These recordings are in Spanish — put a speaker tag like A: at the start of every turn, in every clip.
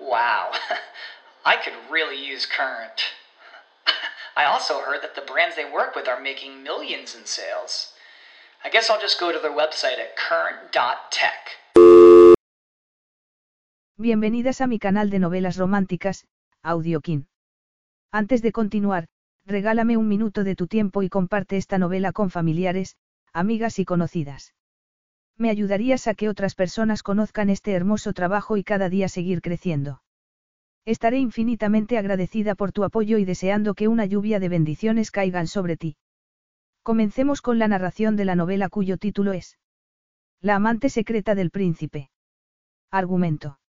A: Wow, I could really use Current. I also heard that the brands they work with are making millions in sales. I guess I'll just go to their website at current.tech.
B: Bienvenidas a mi canal de novelas románticas, Audiokin. Antes de continuar, regálame un minuto de tu tiempo y comparte esta novela con familiares, amigas y conocidas. Me ayudarías a que otras personas conozcan este hermoso trabajo y cada día seguir creciendo. Estaré infinitamente agradecida por tu apoyo y deseando que una lluvia de bendiciones caigan sobre ti. Comencemos con la narración de la novela cuyo título es La amante secreta del príncipe. Argumento.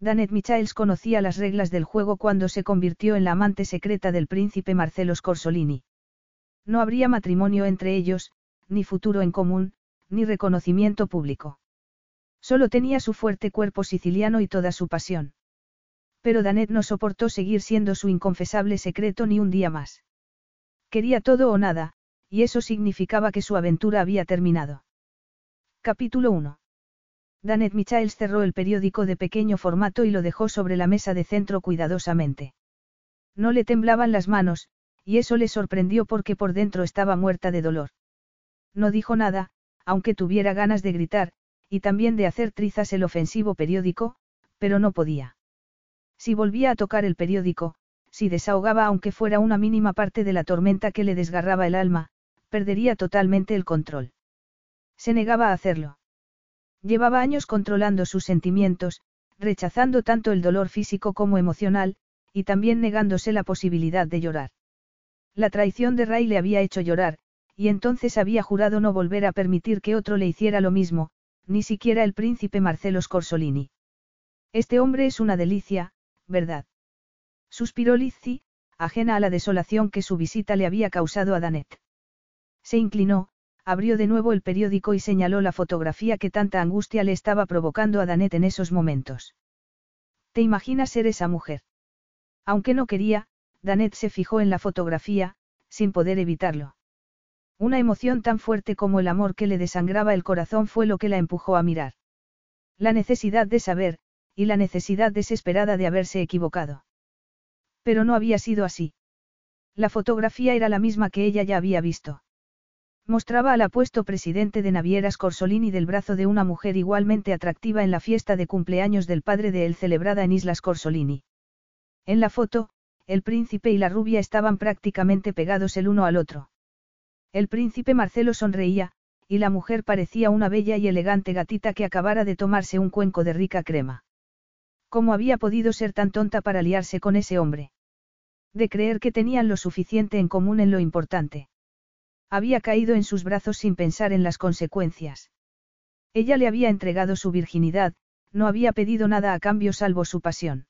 B: Danet Michaels conocía las reglas del juego cuando se convirtió en la amante secreta del príncipe Marcelo Scorsolini. No habría matrimonio entre ellos, ni futuro en común, ni reconocimiento público. Solo tenía su fuerte cuerpo siciliano y toda su pasión. Pero Danet no soportó seguir siendo su inconfesable secreto ni un día más. Quería todo o nada, y eso significaba que su aventura había terminado. Capítulo 1. Danet Michaels cerró el periódico de pequeño formato y lo dejó sobre la mesa de centro cuidadosamente. No le temblaban las manos, y eso le sorprendió porque por dentro estaba muerta de dolor. No dijo nada, aunque tuviera ganas de gritar, y también de hacer trizas el ofensivo periódico, pero no podía. Si volvía a tocar el periódico, si desahogaba aunque fuera una mínima parte de la tormenta que le desgarraba el alma, perdería totalmente el control. Se negaba a hacerlo. Llevaba años controlando sus sentimientos, rechazando tanto el dolor físico como emocional, y también negándose la posibilidad de llorar. La traición de Ray le había hecho llorar, y entonces había jurado no volver a permitir que otro le hiciera lo mismo, ni siquiera el príncipe Marcelo Scorsolini. Este hombre es una delicia, ¿verdad? Suspiró Lizzie, ajena a la desolación que su visita le había causado a Danet. Se inclinó, abrió de nuevo el periódico y señaló la fotografía que tanta angustia le estaba provocando a Danet en esos momentos. ¿Te imaginas ser esa mujer? Aunque no quería, Danet se fijó en la fotografía, sin poder evitarlo. Una emoción tan fuerte como el amor que le desangraba el corazón fue lo que la empujó a mirar. La necesidad de saber, y la necesidad desesperada de haberse equivocado. Pero no había sido así. La fotografía era la misma que ella ya había visto. Mostraba al apuesto presidente de Navieras Corsolini del brazo de una mujer igualmente atractiva en la fiesta de cumpleaños del padre de él celebrada en Islas Corsolini. En la foto, el príncipe y la rubia estaban prácticamente pegados el uno al otro. El príncipe Marcelo sonreía, y la mujer parecía una bella y elegante gatita que acabara de tomarse un cuenco de rica crema. ¿Cómo había podido ser tan tonta para liarse con ese hombre? De creer que tenían lo suficiente en común en lo importante. Había caído en sus brazos sin pensar en las consecuencias. Ella le había entregado su virginidad, no había pedido nada a cambio salvo su pasión.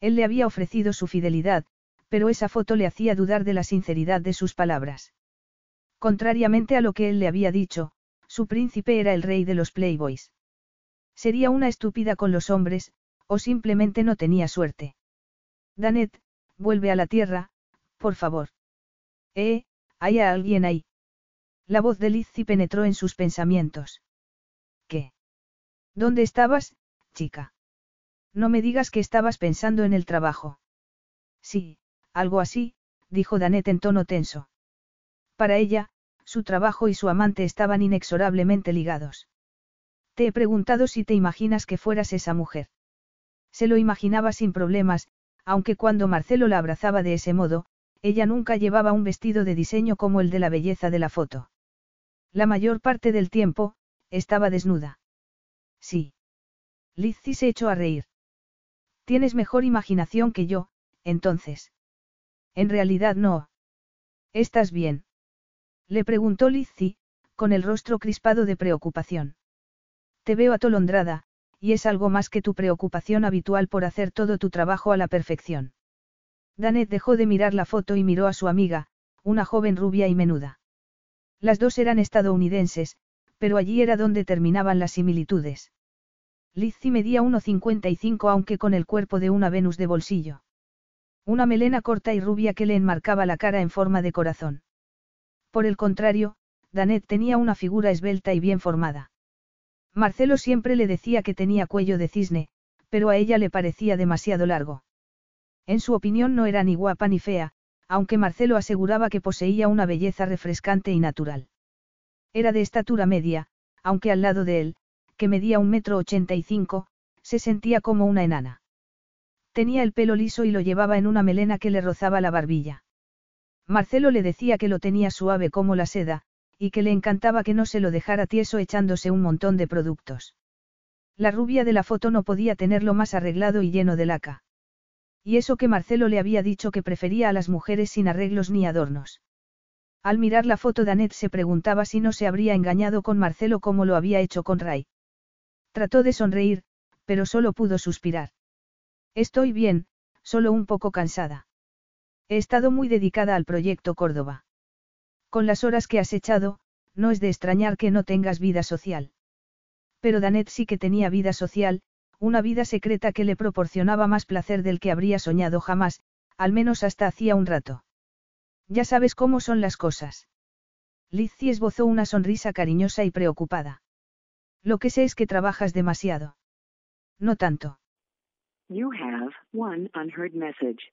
B: Él le había ofrecido su fidelidad, pero esa foto le hacía dudar de la sinceridad de sus palabras. Contrariamente a lo que él le había dicho, su príncipe era el rey de los playboys. Sería una estúpida con los hombres, o simplemente no tenía suerte. Danet, vuelve a la tierra, por favor. Eh, hay alguien ahí. La voz de Lizzie penetró en sus pensamientos. ¿Qué? ¿Dónde estabas, chica? No me digas que estabas pensando en el trabajo. Sí, algo así, dijo Danet en tono tenso. Para ella, su trabajo y su amante estaban inexorablemente ligados. Te he preguntado si te imaginas que fueras esa mujer. Se lo imaginaba sin problemas, aunque cuando Marcelo la abrazaba de ese modo, ella nunca llevaba un vestido de diseño como el de la belleza de la foto. La mayor parte del tiempo, estaba desnuda. Sí. Lizzie se echó a reír. Tienes mejor imaginación que yo, entonces. En realidad no. ¿Estás bien? Le preguntó Lizzie, con el rostro crispado de preocupación. Te veo atolondrada, y es algo más que tu preocupación habitual por hacer todo tu trabajo a la perfección. Danet dejó de mirar la foto y miró a su amiga, una joven rubia y menuda. Las dos eran estadounidenses, pero allí era donde terminaban las similitudes. Lizzie medía 1,55 aunque con el cuerpo de una Venus de bolsillo. Una melena corta y rubia que le enmarcaba la cara en forma de corazón. Por el contrario, Danet tenía una figura esbelta y bien formada. Marcelo siempre le decía que tenía cuello de cisne, pero a ella le parecía demasiado largo. En su opinión no era ni guapa ni fea, aunque Marcelo aseguraba que poseía una belleza refrescante y natural. Era de estatura media, aunque al lado de él, que medía un metro ochenta y cinco, se sentía como una enana. Tenía el pelo liso y lo llevaba en una melena que le rozaba la barbilla. Marcelo le decía que lo tenía suave como la seda, y que le encantaba que no se lo dejara tieso echándose un montón de productos. La rubia de la foto no podía tenerlo más arreglado y lleno de laca. Y eso que Marcelo le había dicho que prefería a las mujeres sin arreglos ni adornos. Al mirar la foto Danet se preguntaba si no se habría engañado con Marcelo como lo había hecho con Ray. Trató de sonreír, pero solo pudo suspirar. Estoy bien, solo un poco cansada. He estado muy dedicada al proyecto Córdoba. Con las horas que has echado, no es de extrañar que no tengas vida social. Pero Danet sí que tenía vida social, una vida secreta que le proporcionaba más placer del que habría soñado jamás, al menos hasta hacía un rato. Ya sabes cómo son las cosas. Lizzie esbozó una sonrisa cariñosa y preocupada. Lo que sé es que trabajas demasiado. No tanto.
C: You have one unheard message.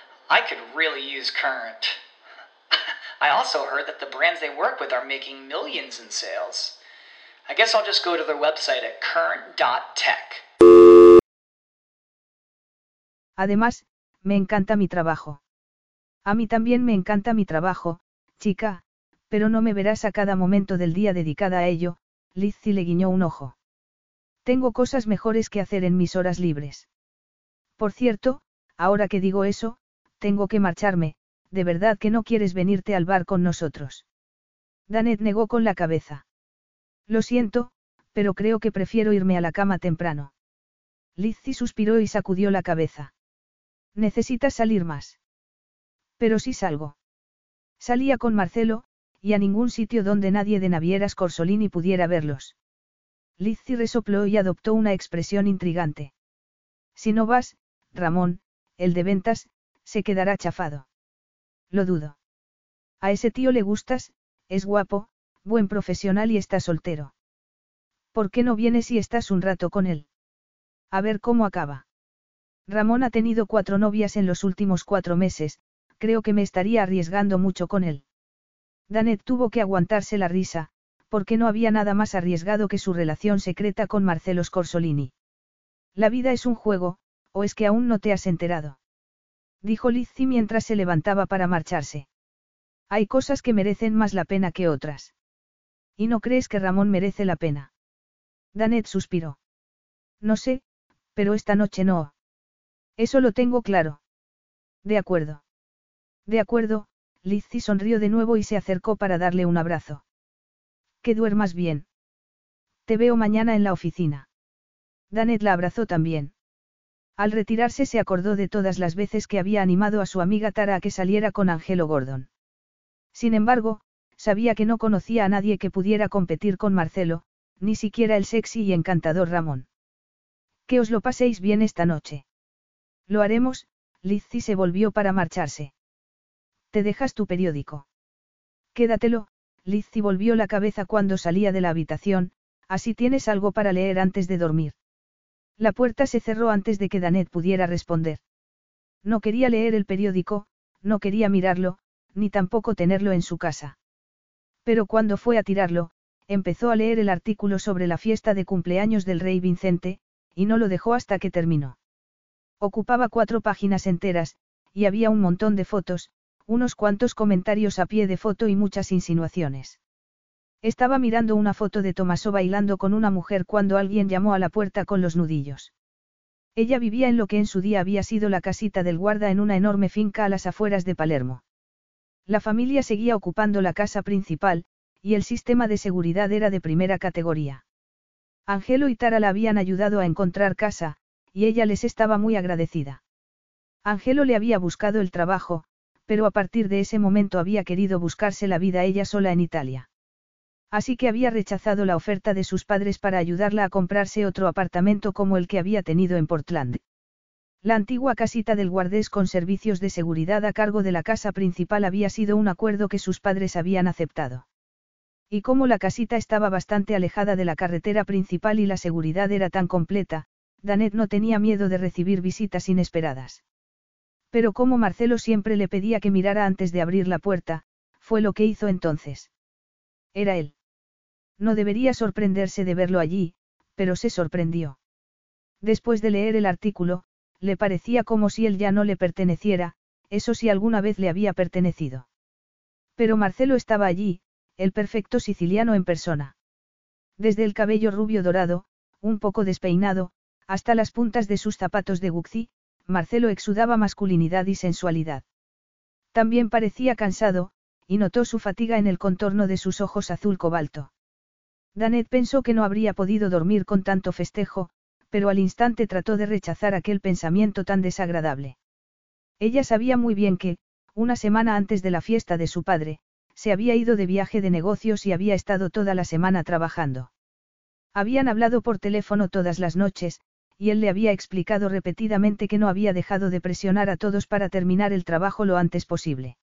A: I could really use Current. I also heard that the brands they work with are making millions in sales. I guess I'll just go to their website at current.tech.
B: Además, me encanta mi trabajo. A mí también me encanta mi trabajo, chica, pero no me verás a cada momento del día dedicada a ello, Lizzie le guiñó un ojo. Tengo cosas mejores que hacer en mis horas libres. Por cierto, ahora que digo eso, tengo que marcharme, de verdad que no quieres venirte al bar con nosotros. Danet negó con la cabeza. Lo siento, pero creo que prefiero irme a la cama temprano. Lizzie suspiró y sacudió la cabeza. Necesitas salir más. Pero sí salgo. Salía con Marcelo, y a ningún sitio donde nadie de Navieras Corsolini pudiera verlos. Lizzie resopló y adoptó una expresión intrigante. Si no vas, Ramón, el de ventas, se quedará chafado. Lo dudo. A ese tío le gustas, es guapo, buen profesional y está soltero. ¿Por qué no vienes y estás un rato con él? A ver cómo acaba. Ramón ha tenido cuatro novias en los últimos cuatro meses, creo que me estaría arriesgando mucho con él. Danet tuvo que aguantarse la risa, porque no había nada más arriesgado que su relación secreta con Marcelo Scorsolini. La vida es un juego, o es que aún no te has enterado. Dijo Lizzie mientras se levantaba para marcharse. Hay cosas que merecen más la pena que otras. ¿Y no crees que Ramón merece la pena? Danet suspiró. No sé, pero esta noche no. Eso lo tengo claro. De acuerdo. De acuerdo, Lizzie sonrió de nuevo y se acercó para darle un abrazo. Que duermas bien. Te veo mañana en la oficina. Danet la abrazó también. Al retirarse se acordó de todas las veces que había animado a su amiga Tara a que saliera con Angelo Gordon. Sin embargo, sabía que no conocía a nadie que pudiera competir con Marcelo, ni siquiera el sexy y encantador Ramón. Que os lo paséis bien esta noche. Lo haremos, Lizzie se volvió para marcharse. ¿Te dejas tu periódico? Quédatelo, Lizzie volvió la cabeza cuando salía de la habitación, así tienes algo para leer antes de dormir. La puerta se cerró antes de que Danet pudiera responder. No quería leer el periódico, no quería mirarlo, ni tampoco tenerlo en su casa. Pero cuando fue a tirarlo, empezó a leer el artículo sobre la fiesta de cumpleaños del rey Vincente, y no lo dejó hasta que terminó. Ocupaba cuatro páginas enteras, y había un montón de fotos, unos cuantos comentarios a pie de foto y muchas insinuaciones. Estaba mirando una foto de Tomaso bailando con una mujer cuando alguien llamó a la puerta con los nudillos. Ella vivía en lo que en su día había sido la casita del guarda en una enorme finca a las afueras de Palermo. La familia seguía ocupando la casa principal, y el sistema de seguridad era de primera categoría. Angelo y Tara la habían ayudado a encontrar casa, y ella les estaba muy agradecida. Angelo le había buscado el trabajo, pero a partir de ese momento había querido buscarse la vida ella sola en Italia. Así que había rechazado la oferta de sus padres para ayudarla a comprarse otro apartamento como el que había tenido en Portland. La antigua casita del guardés con servicios de seguridad a cargo de la casa principal había sido un acuerdo que sus padres habían aceptado. Y como la casita estaba bastante alejada de la carretera principal y la seguridad era tan completa, Danet no tenía miedo de recibir visitas inesperadas. Pero como Marcelo siempre le pedía que mirara antes de abrir la puerta, fue lo que hizo entonces. Era él. No debería sorprenderse de verlo allí, pero se sorprendió. Después de leer el artículo, le parecía como si él ya no le perteneciera, eso si alguna vez le había pertenecido. Pero Marcelo estaba allí, el perfecto siciliano en persona. Desde el cabello rubio dorado, un poco despeinado, hasta las puntas de sus zapatos de Gucci, Marcelo exudaba masculinidad y sensualidad. También parecía cansado, y notó su fatiga en el contorno de sus ojos azul cobalto. Danet pensó que no habría podido dormir con tanto festejo, pero al instante trató de rechazar aquel pensamiento tan desagradable. Ella sabía muy bien que, una semana antes de la fiesta de su padre, se había ido de viaje de negocios y había estado toda la semana trabajando. Habían hablado por teléfono todas las noches, y él le había explicado repetidamente que no había dejado de presionar a todos para terminar el trabajo lo antes posible.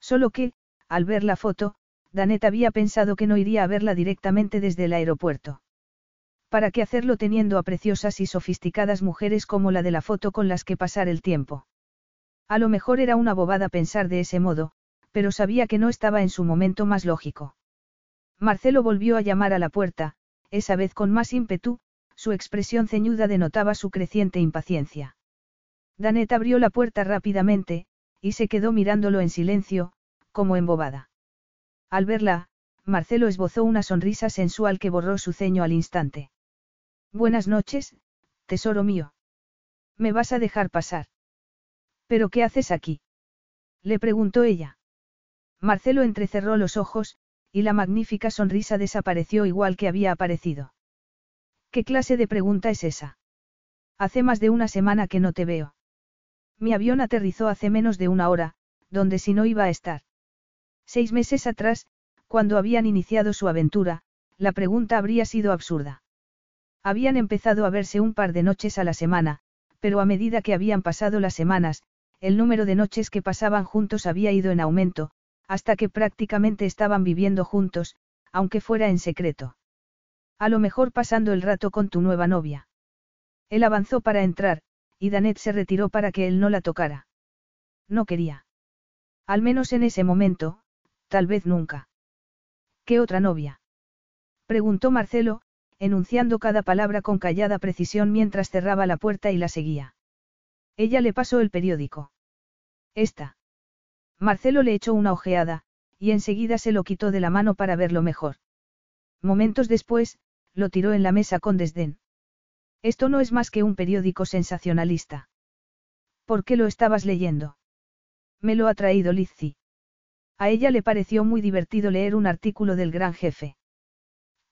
B: Solo que, al ver la foto, Danet había pensado que no iría a verla directamente desde el aeropuerto. ¿Para qué hacerlo teniendo a preciosas y sofisticadas mujeres como la de la foto con las que pasar el tiempo? A lo mejor era una bobada pensar de ese modo, pero sabía que no estaba en su momento más lógico. Marcelo volvió a llamar a la puerta, esa vez con más ímpetu, su expresión ceñuda denotaba su creciente impaciencia. Danet abrió la puerta rápidamente, y se quedó mirándolo en silencio, como embobada. Al verla, Marcelo esbozó una sonrisa sensual que borró su ceño al instante. Buenas noches, tesoro mío. ¿Me vas a dejar pasar? ¿Pero qué haces aquí? Le preguntó ella. Marcelo entrecerró los ojos, y la magnífica sonrisa desapareció igual que había aparecido. ¿Qué clase de pregunta es esa? Hace más de una semana que no te veo. Mi avión aterrizó hace menos de una hora, donde si no iba a estar. Seis meses atrás, cuando habían iniciado su aventura, la pregunta habría sido absurda. Habían empezado a verse un par de noches a la semana, pero a medida que habían pasado las semanas, el número de noches que pasaban juntos había ido en aumento, hasta que prácticamente estaban viviendo juntos, aunque fuera en secreto. A lo mejor pasando el rato con tu nueva novia. Él avanzó para entrar, y Danet se retiró para que él no la tocara. No quería. Al menos en ese momento, tal vez nunca. ¿Qué otra novia? Preguntó Marcelo, enunciando cada palabra con callada precisión mientras cerraba la puerta y la seguía. Ella le pasó el periódico. Esta. Marcelo le echó una ojeada, y enseguida se lo quitó de la mano para verlo mejor. Momentos después, lo tiró en la mesa con desdén. Esto no es más que un periódico sensacionalista. ¿Por qué lo estabas leyendo? Me lo ha traído Lizzie. A ella le pareció muy divertido leer un artículo del gran jefe.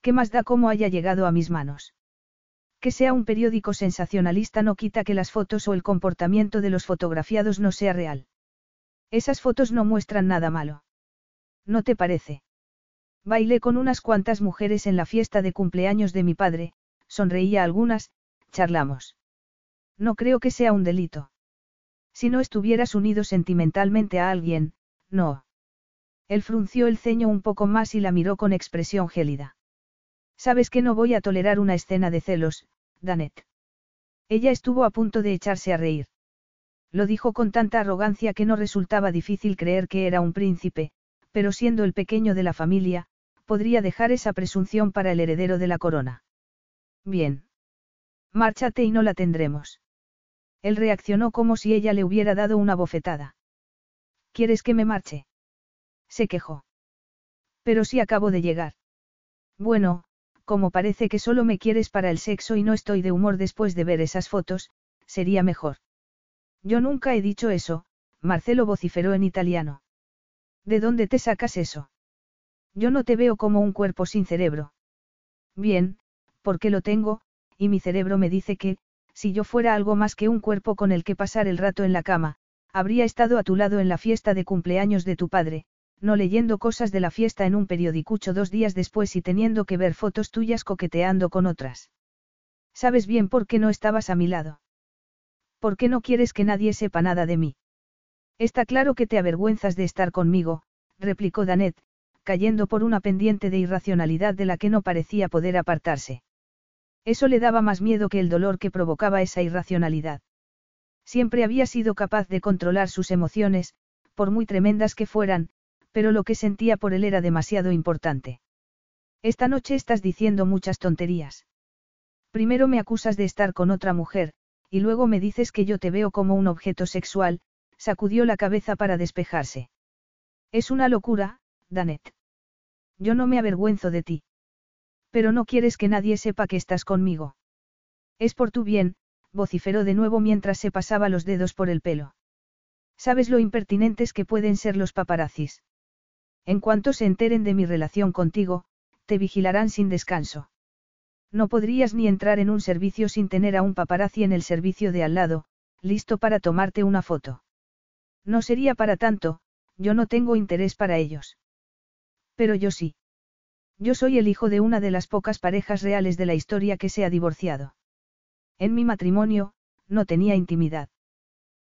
B: ¿Qué más da cómo haya llegado a mis manos? Que sea un periódico sensacionalista no quita que las fotos o el comportamiento de los fotografiados no sea real. Esas fotos no muestran nada malo. ¿No te parece? Bailé con unas cuantas mujeres en la fiesta de cumpleaños de mi padre, sonreía algunas, charlamos. No creo que sea un delito. Si no estuvieras unido sentimentalmente a alguien, no. Él frunció el ceño un poco más y la miró con expresión gélida. Sabes que no voy a tolerar una escena de celos, Danet. Ella estuvo a punto de echarse a reír. Lo dijo con tanta arrogancia que no resultaba difícil creer que era un príncipe, pero siendo el pequeño de la familia, podría dejar esa presunción para el heredero de la corona. Bien. Márchate y no la tendremos. Él reaccionó como si ella le hubiera dado una bofetada. ¿Quieres que me marche? Se quejó. Pero si acabo de llegar. Bueno, como parece que solo me quieres para el sexo y no estoy de humor después de ver esas fotos, sería mejor. Yo nunca he dicho eso, Marcelo vociferó en italiano. ¿De dónde te sacas eso? Yo no te veo como un cuerpo sin cerebro. Bien, porque lo tengo, y mi cerebro me dice que, si yo fuera algo más que un cuerpo con el que pasar el rato en la cama, habría estado a tu lado en la fiesta de cumpleaños de tu padre, no leyendo cosas de la fiesta en un periodicucho dos días después y teniendo que ver fotos tuyas coqueteando con otras. ¿Sabes bien por qué no estabas a mi lado? ¿Por qué no quieres que nadie sepa nada de mí? Está claro que te avergüenzas de estar conmigo, replicó Danet, cayendo por una pendiente de irracionalidad de la que no parecía poder apartarse. Eso le daba más miedo que el dolor que provocaba esa irracionalidad. Siempre había sido capaz de controlar sus emociones, por muy tremendas que fueran, pero lo que sentía por él era demasiado importante. Esta noche estás diciendo muchas tonterías. Primero me acusas de estar con otra mujer, y luego me dices que yo te veo como un objeto sexual, sacudió la cabeza para despejarse. Es una locura, Danet. Yo no me avergüenzo de ti. Pero no quieres que nadie sepa que estás conmigo. Es por tu bien, vociferó de nuevo mientras se pasaba los dedos por el pelo. ¿Sabes lo impertinentes que pueden ser los paparazzis? En cuanto se enteren de mi relación contigo, te vigilarán sin descanso. No podrías ni entrar en un servicio sin tener a un paparazzi en el servicio de al lado, listo para tomarte una foto. No sería para tanto, yo no tengo interés para ellos. Pero yo sí. Yo soy el hijo de una de las pocas parejas reales de la historia que se ha divorciado. En mi matrimonio, no tenía intimidad.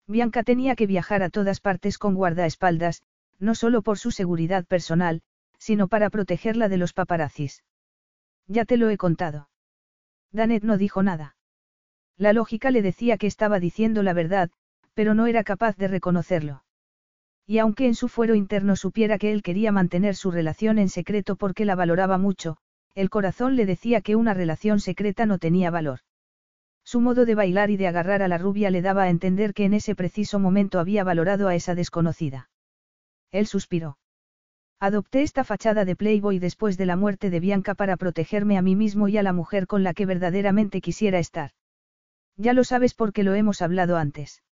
B: Bianca tenía que viajar a todas partes con guardaespaldas, no solo por su seguridad personal, sino para protegerla de los paparazzis. Ya te lo he contado. Danet no dijo nada. La lógica le decía que estaba diciendo la verdad, pero no era capaz de reconocerlo. Y aunque en su fuero interno supiera que él quería mantener su relación en secreto porque la valoraba mucho, el corazón le decía que una relación secreta no tenía valor. Su modo de bailar y de agarrar a la rubia le daba a entender que en ese preciso momento había valorado a esa desconocida. Él suspiró. Adopté esta fachada de Playboy después de la muerte de Bianca para protegerme a mí mismo y a la mujer con la que verdaderamente quisiera estar. Ya lo sabes porque lo hemos hablado antes.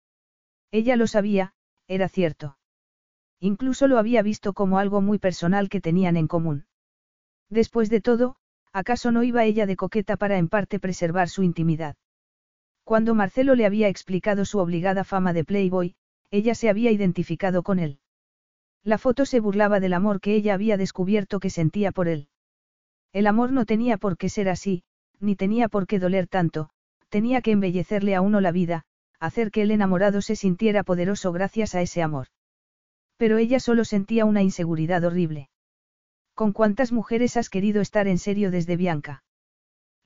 B: Ella lo sabía, era cierto. Incluso lo había visto como algo muy personal que tenían en común. Después de todo, ¿acaso no iba ella de coqueta para en parte preservar su intimidad? Cuando Marcelo le había explicado su obligada fama de Playboy, ella se había identificado con él. La foto se burlaba del amor que ella había descubierto que sentía por él. El amor no tenía por qué ser así, ni tenía por qué doler tanto, tenía que embellecerle a uno la vida, hacer que el enamorado se sintiera poderoso gracias a ese amor. Pero ella solo sentía una inseguridad horrible. ¿Con cuántas mujeres has querido estar en serio desde Bianca?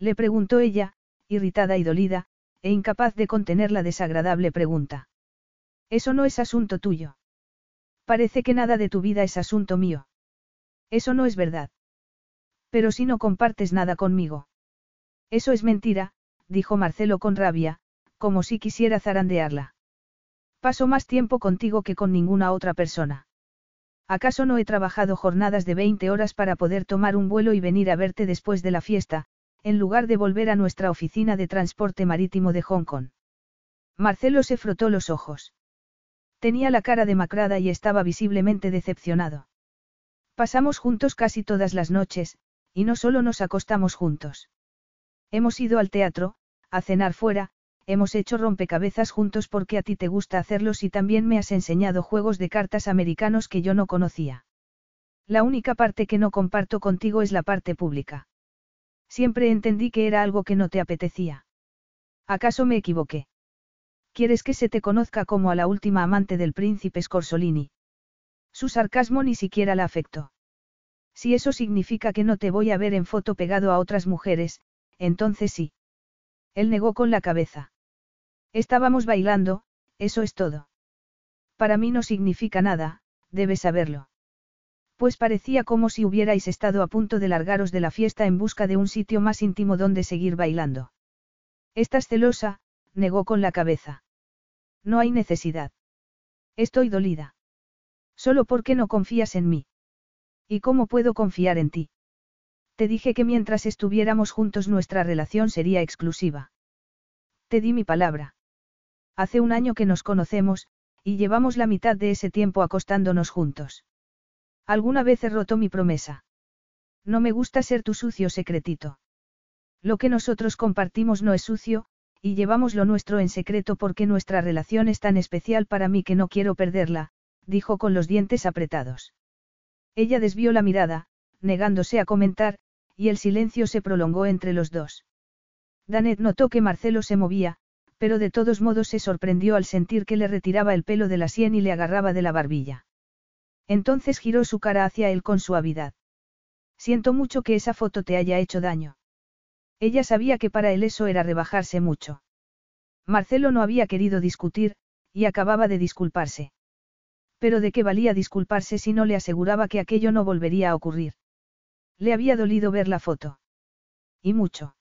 B: Le preguntó ella, irritada y dolida, e incapaz de contener la desagradable pregunta. Eso no es asunto tuyo. Parece que nada de tu vida es asunto mío. Eso no es verdad. Pero si no compartes nada conmigo. Eso es mentira, dijo Marcelo con rabia, como si quisiera zarandearla. Paso más tiempo contigo que con ninguna otra persona. ¿Acaso no he trabajado jornadas de 20 horas para poder tomar un vuelo y venir a verte después de la fiesta, en lugar de volver a nuestra oficina de transporte marítimo de Hong Kong? Marcelo se frotó los ojos. Tenía la cara demacrada y estaba visiblemente decepcionado. Pasamos juntos casi todas las noches, y no solo nos acostamos juntos. Hemos ido al teatro, a cenar fuera, hemos hecho rompecabezas juntos porque a ti te gusta hacerlos y también me has enseñado juegos de cartas americanos que yo no conocía. La única parte que no comparto contigo es la parte pública. Siempre entendí que era algo que no te apetecía. ¿Acaso me equivoqué? ¿Quieres que se te conozca como a la última amante del príncipe Scorsolini? Su sarcasmo ni siquiera la afectó. Si eso significa que no te voy a ver en foto pegado a otras mujeres, entonces sí. Él negó con la cabeza. Estábamos bailando, eso es todo. Para mí no significa nada, debes saberlo. Pues parecía como si hubierais estado a punto de largaros de la fiesta en busca de un sitio más íntimo donde seguir bailando. Estás celosa, negó con la cabeza. No hay necesidad. Estoy dolida. Solo porque no confías en mí. ¿Y cómo puedo confiar en ti? Te dije que mientras estuviéramos juntos nuestra relación sería exclusiva. Te di mi palabra. Hace un año que nos conocemos, y llevamos la mitad de ese tiempo acostándonos juntos. ¿Alguna vez he roto mi promesa? No me gusta ser tu sucio secretito. Lo que nosotros compartimos no es sucio, y llevamos lo nuestro en secreto porque nuestra relación es tan especial para mí que no quiero perderla, dijo con los dientes apretados. Ella desvió la mirada, negándose a comentar, y el silencio se prolongó entre los dos. Danet notó que Marcelo se movía, pero de todos modos se sorprendió al sentir que le retiraba el pelo de la sien y le agarraba de la barbilla. Entonces giró su cara hacia él con suavidad. Siento mucho que esa foto te haya hecho daño. Ella sabía que para él eso era rebajarse mucho. Marcelo no había querido discutir, y acababa de disculparse. Pero de qué valía disculparse si no le aseguraba que aquello no volvería a ocurrir. Le había dolido ver la foto. Y mucho.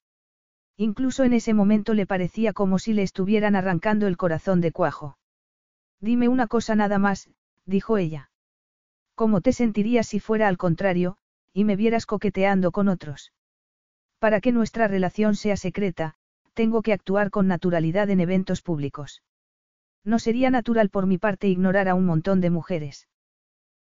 B: Incluso en ese momento le parecía como si le estuvieran arrancando el corazón de cuajo. Dime una cosa nada más, dijo ella. ¿Cómo te sentirías si fuera al contrario, y me vieras coqueteando con otros? Para que nuestra relación sea secreta, tengo que actuar con naturalidad en eventos públicos. No sería natural por mi parte ignorar a un montón de mujeres.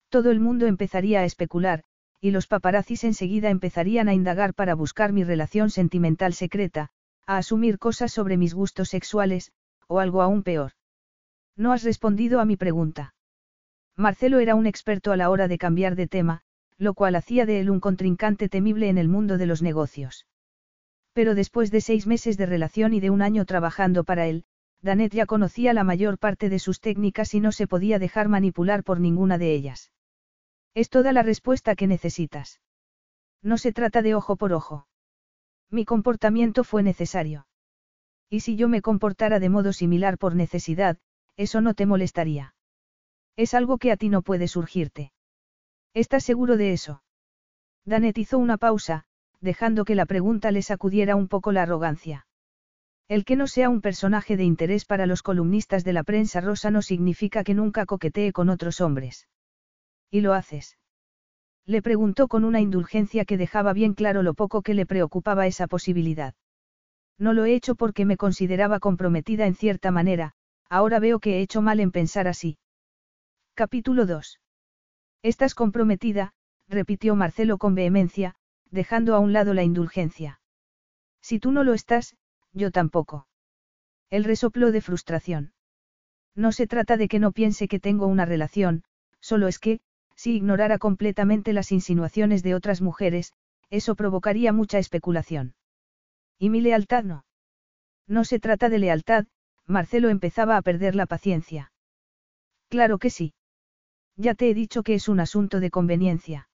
B: Todo el mundo empezaría a especular, y los paparazzis enseguida empezarían a indagar para buscar mi relación sentimental secreta, a asumir cosas sobre mis gustos sexuales, o algo aún peor. No has respondido a mi pregunta. Marcelo era un experto a la hora de cambiar de tema, lo cual hacía de él un contrincante temible en el mundo de los negocios. Pero después de seis meses de relación y de un año trabajando para él, Danet ya conocía la mayor parte de sus técnicas y no se podía dejar manipular por ninguna de ellas. Es toda la respuesta que necesitas. No se trata de ojo por ojo. Mi comportamiento fue necesario. Y si yo me comportara de modo similar por necesidad, eso no te molestaría. Es algo que a ti no puede surgirte. ¿Estás seguro de eso? Danet hizo una pausa, dejando que la pregunta le sacudiera un poco la arrogancia. El que no sea un personaje de interés para los columnistas de la prensa rosa no significa que nunca coquetee con otros hombres. ¿Y lo haces? Le preguntó con una indulgencia que dejaba bien claro lo poco que le preocupaba esa posibilidad. No lo he hecho porque me consideraba comprometida en cierta manera, ahora veo que he hecho mal en pensar así. Capítulo 2. Estás comprometida, repitió Marcelo con vehemencia, dejando a un lado la indulgencia. Si tú no lo estás, yo tampoco. Él resopló de frustración. No se trata de que no piense que tengo una relación, solo es que, si ignorara completamente las insinuaciones de otras mujeres, eso provocaría mucha especulación. ¿Y mi lealtad no? No se trata de lealtad, Marcelo empezaba a perder la paciencia. Claro que sí. Ya te he dicho que es un asunto de conveniencia.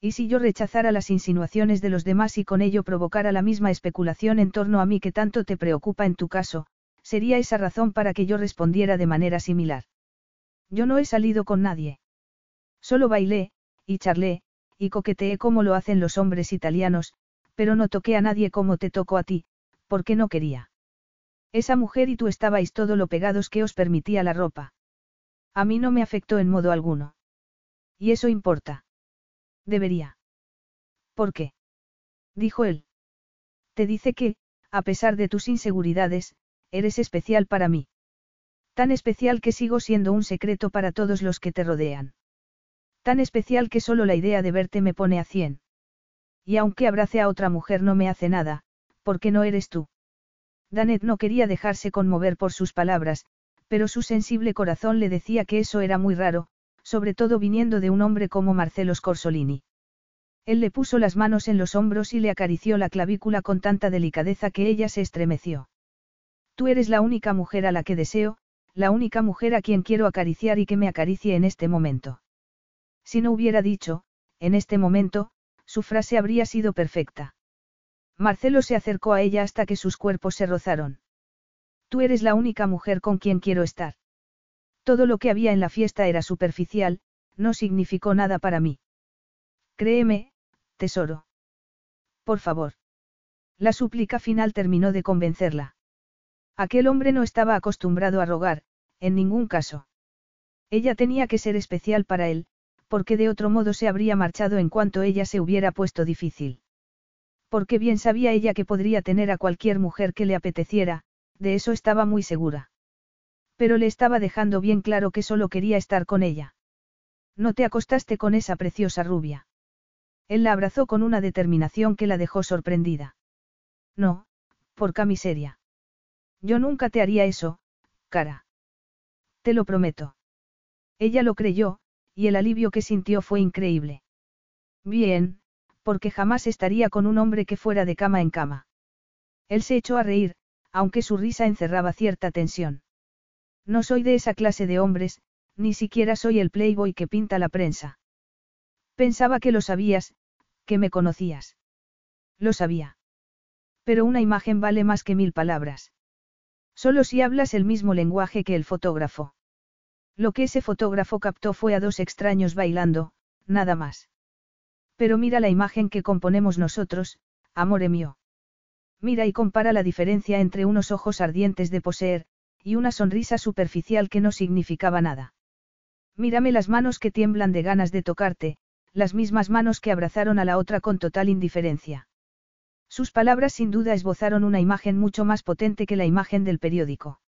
B: ¿Y si yo rechazara las insinuaciones de los demás y con ello provocara la misma especulación en torno a mí que tanto te preocupa en tu caso, sería esa razón para que yo respondiera de manera similar? Yo no he salido con nadie. Solo bailé, y charlé, y coqueteé como lo hacen los hombres italianos, pero no toqué a nadie como te tocó a ti, porque no quería. Esa mujer y tú estabais todo lo pegados que os permitía la ropa. A mí no me afectó en modo alguno. Y eso importa. Debería. ¿Por qué? Dijo él. Te dice que, a pesar de tus inseguridades, eres especial para mí. Tan especial que sigo siendo un secreto para todos los que te rodean. Tan especial que solo la idea de verte me pone a cien. Y aunque abrace a otra mujer no me hace nada, porque no eres tú. Danet no quería dejarse conmover por sus palabras, pero su sensible corazón le decía que eso era muy raro, sobre todo viniendo de un hombre como Marcelo Scorsolini. Él le puso las manos en los hombros y le acarició la clavícula con tanta delicadeza que ella se estremeció. Tú eres la única mujer a la que deseo, la única mujer a quien quiero acariciar y que me acaricie en este momento. Si no hubiera dicho, en este momento, su frase habría sido perfecta. Marcelo se acercó a ella hasta que sus cuerpos se rozaron. Tú eres la única mujer con quien quiero estar. Todo lo que había en la fiesta era superficial, no significó nada para mí. Créeme, tesoro. Por favor. La súplica final terminó de convencerla. Aquel hombre no estaba acostumbrado a rogar, en ningún caso. Ella tenía que ser especial para él, porque de otro modo se habría marchado en cuanto ella se hubiera puesto difícil. Porque bien sabía ella que podría tener a cualquier mujer que le apeteciera, de eso estaba muy segura. Pero le estaba dejando bien claro que solo quería estar con ella. No te acostaste con esa preciosa rubia. Él la abrazó con una determinación que la dejó sorprendida. No, por camiseria. Yo nunca te haría eso, cara. Te lo prometo. Ella lo creyó, y el alivio que sintió fue increíble. Bien, porque jamás estaría con un hombre que fuera de cama en cama. Él se echó a reír, aunque su risa encerraba cierta tensión. No soy de esa clase de hombres, ni siquiera soy el playboy que pinta la prensa. Pensaba que lo sabías, que me conocías. Lo sabía. Pero una imagen vale más que mil palabras. Solo si hablas el mismo lenguaje que el fotógrafo. Lo que ese fotógrafo captó fue a dos extraños bailando, nada más. Pero mira la imagen que componemos nosotros, amore mío. Mira y compara la diferencia entre unos ojos ardientes de poseer, y una sonrisa superficial que no significaba nada. Mírame las manos que tiemblan de ganas de tocarte, las mismas manos que abrazaron a la otra con total indiferencia. Sus palabras sin duda esbozaron una imagen mucho más potente que la imagen del periódico.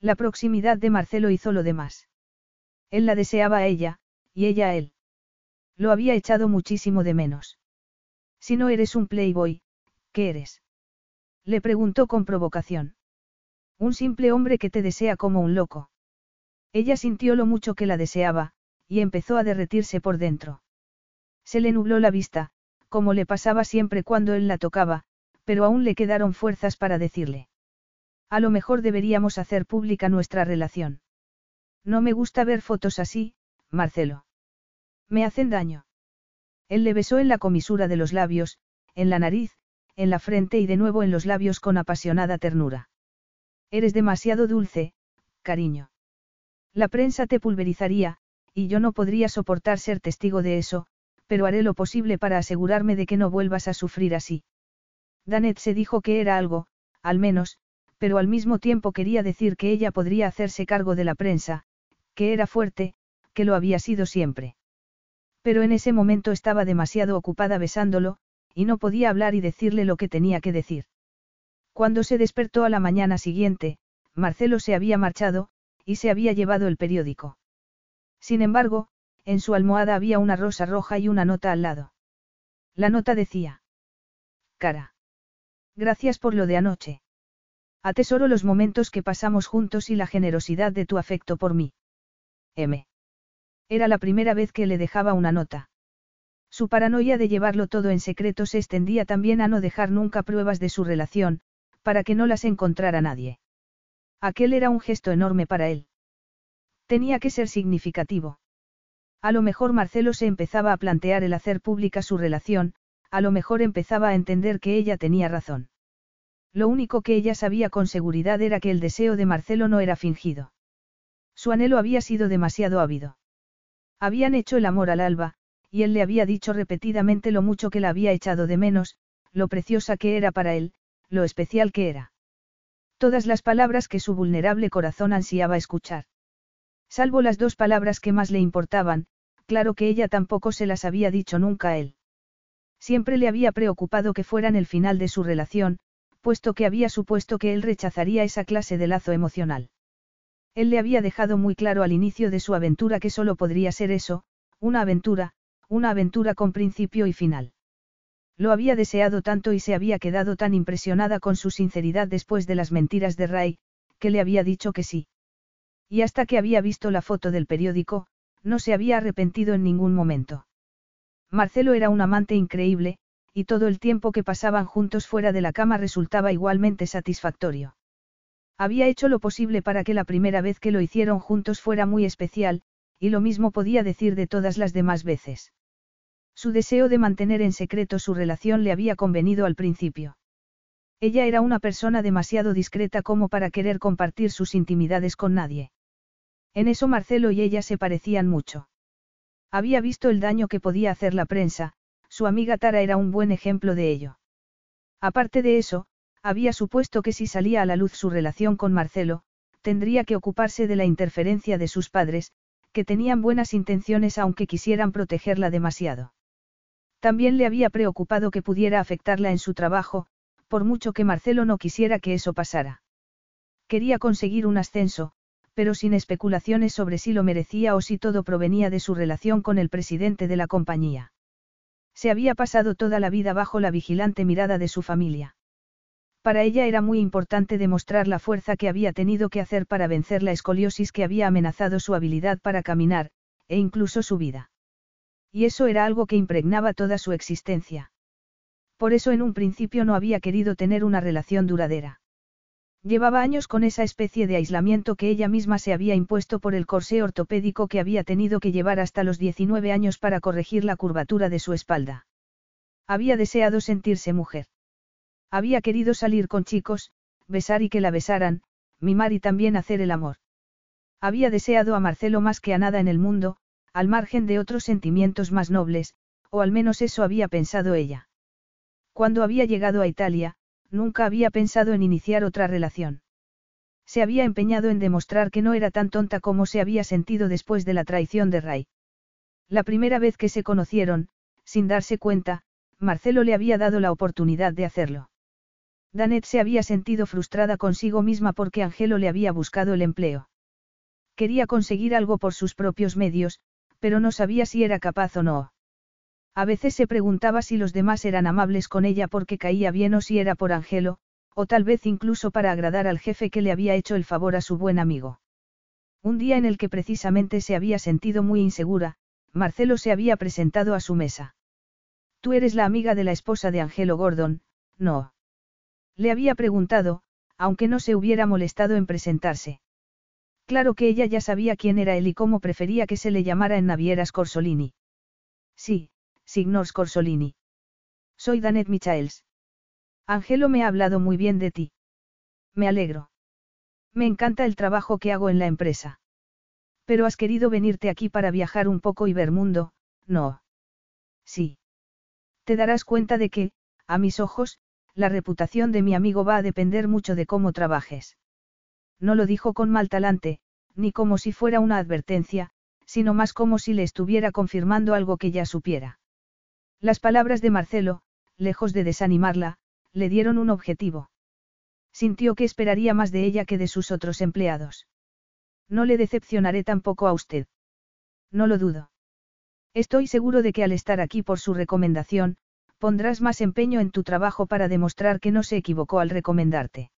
B: La proximidad de Marcelo hizo lo demás. Él la deseaba a ella, y ella a él. Lo había echado muchísimo de menos. Si no eres un playboy, ¿qué eres? Le preguntó con provocación. Un simple hombre que te desea como un loco. Ella sintió lo mucho que la deseaba, y empezó a derretirse por dentro. Se le nubló la vista, como le pasaba siempre cuando él la tocaba, pero aún le quedaron fuerzas para decirle. A lo mejor deberíamos hacer pública nuestra relación. No me gusta ver fotos así, Marcelo. Me hacen daño. Él le besó en la comisura de los labios, en la nariz, en la frente y de nuevo en los labios con apasionada ternura. Eres demasiado dulce, cariño. La prensa te pulverizaría, y yo no podría soportar ser testigo de eso, pero haré lo posible para asegurarme de que no vuelvas a sufrir así. Danet se dijo que era algo, al menos, pero al mismo tiempo quería decir que ella podría hacerse cargo de la prensa, que era fuerte, que lo había sido siempre. Pero en ese momento estaba demasiado ocupada besándolo, y no podía hablar y decirle lo que tenía que decir. Cuando se despertó a la mañana siguiente, Marcelo se había marchado, y se había llevado el periódico. Sin embargo, en su almohada había una rosa roja y una nota al lado. La nota decía. Cara. Gracias por lo de anoche. Atesoro los momentos que pasamos juntos y la generosidad de tu afecto por mí. M. Era la primera vez que le dejaba una nota. Su paranoia de llevarlo todo en secreto se extendía también a no dejar nunca pruebas de su relación, para que no las encontrara nadie. Aquel era un gesto enorme para él. Tenía que ser significativo. A lo mejor Marcelo se empezaba a plantear el hacer pública su relación, a lo mejor empezaba a entender que ella tenía razón. Lo único que ella sabía con seguridad era que el deseo de Marcelo no era fingido. Su anhelo había sido demasiado ávido. Habían hecho el amor al alba, y él le había dicho repetidamente lo mucho que la había echado de menos, lo preciosa que era para él, lo especial que era. Todas las palabras que su vulnerable corazón ansiaba escuchar. Salvo las dos palabras que más le importaban, claro que ella tampoco se las había dicho nunca a él. Siempre le había preocupado que fueran el final de su relación, puesto que había supuesto que él rechazaría esa clase de lazo emocional. Él le había dejado muy claro al inicio de su aventura que solo podría ser eso, una aventura, una aventura con principio y final. Lo había deseado tanto y se había quedado tan impresionada con su sinceridad después de las mentiras de Ray, que le había dicho que sí. Y hasta que había visto la foto del periódico, no se había arrepentido en ningún momento. Marcelo era un amante increíble, y todo el tiempo que pasaban juntos fuera de la cama resultaba igualmente satisfactorio. Había hecho lo posible para que la primera vez que lo hicieron juntos fuera muy especial, y lo mismo podía decir de todas las demás veces. Su deseo de mantener en secreto su relación le había convenido al principio. Ella era una persona demasiado discreta como para querer compartir sus intimidades con nadie. En eso Marcelo y ella se parecían mucho. Había visto el daño que podía hacer la prensa, su amiga Tara era un buen ejemplo de ello. Aparte de eso, había supuesto que si salía a la luz su relación con Marcelo, tendría que ocuparse de la interferencia de sus padres, que tenían buenas intenciones aunque quisieran protegerla demasiado. También le había preocupado que pudiera afectarla en su trabajo, por mucho que Marcelo no quisiera que eso pasara. Quería conseguir un ascenso, pero sin especulaciones sobre si lo merecía o si todo provenía de su relación con el presidente de la compañía. Se había pasado toda la vida bajo la vigilante mirada de su familia. Para ella era muy importante demostrar la fuerza que había tenido que hacer para vencer la escoliosis que había amenazado su habilidad para caminar, e incluso su vida. Y eso era algo que impregnaba toda su existencia. Por eso en un principio no había querido tener una relación duradera. Llevaba años con esa especie de aislamiento que ella misma se había impuesto por el corsé ortopédico que había tenido que llevar hasta los 19 años para corregir la curvatura de su espalda. Había deseado sentirse mujer. Había querido salir con chicos, besar y que la besaran, mimar y también hacer el amor. Había deseado a Marcelo más que a nada en el mundo, al margen de otros sentimientos más nobles, o al menos eso había pensado ella. Cuando había llegado a Italia, nunca había pensado en iniciar otra relación. Se había empeñado en demostrar que no era tan tonta como se había sentido después de la traición de Ray. La primera vez que se conocieron, sin darse cuenta, Marcelo le había dado la oportunidad de hacerlo. Danet se había sentido frustrada consigo misma porque Angelo le había buscado el empleo. Quería conseguir algo por sus propios medios, pero no sabía si era capaz o no. A veces se preguntaba si los demás eran amables con ella porque caía bien o si era por Angelo, o tal vez incluso para agradar al jefe que le había hecho el favor a su buen amigo. Un día en el que precisamente se había sentido muy insegura, Marcelo se había presentado a su mesa. Tú eres la amiga de la esposa de Angelo Gordon, no. Le había preguntado, aunque no se hubiera molestado en presentarse. Claro que ella ya sabía quién era él y cómo prefería que se le llamara en Navieras Corsolini. Sí, Signor Corsolini. Soy Danet Michaels. Angelo me ha hablado muy bien de ti. Me alegro. Me encanta el trabajo que hago en la empresa. Pero has querido venirte aquí para viajar un poco y ver mundo, ¿no? Sí. Te darás cuenta de que, a mis ojos, la reputación de mi amigo va a depender mucho de cómo trabajes. No lo dijo con mal talante, ni como si fuera una advertencia, sino más como si le estuviera confirmando algo que ya supiera. Las palabras de Marcelo, lejos de desanimarla, le dieron un objetivo. Sintió que esperaría más de ella que de sus otros empleados. No le decepcionaré tampoco a usted. No lo dudo. Estoy seguro de que al estar aquí por su recomendación, pondrás más empeño en tu trabajo para demostrar que no se equivocó al recomendarte.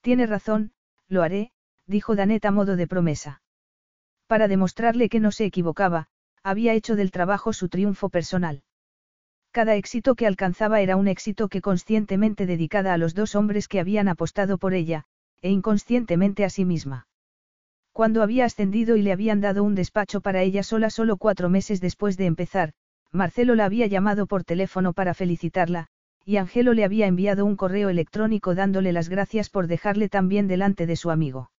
B: Tiene razón, lo haré, dijo Danet a modo de promesa. Para demostrarle que no se equivocaba, había hecho del trabajo su triunfo personal. Cada éxito que alcanzaba era un éxito que conscientemente dedicada a los dos hombres que habían apostado por ella, e inconscientemente a sí misma. Cuando había ascendido y le habían dado un despacho para ella sola solo cuatro meses después de empezar, Marcelo la había llamado por teléfono para felicitarla, y Angelo le había enviado un correo electrónico dándole las gracias por dejarle tan bien delante de su amigo.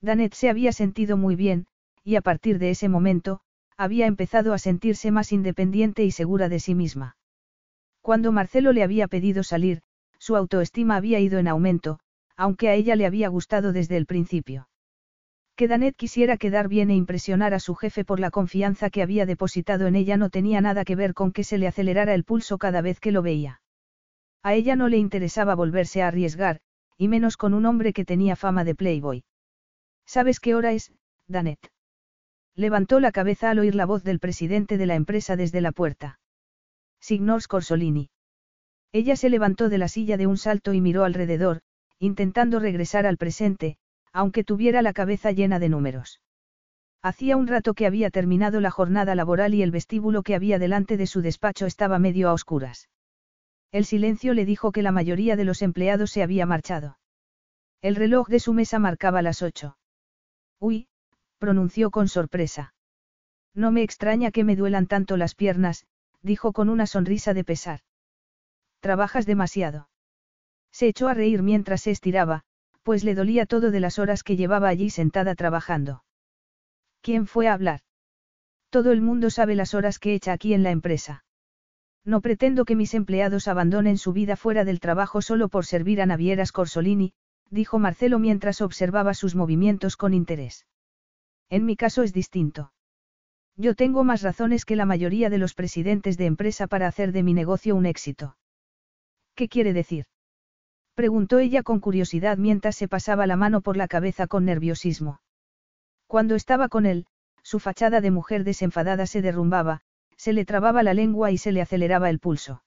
B: Danet se había sentido muy bien, y a partir de ese momento, había empezado a sentirse más independiente y segura de sí misma. Cuando Marcelo le había pedido salir, su autoestima había ido en aumento, aunque a ella le había gustado desde el principio. Que Danet quisiera quedar bien e impresionar a su jefe por la confianza que había depositado en ella no tenía nada que ver con que se le acelerara el pulso cada vez que lo veía. A ella no le interesaba volverse a arriesgar, y menos con un hombre que tenía fama de playboy. ¿Sabes qué hora es, Danet? Levantó la cabeza al oír la voz del presidente de la empresa desde la puerta. Signor Scorsolini. Ella se levantó de la silla de un salto y miró alrededor, intentando regresar al presente, aunque tuviera la cabeza llena de números. Hacía un rato que había terminado la jornada laboral y el vestíbulo que había delante de su despacho estaba medio a oscuras. El silencio le dijo que la mayoría de los empleados se había marchado. El reloj de su mesa marcaba las ocho. Uy, pronunció con sorpresa. No me extraña que me duelan tanto las piernas, dijo con una sonrisa de pesar. Trabajas demasiado. Se echó a reír mientras se estiraba, pues le dolía todo de las horas que llevaba allí sentada trabajando. ¿Quién fue a hablar? Todo el mundo sabe las horas que echa aquí en la empresa. No pretendo que mis empleados abandonen su vida fuera del trabajo solo por servir a Navieras Corsolini, dijo Marcelo mientras observaba sus movimientos con interés. En mi caso es distinto. Yo tengo más razones que la mayoría de los presidentes de empresa para hacer de mi negocio un éxito. ¿Qué quiere decir? Preguntó ella con curiosidad mientras se pasaba la mano por la cabeza con nerviosismo. Cuando estaba con él, su fachada de mujer desenfadada se derrumbaba, se le trababa la lengua y se le aceleraba el pulso.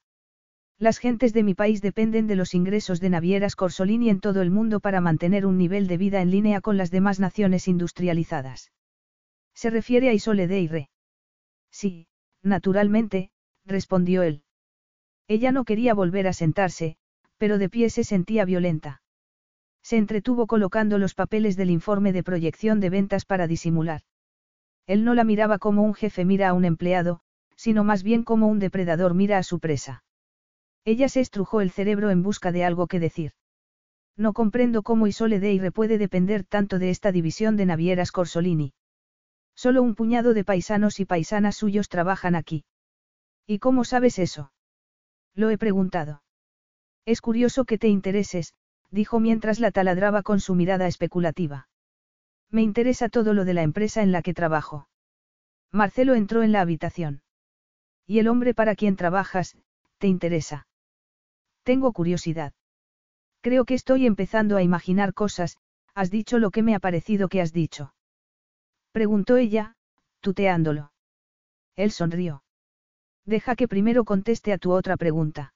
B: Las gentes de mi país dependen de los ingresos de navieras Corsolini en todo el mundo para mantener un nivel de vida en línea con las demás naciones industrializadas. Se refiere a Isole de Sí, naturalmente, respondió él. Ella no quería volver a sentarse, pero de pie se sentía violenta. Se entretuvo colocando los papeles del informe de proyección de ventas para disimular. Él no la miraba como un jefe mira a un empleado, sino más bien como un depredador mira a su presa. Ella se estrujó el cerebro en busca de algo que decir. No comprendo cómo Isole Deire puede depender tanto de esta división de navieras Corsolini. Solo un puñado de paisanos y paisanas suyos trabajan aquí. ¿Y cómo sabes eso? Lo he preguntado. Es curioso que te intereses, dijo mientras la taladraba con su mirada especulativa. Me interesa todo lo de la empresa en la que trabajo. Marcelo entró en la habitación. ¿Y el hombre para quien trabajas, te interesa? Tengo curiosidad. Creo que estoy empezando a imaginar cosas, has dicho lo que me ha parecido que has dicho. Preguntó ella, tuteándolo. Él sonrió. Deja que primero conteste a tu otra pregunta.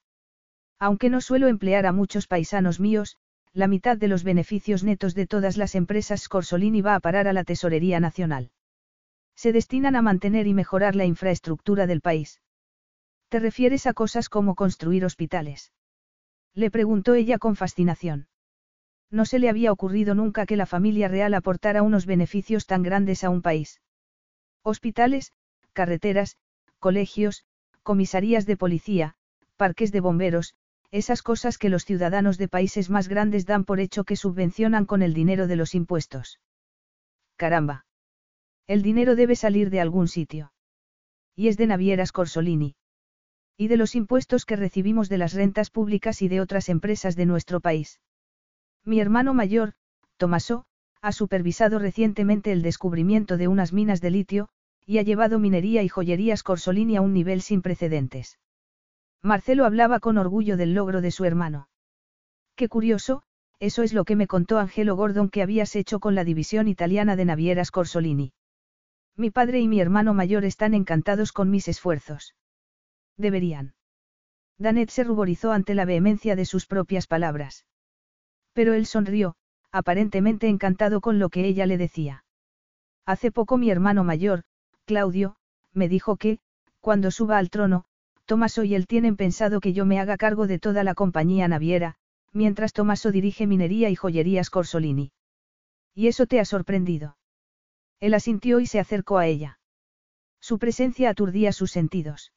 B: Aunque no suelo emplear a muchos paisanos míos, la mitad de los beneficios netos de todas las empresas Scorsolini va a parar a la Tesorería Nacional. Se destinan a mantener y mejorar la infraestructura del país. ¿Te refieres a cosas como construir hospitales? Le preguntó ella con fascinación. No se le había ocurrido nunca que la familia real aportara unos beneficios tan grandes a un país. Hospitales, carreteras, colegios, comisarías de policía, parques de bomberos, esas cosas que los ciudadanos de países más grandes dan por hecho que subvencionan con el dinero de los impuestos. Caramba. El dinero debe salir de algún sitio. Y es de Navieras Corsolini. Y de los impuestos que recibimos de las rentas públicas y de otras empresas de nuestro país. Mi hermano mayor, Tomaso, ha supervisado recientemente el descubrimiento de unas minas de litio, y ha llevado minería y joyerías Corsolini a un nivel sin precedentes. Marcelo hablaba con orgullo del logro de su hermano. Qué curioso, eso es lo que me contó Angelo Gordon que habías hecho con la división italiana de navieras Corsolini. Mi padre y mi hermano mayor están encantados con mis esfuerzos. Deberían. Danet se ruborizó ante la vehemencia de sus propias palabras. Pero él sonrió, aparentemente encantado con lo que ella le decía. Hace poco mi hermano mayor, Claudio, me dijo que, cuando suba al trono, Tomaso y él tienen pensado que yo me haga cargo de toda la compañía naviera, mientras Tomaso dirige minería y joyerías Corsolini. ¿Y eso te ha sorprendido? Él asintió y se acercó a ella. Su presencia aturdía sus sentidos.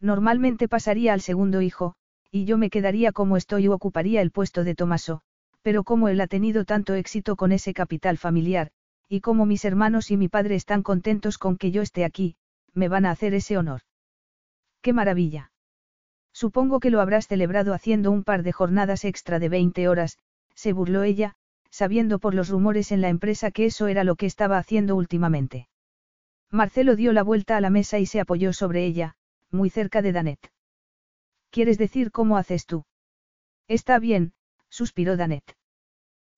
B: Normalmente pasaría al segundo hijo, y yo me quedaría como estoy o ocuparía el puesto de Tomaso, pero como él ha tenido tanto éxito con ese capital familiar, y como mis hermanos y mi padre están contentos con que yo esté aquí, me van a hacer ese honor. ¡Qué maravilla! Supongo que lo habrás celebrado haciendo un par de jornadas extra de 20 horas, se burló ella, sabiendo por los rumores en la empresa que eso era lo que estaba haciendo últimamente. Marcelo dio la vuelta a la mesa y se apoyó sobre ella, muy cerca de Danet. ¿Quieres decir cómo haces tú? Está bien, suspiró Danet.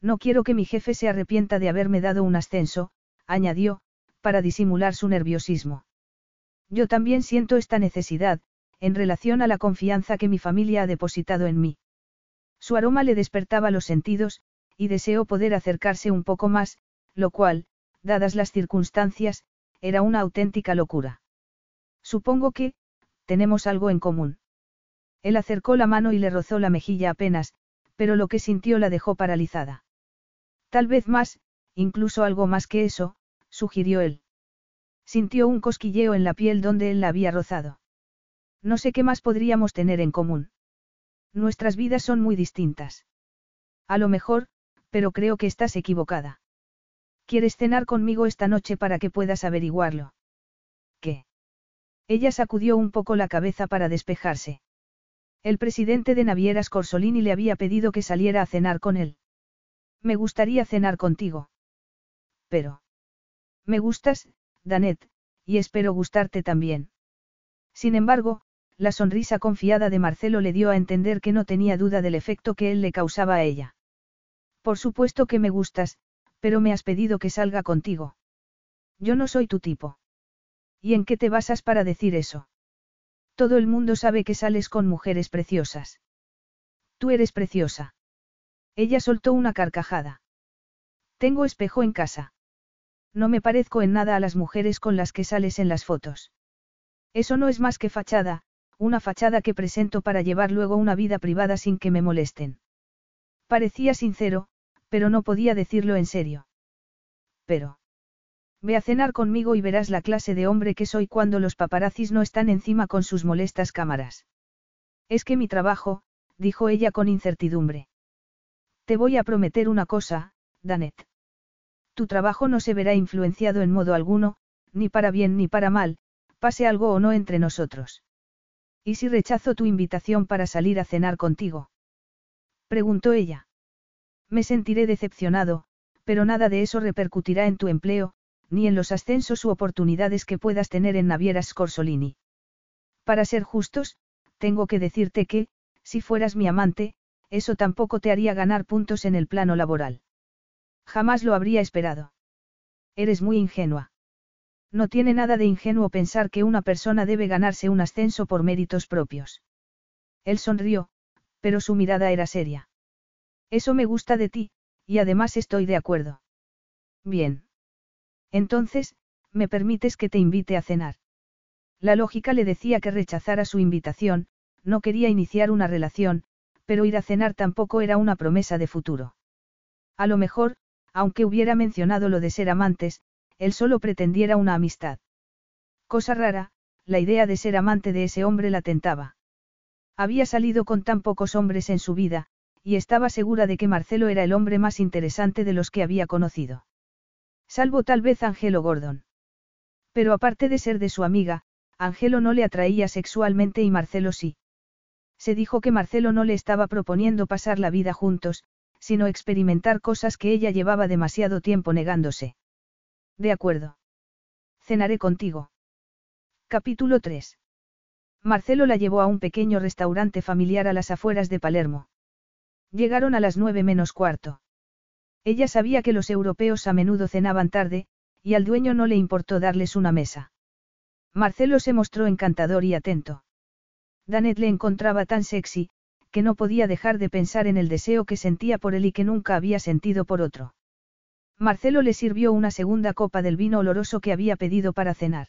B: No quiero que mi jefe se arrepienta de haberme dado un ascenso, añadió, para disimular su nerviosismo. Yo también siento esta necesidad, en relación a la confianza que mi familia ha depositado en mí. Su aroma le despertaba los sentidos, y deseó poder acercarse un poco más, lo cual, dadas las circunstancias, era una auténtica locura. Supongo que, tenemos algo en común. Él acercó la mano y le rozó la mejilla apenas, pero lo que sintió la dejó paralizada. Tal vez más, incluso algo más que eso, sugirió él. Sintió un cosquilleo en la piel donde él la había rozado. No sé qué más podríamos tener en común. Nuestras vidas son muy distintas. A lo mejor, pero creo que estás equivocada. ¿Quieres cenar conmigo esta noche para que puedas averiguarlo? ¿Qué? Ella sacudió un poco la cabeza para despejarse. El presidente de Navieras Corsolini le había pedido que saliera a cenar con él. Me gustaría cenar contigo. Pero. Me gustas, Danet, y espero gustarte también. Sin embargo, la sonrisa confiada de Marcelo le dio a entender que no tenía duda del efecto que él le causaba a ella. Por supuesto que me gustas, pero me has pedido que salga contigo. Yo no soy tu tipo. ¿Y en qué te basas para decir eso? Todo el mundo sabe que sales con mujeres preciosas. Tú eres preciosa. Ella soltó una carcajada. Tengo espejo en casa. No me parezco en nada a las mujeres con las que sales en las fotos. Eso no es más que fachada, una fachada que presento para llevar luego una vida privada sin que me molesten. Parecía sincero, pero no podía decirlo en serio. Pero. Ve a cenar conmigo y verás la clase de hombre que soy cuando los paparazzis no están encima con sus molestas cámaras. Es que mi trabajo, dijo ella con incertidumbre. Te voy a prometer una cosa, Danet. Tu trabajo no se verá influenciado en modo alguno, ni para bien ni para mal, pase algo o no entre nosotros. ¿Y si rechazo tu invitación para salir a cenar contigo? Preguntó ella. Me sentiré decepcionado, pero nada de eso repercutirá en tu empleo, ni en los ascensos u oportunidades que puedas tener en Navieras Scorsolini. Para ser justos, tengo que decirte que, si fueras mi amante, eso tampoco te haría ganar puntos en el plano laboral. Jamás lo habría esperado. Eres muy ingenua. No tiene nada de ingenuo pensar que una persona debe ganarse un ascenso por méritos propios. Él sonrió, pero su mirada era seria. Eso me gusta de ti, y además estoy de acuerdo. Bien. Entonces, ¿me permites que te invite a cenar? La lógica le decía que rechazara su invitación, no quería iniciar una relación, pero ir a cenar tampoco era una promesa de futuro. A lo mejor, aunque hubiera mencionado lo de ser amantes, él solo pretendiera una amistad. Cosa rara, la idea de ser amante de ese hombre la tentaba. Había salido con tan pocos hombres en su vida, y estaba segura de que Marcelo era el hombre más interesante de los que había conocido. Salvo tal vez Angelo Gordon. Pero aparte de ser de su amiga, Angelo no le atraía sexualmente y Marcelo sí. Se dijo que Marcelo no le estaba proponiendo pasar la vida juntos, sino experimentar cosas que ella llevaba demasiado tiempo negándose. De acuerdo. Cenaré contigo. Capítulo 3. Marcelo la llevó a un pequeño restaurante familiar a las afueras de Palermo. Llegaron a las nueve menos cuarto. Ella sabía que los europeos a menudo cenaban tarde, y al dueño no le importó darles una mesa. Marcelo se mostró encantador y atento. Danet le encontraba tan sexy, que no podía dejar de pensar en el deseo que sentía por él y que nunca había sentido por otro. Marcelo le sirvió una segunda copa del vino oloroso que había pedido para cenar.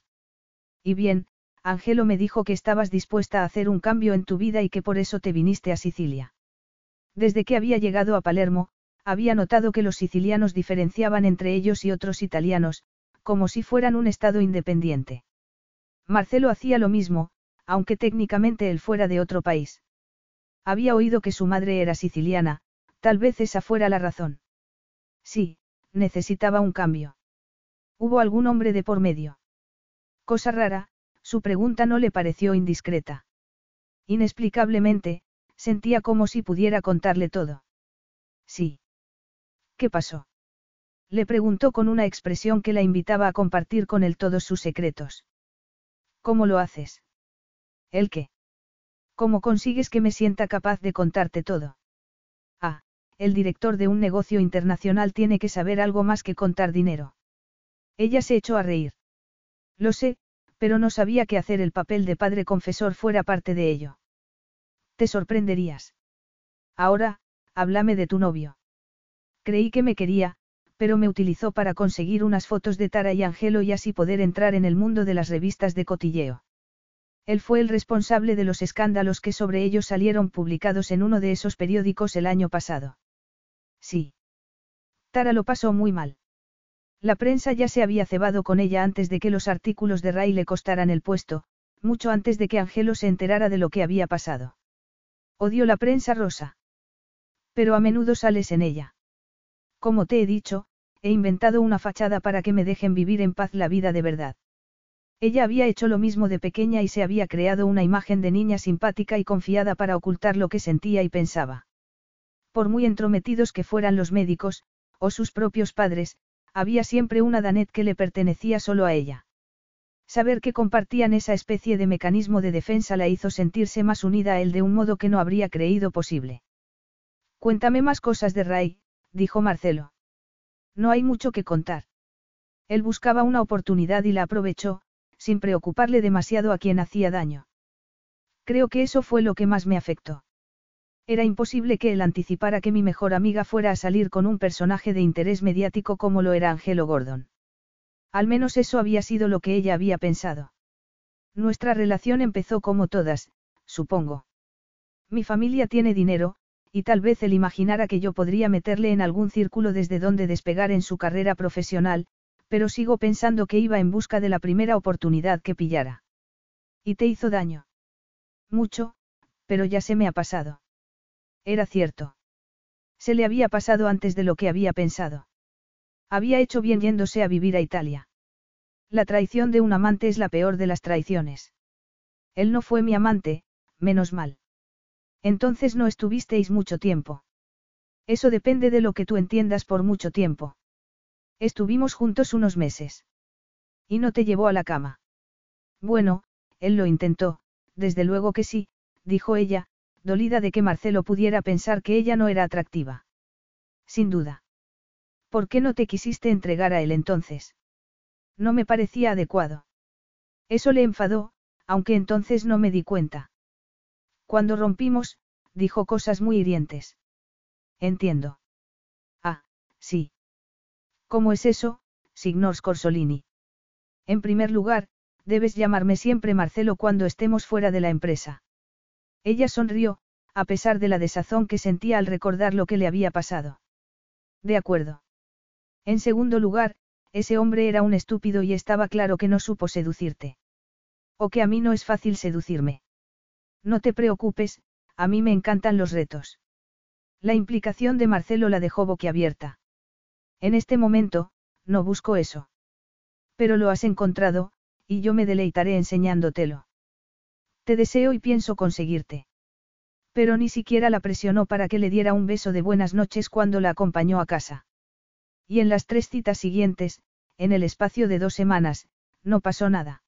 B: Y bien, Angelo me dijo que estabas dispuesta a hacer un cambio en tu vida y que por eso te viniste a Sicilia. Desde que había llegado a Palermo, había notado que los sicilianos diferenciaban entre ellos y otros italianos, como si fueran un estado independiente. Marcelo hacía lo mismo, aunque técnicamente él fuera de otro país. Había oído que su madre era siciliana, tal vez esa fuera la razón. Sí, necesitaba un cambio. ¿Hubo algún hombre de por medio? Cosa rara, su pregunta no le pareció indiscreta. Inexplicablemente, sentía como si pudiera contarle todo. Sí. ¿Qué pasó? Le preguntó con una expresión que la invitaba a compartir con él todos sus secretos. ¿Cómo lo haces? ¿El qué? ¿Cómo consigues que me sienta capaz de contarte todo? Ah, el director de un negocio internacional tiene que saber algo más que contar dinero. Ella se echó a reír. Lo sé, pero no sabía que hacer el papel de padre confesor fuera parte de ello. Te sorprenderías. Ahora, háblame de tu novio. Creí que me quería, pero me utilizó para conseguir unas fotos de Tara y Angelo y así poder entrar en el mundo de las revistas de cotilleo. Él fue el responsable de los escándalos que sobre ellos salieron publicados en uno de esos periódicos el año pasado. Sí. Tara lo pasó muy mal. La prensa ya se había cebado con ella antes de que los artículos de Ray le costaran el puesto, mucho antes de que Angelo se enterara de lo que había pasado. Odio la prensa rosa. Pero a menudo sales en ella. Como te he dicho, he inventado una fachada para que me dejen vivir en paz la vida de verdad. Ella había hecho lo mismo de pequeña y se había creado una imagen de niña simpática y confiada para ocultar lo que sentía y pensaba. Por muy entrometidos que fueran los médicos, o sus propios padres, había siempre una Danet que le pertenecía solo a ella. Saber que compartían esa especie de mecanismo de defensa la hizo sentirse más unida a él de un modo que no habría creído posible. Cuéntame más cosas de Ray, dijo Marcelo. No hay mucho que contar. Él buscaba una oportunidad y la aprovechó, sin preocuparle demasiado a quien hacía daño. Creo que eso fue lo que más me afectó. Era imposible que él anticipara que mi mejor amiga fuera a salir con un personaje de interés mediático como lo era Angelo Gordon. Al menos eso había sido lo que ella había pensado. Nuestra relación empezó como todas, supongo. Mi familia tiene dinero, y tal vez él imaginara que yo podría meterle en algún círculo desde donde despegar en su carrera profesional, pero sigo pensando que iba en busca de la primera oportunidad que pillara. ¿Y te hizo daño? Mucho, pero ya se me ha pasado. Era cierto. Se le había pasado antes de lo que había pensado. Había hecho bien yéndose a vivir a Italia. La traición de un amante es la peor de las traiciones. Él no fue mi amante, menos mal. Entonces no estuvisteis mucho tiempo. Eso depende de lo que tú entiendas por mucho tiempo. Estuvimos juntos unos meses. ¿Y no te llevó a la cama? Bueno, él lo intentó, desde luego que sí, dijo ella, dolida de que Marcelo pudiera pensar que ella no era atractiva. Sin duda. ¿Por qué no te quisiste entregar a él entonces? No me parecía adecuado. Eso le enfadó, aunque entonces no me di cuenta. Cuando rompimos, dijo cosas muy hirientes. Entiendo. Ah, sí. ¿Cómo es eso, signor Scorsolini? En primer lugar, debes llamarme siempre Marcelo cuando estemos fuera de la empresa. Ella sonrió, a pesar de la desazón que sentía al recordar lo que le había pasado. De acuerdo. En segundo lugar, ese hombre era un estúpido y estaba claro que no supo seducirte. O que a mí no es fácil seducirme. No te preocupes, a mí me encantan los retos. La implicación de Marcelo la dejó boquiabierta. En este momento, no busco eso. Pero lo has encontrado, y yo me deleitaré enseñándotelo. Te deseo y pienso conseguirte. Pero ni siquiera la presionó para que le diera un beso de buenas noches cuando la acompañó a casa. Y en las tres citas siguientes, en el espacio de dos semanas, no pasó nada.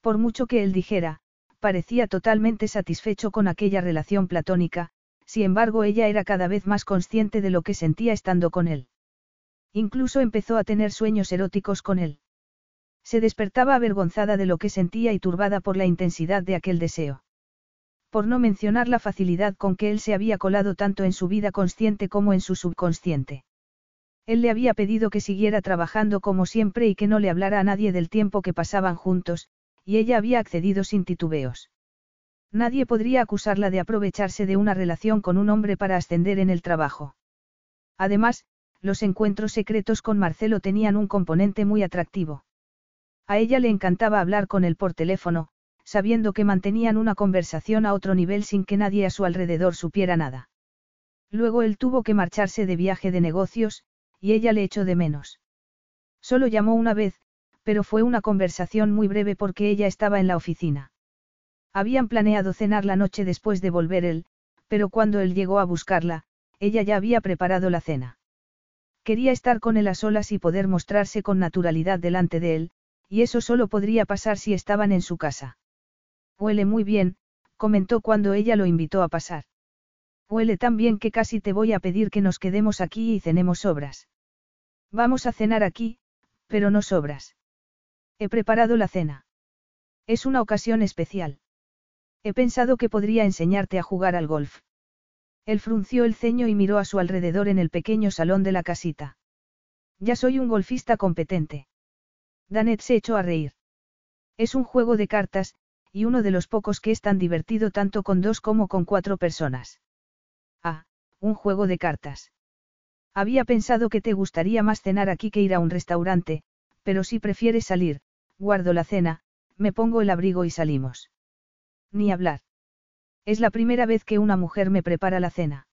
B: Por mucho que él dijera, parecía totalmente satisfecho con aquella relación platónica, sin embargo ella era cada vez más consciente de lo que sentía estando con él. Incluso empezó a tener sueños eróticos con él. Se despertaba avergonzada de lo que sentía y turbada por la intensidad de aquel deseo. Por no mencionar la facilidad con que él se había colado tanto en su vida consciente como en su subconsciente. Él le había pedido que siguiera trabajando como siempre y que no le hablara a nadie del tiempo que pasaban juntos, y ella había accedido sin titubeos. Nadie podría acusarla de aprovecharse de una relación con un hombre para ascender en el trabajo. Además, los encuentros secretos con Marcelo tenían un componente muy atractivo. A ella le encantaba hablar con él por teléfono, sabiendo que mantenían una conversación a otro nivel sin que nadie a su alrededor supiera nada. Luego él tuvo que marcharse de viaje de negocios, y ella le echó de menos. Solo llamó una vez, pero fue una conversación muy breve porque ella estaba en la oficina. Habían planeado cenar la noche después de volver él, pero cuando él llegó a buscarla, ella ya había preparado la cena. Quería estar con él a solas y poder mostrarse con naturalidad delante de él, y eso solo podría pasar si estaban en su casa. Huele muy bien, comentó cuando ella lo invitó a pasar. Huele tan bien que casi te voy a pedir que nos quedemos aquí y cenemos sobras. Vamos a cenar aquí, pero no sobras. He preparado la cena. Es una ocasión especial. He pensado que podría enseñarte a jugar al golf. Él frunció el ceño y miró a su alrededor en el pequeño salón de la casita. Ya soy un golfista competente. Danet se echó a reír. Es un juego de cartas, y uno de los pocos que es tan divertido tanto con dos como con cuatro personas. Ah, un juego de cartas. Había pensado que te gustaría más cenar aquí que ir a un restaurante, pero si prefieres salir, guardo la cena, me pongo el abrigo y salimos. Ni hablar. Es la primera vez que una mujer me prepara la cena.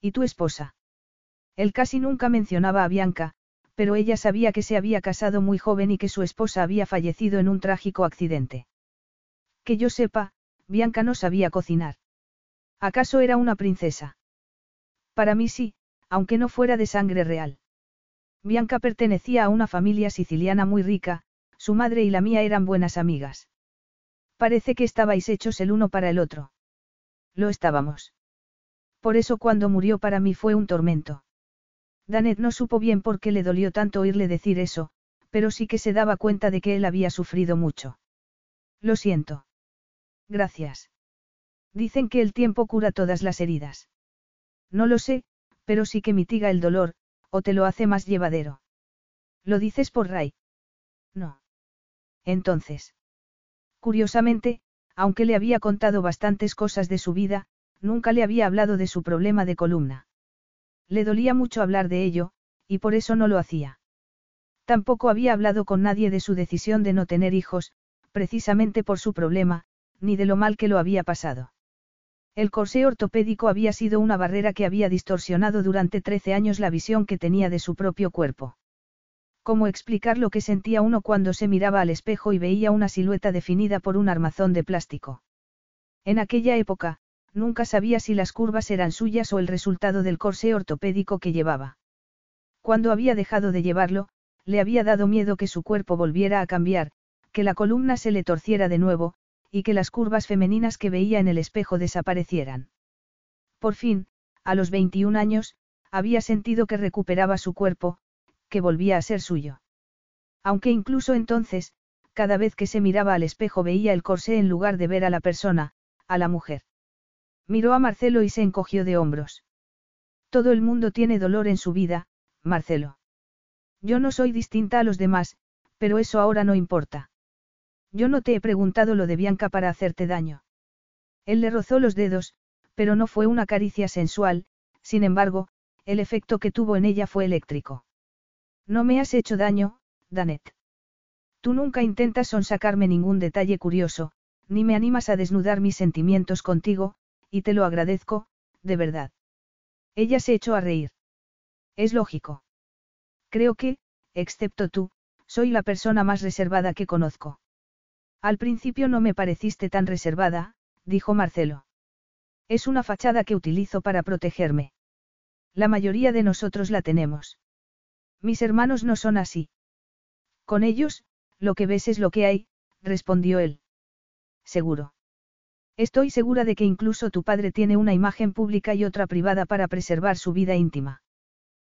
B: ¿Y tu esposa? Él casi nunca mencionaba a Bianca, pero ella sabía que se había casado muy joven y que su esposa había fallecido en un trágico accidente. Que yo sepa, Bianca no sabía cocinar. ¿Acaso era una princesa? Para mí sí, aunque no fuera de sangre real. Bianca pertenecía a una familia siciliana muy rica, su madre y la mía eran buenas amigas. Parece que estabais hechos el uno para el otro. Lo estábamos. Por eso cuando murió para mí fue un tormento. Danet no supo bien por qué le dolió tanto oírle decir eso, pero sí que se daba cuenta de que él había sufrido mucho. Lo siento. Gracias. Dicen que el tiempo cura todas las heridas. No lo sé, pero sí que mitiga el dolor, o te lo hace más llevadero. ¿Lo dices por Ray? No. Entonces. Curiosamente, aunque le había contado bastantes cosas de su vida, nunca le había hablado de su problema de columna. Le dolía mucho hablar de ello, y por eso no lo hacía. Tampoco había hablado con nadie de su decisión de no tener hijos, precisamente por su problema, ni de lo mal que lo había pasado. El corsé ortopédico había sido una barrera que había distorsionado durante 13 años la visión que tenía de su propio cuerpo. ¿Cómo explicar lo que sentía uno cuando se miraba al espejo y veía una silueta definida por un armazón de plástico? En aquella época, nunca sabía si las curvas eran suyas o el resultado del corsé ortopédico que llevaba. Cuando había dejado de llevarlo, le había dado miedo que su cuerpo volviera a cambiar, que la columna se le torciera de nuevo, y que las curvas femeninas que veía en el espejo desaparecieran. Por fin, a los 21 años, había sentido que recuperaba su cuerpo, que volvía a ser suyo. Aunque incluso entonces, cada vez que se miraba al espejo veía el corsé en lugar de ver a la persona, a la mujer. Miró a Marcelo y se encogió de hombros. Todo el mundo tiene dolor en su vida, Marcelo. Yo no soy distinta a los demás, pero eso ahora no importa. Yo no te he preguntado lo de Bianca para hacerte daño. Él le rozó los dedos, pero no fue una caricia sensual, sin embargo, el efecto que tuvo en ella fue eléctrico. No me has hecho daño, Danet. Tú nunca intentas sonsacarme ningún detalle curioso, ni me animas a desnudar mis sentimientos contigo, y te lo agradezco, de verdad. Ella se echó a reír. Es lógico. Creo que, excepto tú, soy la persona más reservada que conozco. Al principio no me pareciste tan reservada, dijo Marcelo. Es una fachada que utilizo para protegerme. La mayoría de nosotros la tenemos. Mis hermanos no son así. Con ellos, lo que ves es lo que hay, respondió él. Seguro. Estoy segura de que incluso tu padre tiene una imagen pública y otra privada para preservar su vida íntima.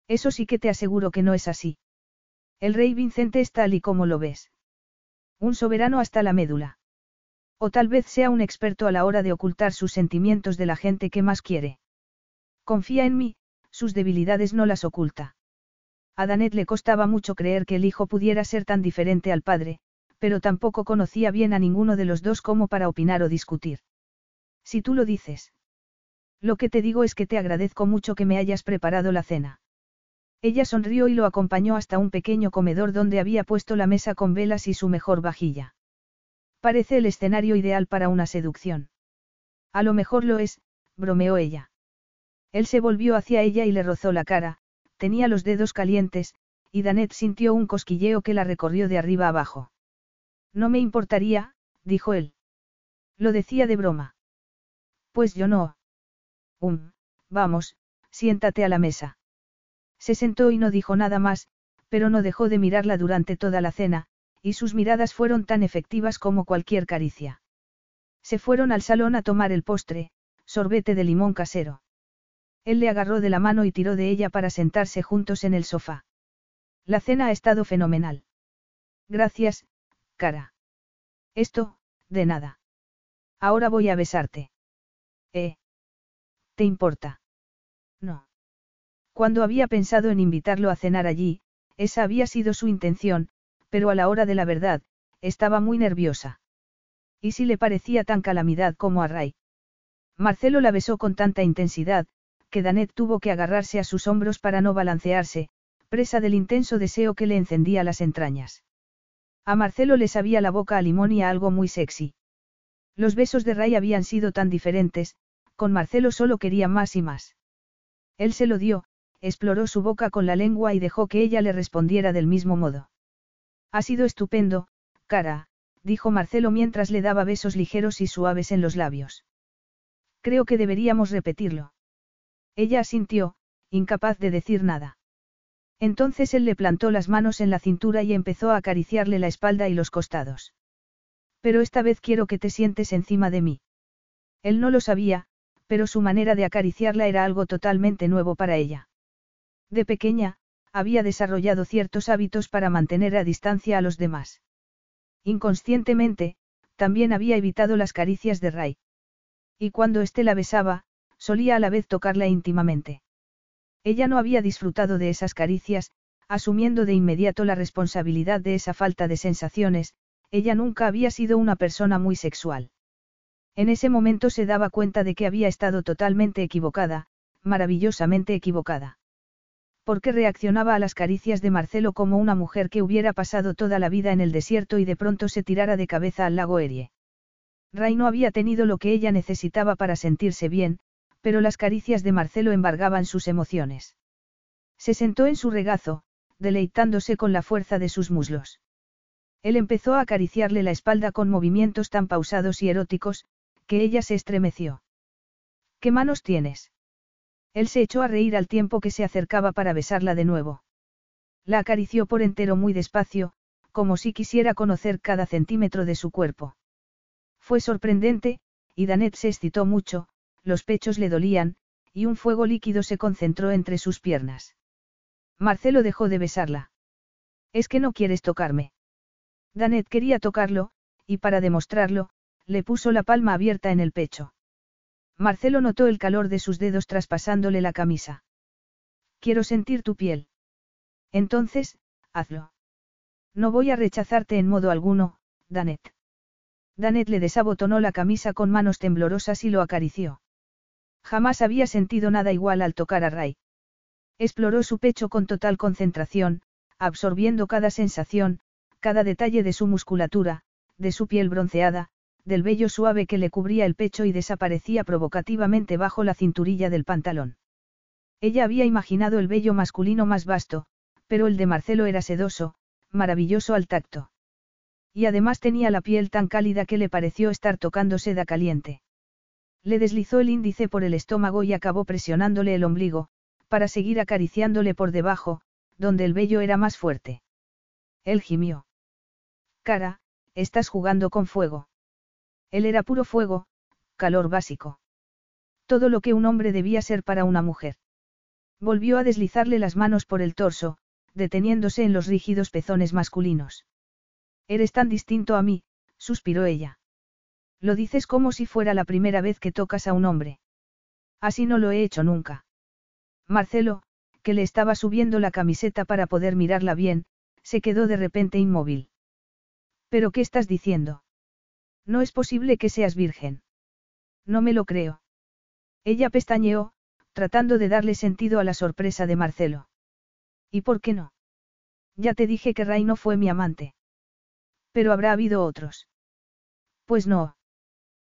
B: Eso sí que te aseguro que no es así. El rey Vincente es tal y como lo ves. Un soberano hasta la médula. O tal vez sea un experto a la hora de ocultar sus sentimientos de la gente que más quiere. Confía en mí, sus debilidades no las oculta. A Danet le costaba mucho creer que el hijo pudiera ser tan diferente al padre, pero tampoco conocía bien a ninguno de los dos como para opinar o discutir. Si tú lo dices. Lo que te digo es que te agradezco mucho que me hayas preparado la cena. Ella sonrió y lo acompañó hasta un pequeño comedor donde había puesto la mesa con velas y su mejor vajilla. Parece el escenario ideal para una seducción. A lo mejor lo es, bromeó ella. Él se volvió hacia ella y le rozó la cara, tenía los dedos calientes, y Danet sintió un cosquilleo que la recorrió de arriba abajo. No me importaría, dijo él. Lo decía de broma. Pues yo no. Um, vamos, siéntate a la mesa. Se sentó y no dijo nada más, pero no dejó de mirarla durante toda la cena, y sus miradas fueron tan efectivas como cualquier caricia. Se fueron al salón a tomar el postre, sorbete de limón casero. Él le agarró de la mano y tiró de ella para sentarse juntos en el sofá. La cena ha estado fenomenal. Gracias, cara. Esto, de nada. Ahora voy a besarte. ¿Eh? ¿Te importa? No. Cuando había pensado en invitarlo a cenar allí, esa había sido su intención, pero a la hora de la verdad, estaba muy nerviosa. ¿Y si le parecía tan calamidad como a Ray? Marcelo la besó con tanta intensidad, que Danet tuvo que agarrarse a sus hombros para no balancearse, presa del intenso deseo que le encendía las entrañas. A Marcelo le sabía la boca a limón y a algo muy sexy. Los besos de Ray habían sido tan diferentes, con Marcelo solo quería más y más. Él se lo dio, exploró su boca con la lengua y dejó que ella le respondiera del mismo modo. Ha sido estupendo, cara, dijo Marcelo mientras le daba besos ligeros y suaves en los labios. Creo que deberíamos repetirlo. Ella asintió, incapaz de decir nada. Entonces él le plantó las manos en la cintura y empezó a acariciarle la espalda y los costados. Pero esta vez quiero que te sientes encima de mí. Él no lo sabía, pero su manera de acariciarla era algo totalmente nuevo para ella. De pequeña, había desarrollado ciertos hábitos para mantener a distancia a los demás. Inconscientemente, también había evitado las caricias de Ray. Y cuando éste la besaba, solía a la vez tocarla íntimamente. Ella no había disfrutado de esas caricias, asumiendo de inmediato la responsabilidad de esa falta de sensaciones, ella nunca había sido una persona muy sexual. En ese momento se daba cuenta de que había estado totalmente equivocada, maravillosamente equivocada. Porque reaccionaba a las caricias de Marcelo como una mujer que hubiera pasado toda la vida en el desierto y de pronto se tirara de cabeza al lago Erie. Ray no había tenido lo que ella necesitaba para sentirse bien, pero las caricias de Marcelo embargaban sus emociones. Se sentó en su regazo, deleitándose con la fuerza de sus muslos. Él empezó a acariciarle la espalda con movimientos tan pausados y eróticos, que ella se estremeció. ¿Qué manos tienes? Él se echó a reír al tiempo que se acercaba para besarla de nuevo. La acarició por entero muy despacio, como si quisiera conocer cada centímetro de su cuerpo. Fue sorprendente, y Danet se excitó mucho, los pechos le dolían, y un fuego líquido se concentró entre sus piernas. Marcelo dejó de besarla. Es que no quieres tocarme. Danet quería tocarlo, y para demostrarlo, le puso la palma abierta en el pecho. Marcelo notó el calor de sus dedos traspasándole la camisa. Quiero sentir tu piel. Entonces, hazlo. No voy a rechazarte en modo alguno, Danet. Danet le desabotonó la camisa con manos temblorosas y lo acarició. Jamás había sentido nada igual al tocar a Ray. Exploró su pecho con total concentración, absorbiendo cada sensación, cada detalle de su musculatura, de su piel bronceada, del vello suave que le cubría el pecho y desaparecía provocativamente bajo la cinturilla del pantalón. Ella había imaginado el vello masculino más vasto, pero el de Marcelo era sedoso, maravilloso al tacto. Y además tenía la piel tan cálida que le pareció estar tocando seda caliente. Le deslizó el índice por el estómago y acabó presionándole el ombligo, para seguir acariciándole por debajo, donde el vello era más fuerte. Él gimió. Cara, estás jugando con fuego. Él era puro fuego, calor básico. Todo lo que un hombre debía ser para una mujer. Volvió a deslizarle las manos por el torso, deteniéndose en los rígidos pezones masculinos. Eres tan distinto a mí, suspiró ella. Lo dices como si fuera la primera vez que tocas a un hombre. Así no lo he hecho nunca. Marcelo, que le estaba subiendo la camiseta para poder mirarla bien, se quedó de repente inmóvil. ¿Pero qué estás diciendo? No es posible que seas virgen. No me lo creo. Ella pestañeó, tratando de darle sentido a la sorpresa de Marcelo. ¿Y por qué no? Ya te dije que Ray no fue mi amante. Pero habrá habido otros. Pues no.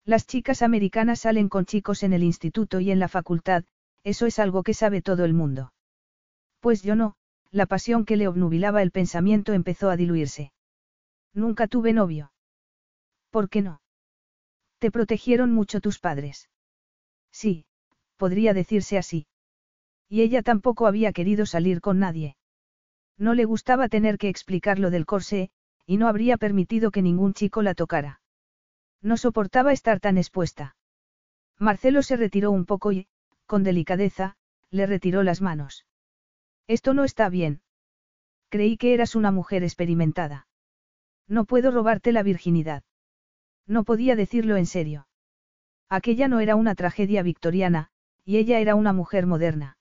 B: Las chicas americanas salen con chicos en el instituto y en la facultad, eso es algo que sabe todo el mundo. Pues yo no, la pasión que le obnubilaba el pensamiento empezó a diluirse. Nunca tuve novio. ¿Por qué no? Te protegieron mucho tus padres. Sí, podría decirse así. Y ella tampoco había querido salir con nadie. No le gustaba tener que explicar lo del corsé, y no habría permitido que ningún chico la tocara. No soportaba estar tan expuesta. Marcelo se retiró un poco y, con delicadeza, le retiró las manos. Esto no está bien. Creí que eras una mujer experimentada. No puedo robarte la virginidad. No podía decirlo en serio. Aquella no era una tragedia victoriana, y ella era una mujer moderna.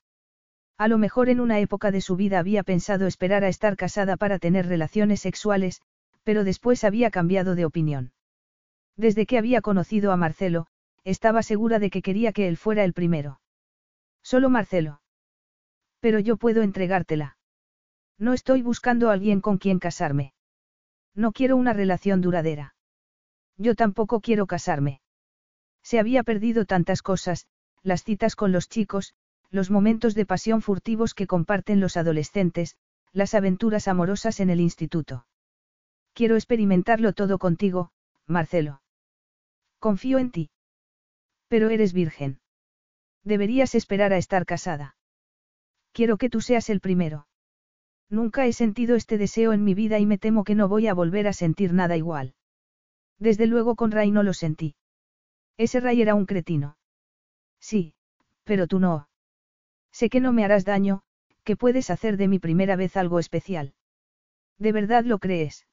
B: A lo mejor en una época de su vida había pensado esperar a estar casada para tener relaciones sexuales, pero después había cambiado de opinión. Desde que había conocido a Marcelo, estaba segura de que quería que él fuera el primero. Solo Marcelo. Pero yo puedo entregártela. No estoy buscando a alguien con quien casarme. No quiero una relación duradera. Yo tampoco quiero casarme. Se había perdido tantas cosas, las citas con los chicos, los momentos de pasión furtivos que comparten los adolescentes, las aventuras amorosas en el instituto. Quiero experimentarlo todo contigo, Marcelo. Confío en ti. Pero eres virgen. Deberías esperar a estar casada. Quiero que tú seas el primero. Nunca he sentido este deseo en mi vida y me temo que no voy a volver a sentir nada igual. Desde luego con Ray no lo sentí. Ese Ray era un cretino. Sí, pero tú no. Sé que no me harás daño, que puedes hacer de mi primera vez algo especial. ¿De verdad lo crees?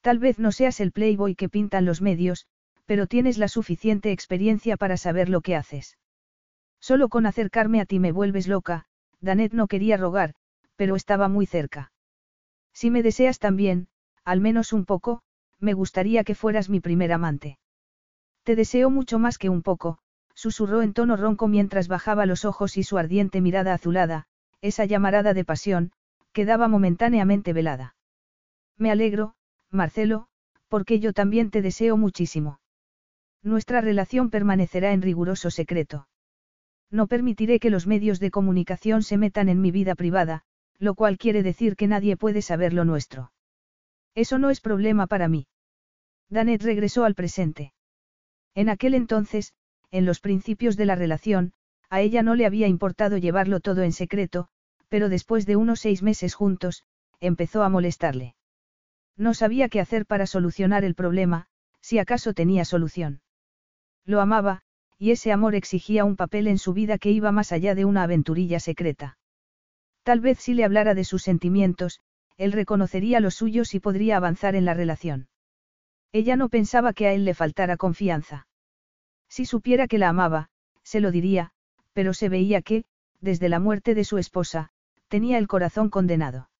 B: Tal vez no seas el playboy que pintan los medios, pero tienes la suficiente experiencia para saber lo que haces. Solo con acercarme a ti me vuelves loca, Danet no quería rogar, pero estaba muy cerca. Si me deseas también, al menos un poco, me gustaría que fueras mi primer amante. Te deseo mucho más que un poco, susurró en tono ronco mientras bajaba los ojos y su ardiente mirada azulada, esa llamarada de pasión, quedaba momentáneamente velada. Me alegro, Marcelo, porque yo también te deseo muchísimo. Nuestra relación permanecerá en riguroso secreto. No permitiré que los medios de comunicación se metan en mi vida privada, lo cual quiere decir que nadie puede saber lo nuestro. Eso no es problema para mí. Danet regresó al presente. En aquel entonces, en los principios de la relación, a ella no le había importado llevarlo todo en secreto, pero después de unos seis meses juntos, empezó a molestarle. No sabía qué hacer para solucionar el problema, si acaso tenía solución. Lo amaba, y ese amor exigía un papel en su vida que iba más allá de una aventurilla secreta. Tal vez si le hablara de sus sentimientos, él reconocería los suyos y podría avanzar en la relación. Ella no pensaba que a él le faltara confianza. Si supiera que la amaba, se lo diría, pero se veía que, desde la muerte de su esposa, tenía el corazón condenado.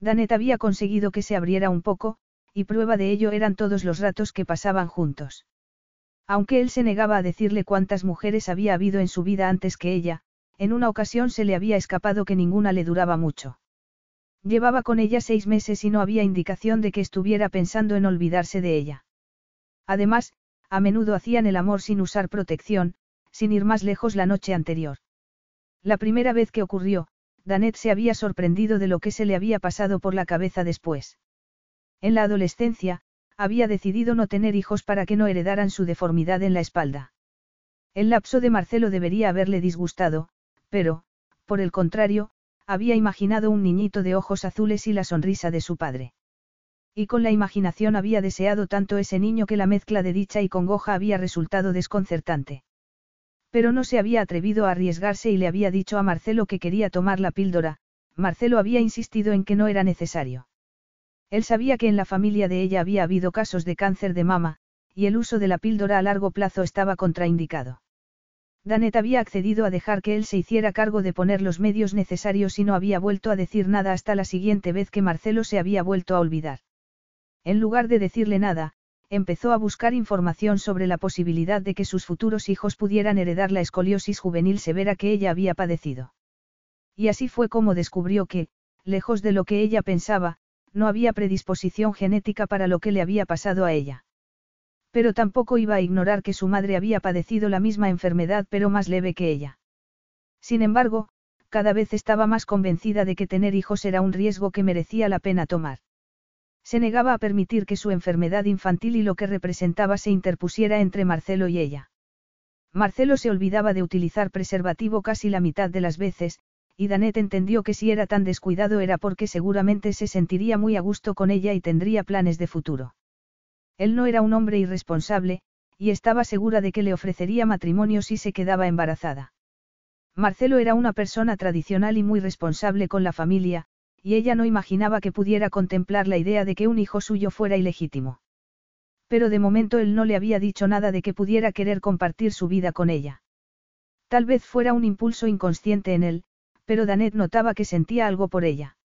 B: Danet había conseguido que se abriera un poco, y prueba de ello eran todos los ratos que pasaban juntos. Aunque él se negaba a decirle cuántas mujeres había habido en su vida antes que ella, en una ocasión se le había escapado que ninguna le duraba mucho. Llevaba con ella seis meses y no había indicación de que estuviera pensando en olvidarse de ella. Además, a menudo hacían el amor sin usar protección, sin ir más lejos la noche anterior. La primera vez que ocurrió, Danet se había sorprendido de lo que se le había pasado por la cabeza después. En la adolescencia, había decidido no tener hijos para que no heredaran su deformidad en la espalda. El lapso de Marcelo debería haberle disgustado, pero, por el contrario, había imaginado un niñito de ojos azules y la sonrisa de su padre. Y con la imaginación había deseado tanto ese niño que la mezcla de dicha y congoja había resultado desconcertante. Pero no se había atrevido a arriesgarse y le había dicho a Marcelo que quería tomar la píldora, Marcelo había insistido en que no era necesario. Él sabía que en la familia de ella había habido casos de cáncer de mama, y el uso de la píldora a largo plazo estaba contraindicado. Danet había accedido a dejar que él se hiciera cargo de poner los medios necesarios y no había vuelto a decir nada hasta la siguiente vez que Marcelo se había vuelto a olvidar. En lugar de decirle nada, empezó a buscar información sobre la posibilidad de que sus futuros hijos pudieran heredar la escoliosis juvenil severa que ella había padecido. Y así fue como descubrió que, lejos de lo que ella pensaba, no había predisposición genética para lo que le había pasado a ella. Pero tampoco iba a ignorar que su madre había padecido la misma enfermedad pero más leve que ella. Sin embargo, cada vez estaba más convencida de que tener hijos era un riesgo que merecía la pena tomar. Se negaba a permitir que su enfermedad infantil y lo que representaba se interpusiera entre Marcelo y ella. Marcelo se olvidaba de utilizar preservativo casi la mitad de las veces, y Danet entendió que si era tan descuidado era porque seguramente se sentiría muy a gusto con ella y tendría planes de futuro. Él no era un hombre irresponsable, y estaba segura de que le ofrecería matrimonio si se quedaba embarazada. Marcelo era una persona tradicional y muy responsable con la familia, y ella no imaginaba que pudiera contemplar la idea de que un hijo suyo fuera ilegítimo. Pero de momento él no le había dicho nada de que pudiera querer compartir su vida con ella. Tal vez fuera un impulso inconsciente en él, pero Danet notaba que sentía algo por ella.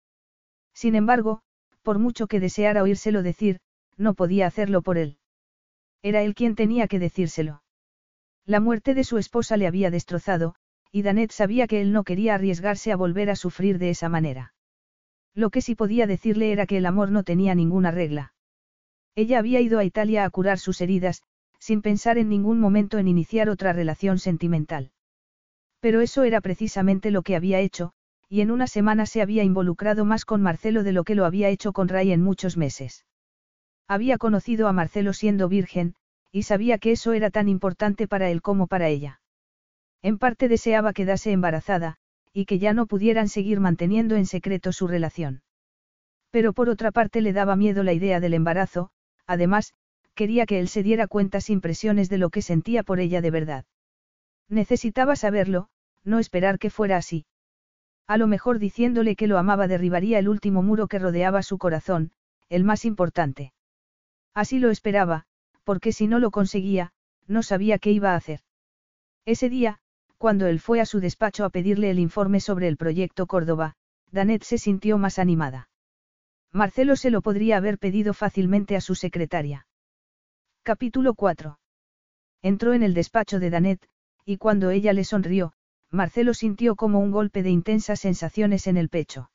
B: Sin embargo, por mucho que deseara oírselo decir, no podía hacerlo por él. Era él quien tenía que decírselo. La muerte de su esposa le había destrozado, y Danet sabía que él no quería arriesgarse a volver a sufrir de esa manera. Lo que sí podía decirle era que el amor no tenía ninguna regla. Ella había ido a Italia a curar sus heridas, sin pensar en ningún momento en iniciar otra relación sentimental. Pero eso era precisamente lo que había hecho, y en una semana se había involucrado más con Marcelo de lo que lo había hecho con Ray en muchos meses. Había conocido a Marcelo siendo virgen, y sabía que eso era tan importante para él como para ella. En parte deseaba quedarse embarazada, y que ya no pudieran seguir manteniendo en secreto su relación. Pero por otra parte le daba miedo la idea del embarazo, además, quería que él se diera cuenta sin presiones de lo que sentía por ella de verdad. Necesitaba saberlo, no esperar que fuera así. A lo mejor diciéndole que lo amaba derribaría el último muro que rodeaba su corazón, el más importante. Así lo esperaba, porque si no lo conseguía, no sabía qué iba a hacer. Ese día, cuando él fue a su despacho a pedirle el informe sobre el proyecto Córdoba, Danet se sintió más animada. Marcelo se lo podría haber pedido fácilmente a su secretaria. Capítulo 4. Entró en el despacho de Danet, y cuando ella le sonrió, Marcelo sintió como un golpe de intensas sensaciones en el pecho.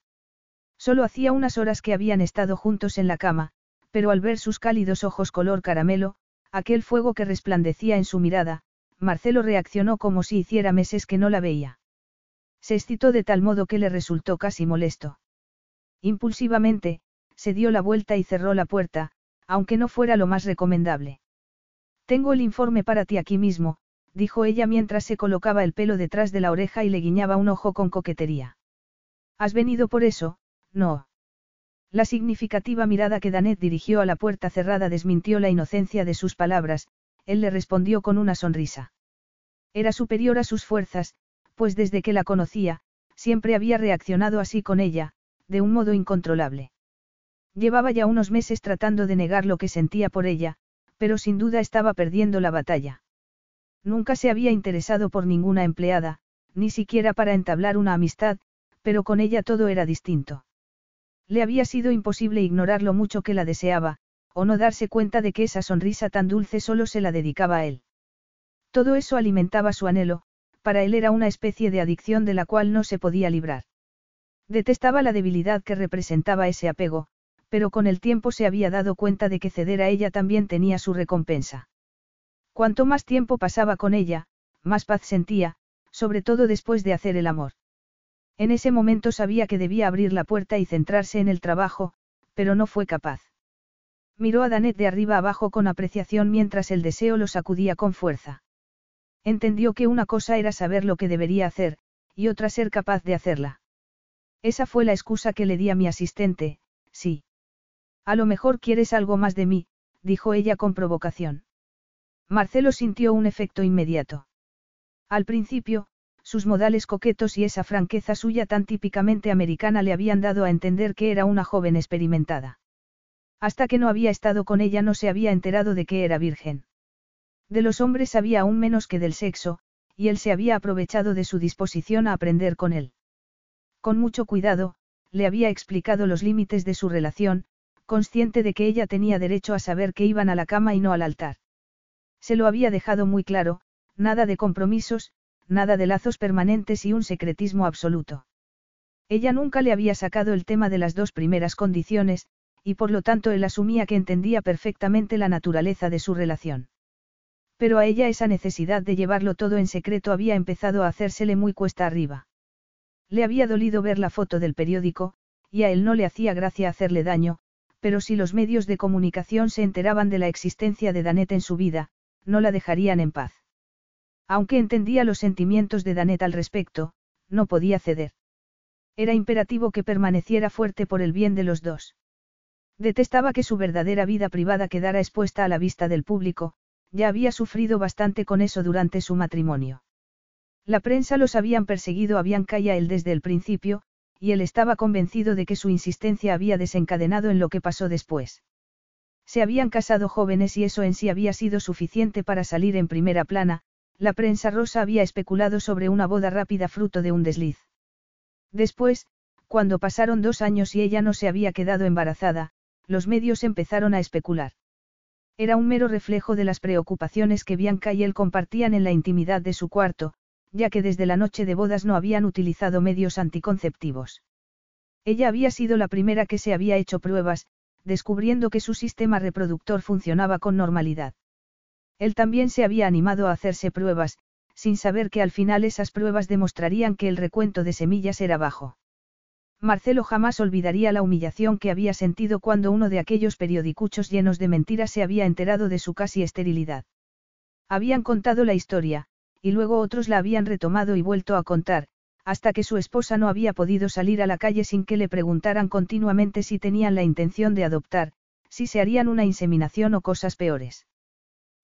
B: Solo hacía unas horas que habían estado juntos en la cama, pero al ver sus cálidos ojos color caramelo, aquel fuego que resplandecía en su mirada, Marcelo reaccionó como si hiciera meses que no la veía. Se excitó de tal modo que le resultó casi molesto. Impulsivamente, se dio la vuelta y cerró la puerta, aunque no fuera lo más recomendable. Tengo el informe para ti aquí mismo, dijo ella mientras se colocaba el pelo detrás de la oreja y le guiñaba un ojo con coquetería. ¿Has venido por eso? No. La significativa mirada que Danet dirigió a la puerta cerrada desmintió la inocencia de sus palabras, él le respondió con una sonrisa. Era superior a sus fuerzas, pues desde que la conocía, siempre había reaccionado así con ella, de un modo incontrolable. Llevaba ya unos meses tratando de negar lo que sentía por ella, pero sin duda estaba perdiendo la batalla. Nunca se había interesado por ninguna empleada, ni siquiera para entablar una amistad, pero con ella todo era distinto. Le había sido imposible ignorar lo mucho que la deseaba, o no darse cuenta de que esa sonrisa tan dulce solo se la dedicaba a él. Todo eso alimentaba su anhelo, para él era una especie de adicción de la cual no se podía librar. Detestaba la debilidad que representaba ese apego, pero con el tiempo se había dado cuenta de que ceder a ella también tenía su recompensa. Cuanto más tiempo pasaba con ella, más paz sentía, sobre todo después de hacer el amor. En ese momento sabía que debía abrir la puerta y centrarse en el trabajo, pero no fue capaz. Miró a Danet de arriba abajo con apreciación mientras el deseo lo sacudía con fuerza. Entendió que una cosa era saber lo que debería hacer, y otra ser capaz de hacerla. Esa fue la excusa que le di a mi asistente, sí. A lo mejor quieres algo más de mí, dijo ella con provocación. Marcelo sintió un efecto inmediato. Al principio, sus modales coquetos y esa franqueza suya tan típicamente americana le habían dado a entender que era una joven experimentada. Hasta que no había estado con ella no se había enterado de que era virgen. De los hombres sabía aún menos que del sexo, y él se había aprovechado de su disposición a aprender con él. Con mucho cuidado, le había explicado los límites de su relación, consciente de que ella tenía derecho a saber que iban a la cama y no al altar. Se lo había dejado muy claro, nada de compromisos, nada de lazos permanentes y un secretismo absoluto. Ella nunca le había sacado el tema de las dos primeras condiciones, y por lo tanto él asumía que entendía perfectamente la naturaleza de su relación. Pero a ella esa necesidad de llevarlo todo en secreto había empezado a hacérsele muy cuesta arriba. Le había dolido ver la foto del periódico, y a él no le hacía gracia hacerle daño, pero si los medios de comunicación se enteraban de la existencia de Danet en su vida, no la dejarían en paz. Aunque entendía los sentimientos de Danet al respecto, no podía ceder. Era imperativo que permaneciera fuerte por el bien de los dos. Detestaba que su verdadera vida privada quedara expuesta a la vista del público, ya había sufrido bastante con eso durante su matrimonio. La prensa los habían perseguido a Bianca y a él desde el principio, y él estaba convencido de que su insistencia había desencadenado en lo que pasó después. Se habían casado jóvenes y eso en sí había sido suficiente para salir en primera plana, la prensa rosa había especulado sobre una boda rápida fruto de un desliz. Después, cuando pasaron dos años y ella no se había quedado embarazada, los medios empezaron a especular. Era un mero reflejo de las preocupaciones que Bianca y él compartían en la intimidad de su cuarto, ya que desde la noche de bodas no habían utilizado medios anticonceptivos. Ella había sido la primera que se había hecho pruebas, descubriendo que su sistema reproductor funcionaba con normalidad. Él también se había animado a hacerse pruebas, sin saber que al final esas pruebas demostrarían que el recuento de semillas era bajo. Marcelo jamás olvidaría la humillación que había sentido cuando uno de aquellos periodicuchos llenos de mentiras se había enterado de su casi esterilidad. Habían contado la historia, y luego otros la habían retomado y vuelto a contar, hasta que su esposa no había podido salir a la calle sin que le preguntaran continuamente si tenían la intención de adoptar, si se harían una inseminación o cosas peores.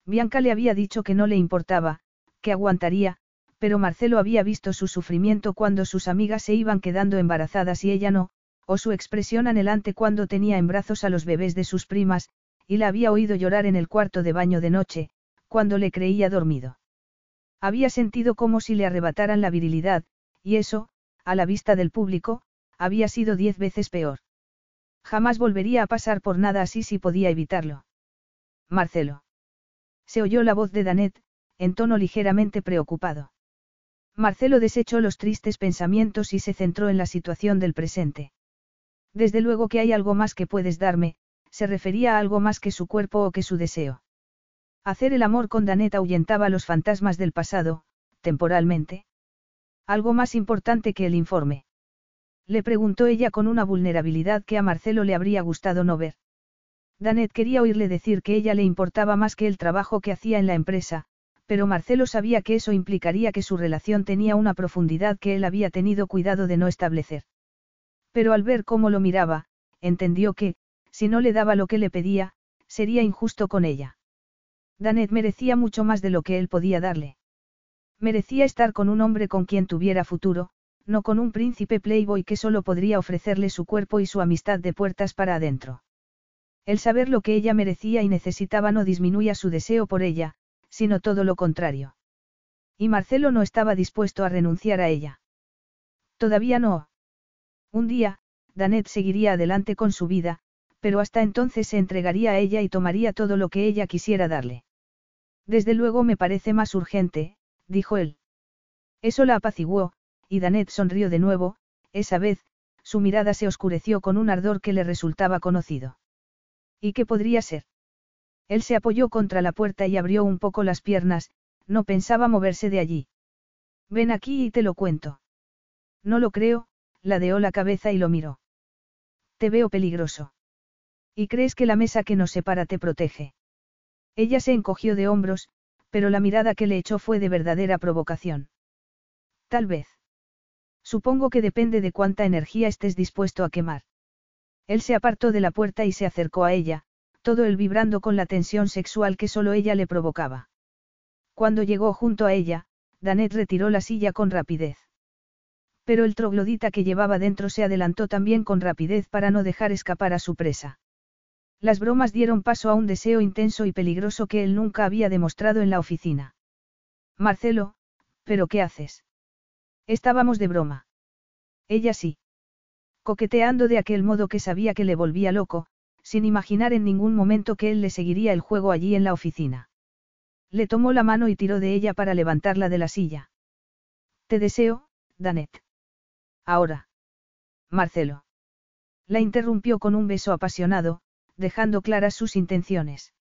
B: Bianca le había dicho que no le importaba, que aguantaría, pero Marcelo había visto su sufrimiento cuando sus amigas se iban quedando embarazadas y ella no, o su expresión anhelante cuando tenía en brazos a los bebés de sus primas, y la había oído llorar en el cuarto de baño de noche, cuando le creía dormido. Había sentido como si le arrebataran la virilidad, y eso, a la vista del público, había sido diez veces peor. Jamás volvería a pasar por nada así si podía evitarlo. Marcelo. Se oyó la voz de Danet, en tono ligeramente preocupado. Marcelo desechó los tristes pensamientos y se centró en la situación del presente. Desde luego que hay algo más que puedes darme, se refería a algo más que su cuerpo o que su deseo. Hacer el amor con Danet ahuyentaba los fantasmas del pasado, temporalmente. Algo más importante que el informe. Le preguntó ella con una vulnerabilidad que a Marcelo le habría gustado no ver. Danet quería oírle decir que ella le importaba más que el trabajo que hacía en la empresa, pero Marcelo sabía que eso implicaría que su relación tenía una profundidad que él había tenido cuidado de no establecer. Pero al ver cómo lo miraba, entendió que, si no le daba lo que le pedía, sería injusto con ella. Danet merecía mucho más de lo que él podía darle. Merecía estar con un hombre con quien tuviera futuro, no con un príncipe playboy que solo podría ofrecerle su cuerpo y su amistad de puertas para adentro. El saber lo que ella merecía y necesitaba no disminuía su deseo por ella, sino todo lo contrario. Y Marcelo no estaba dispuesto a renunciar a ella. Todavía no. Un día, Danet seguiría adelante con su vida, pero hasta entonces se entregaría a ella y tomaría todo lo que ella quisiera darle. Desde luego me parece más urgente, dijo él. Eso la apaciguó, y Danet sonrió de nuevo, esa vez, su mirada se oscureció con un ardor que le resultaba conocido. ¿Y qué podría ser? Él se apoyó contra la puerta y abrió un poco las piernas, no pensaba moverse de allí. Ven aquí y te lo cuento. No lo creo, ladeó la cabeza y lo miró. Te veo peligroso. ¿Y crees que la mesa que nos separa te protege? Ella se encogió de hombros, pero la mirada que le echó fue de verdadera provocación. Tal vez. Supongo que depende de cuánta energía estés dispuesto a quemar. Él se apartó de la puerta y se acercó a ella, todo él vibrando con la tensión sexual que solo ella le provocaba. Cuando llegó junto a ella, Danet retiró la silla con rapidez. Pero el troglodita que llevaba dentro se adelantó también con rapidez para no dejar escapar a su presa. Las bromas dieron paso a un deseo intenso y peligroso que él nunca había demostrado en la oficina. Marcelo, ¿pero qué haces? Estábamos de broma. Ella sí. Coqueteando de aquel modo que sabía que le volvía loco, sin imaginar en ningún momento que él le seguiría el juego allí en la oficina. Le tomó la mano y tiró de ella para levantarla de la silla. Te deseo, Danet. Ahora. Marcelo. La interrumpió con un beso apasionado, dejando claras sus intenciones.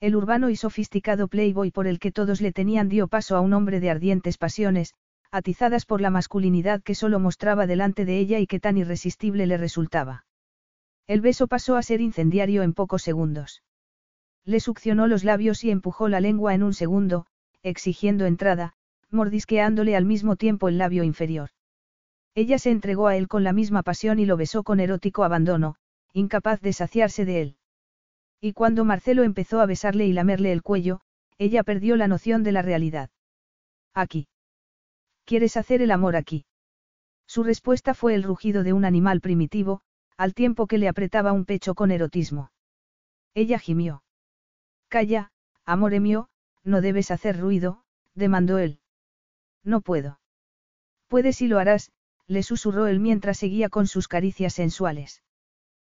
B: El urbano y sofisticado playboy por el que todos le tenían dio paso a un hombre de ardientes pasiones, atizadas por la masculinidad que solo mostraba delante de ella y que tan irresistible le resultaba. El beso pasó a ser incendiario en pocos segundos. Le succionó los labios y empujó la lengua en un segundo, exigiendo entrada, mordisqueándole al mismo tiempo el labio inferior. Ella se entregó a él con la misma pasión y lo besó con erótico abandono, incapaz de saciarse de él. Y cuando Marcelo empezó a besarle y lamerle el cuello, ella perdió la noción de la realidad. Aquí. ¿Quieres hacer el amor aquí? Su respuesta fue el rugido de un animal primitivo, al tiempo que le apretaba un pecho con erotismo. Ella gimió. Calla, amore mío, no debes hacer ruido, demandó él. No puedo. Puedes y lo harás, le susurró él mientras seguía con sus caricias sensuales.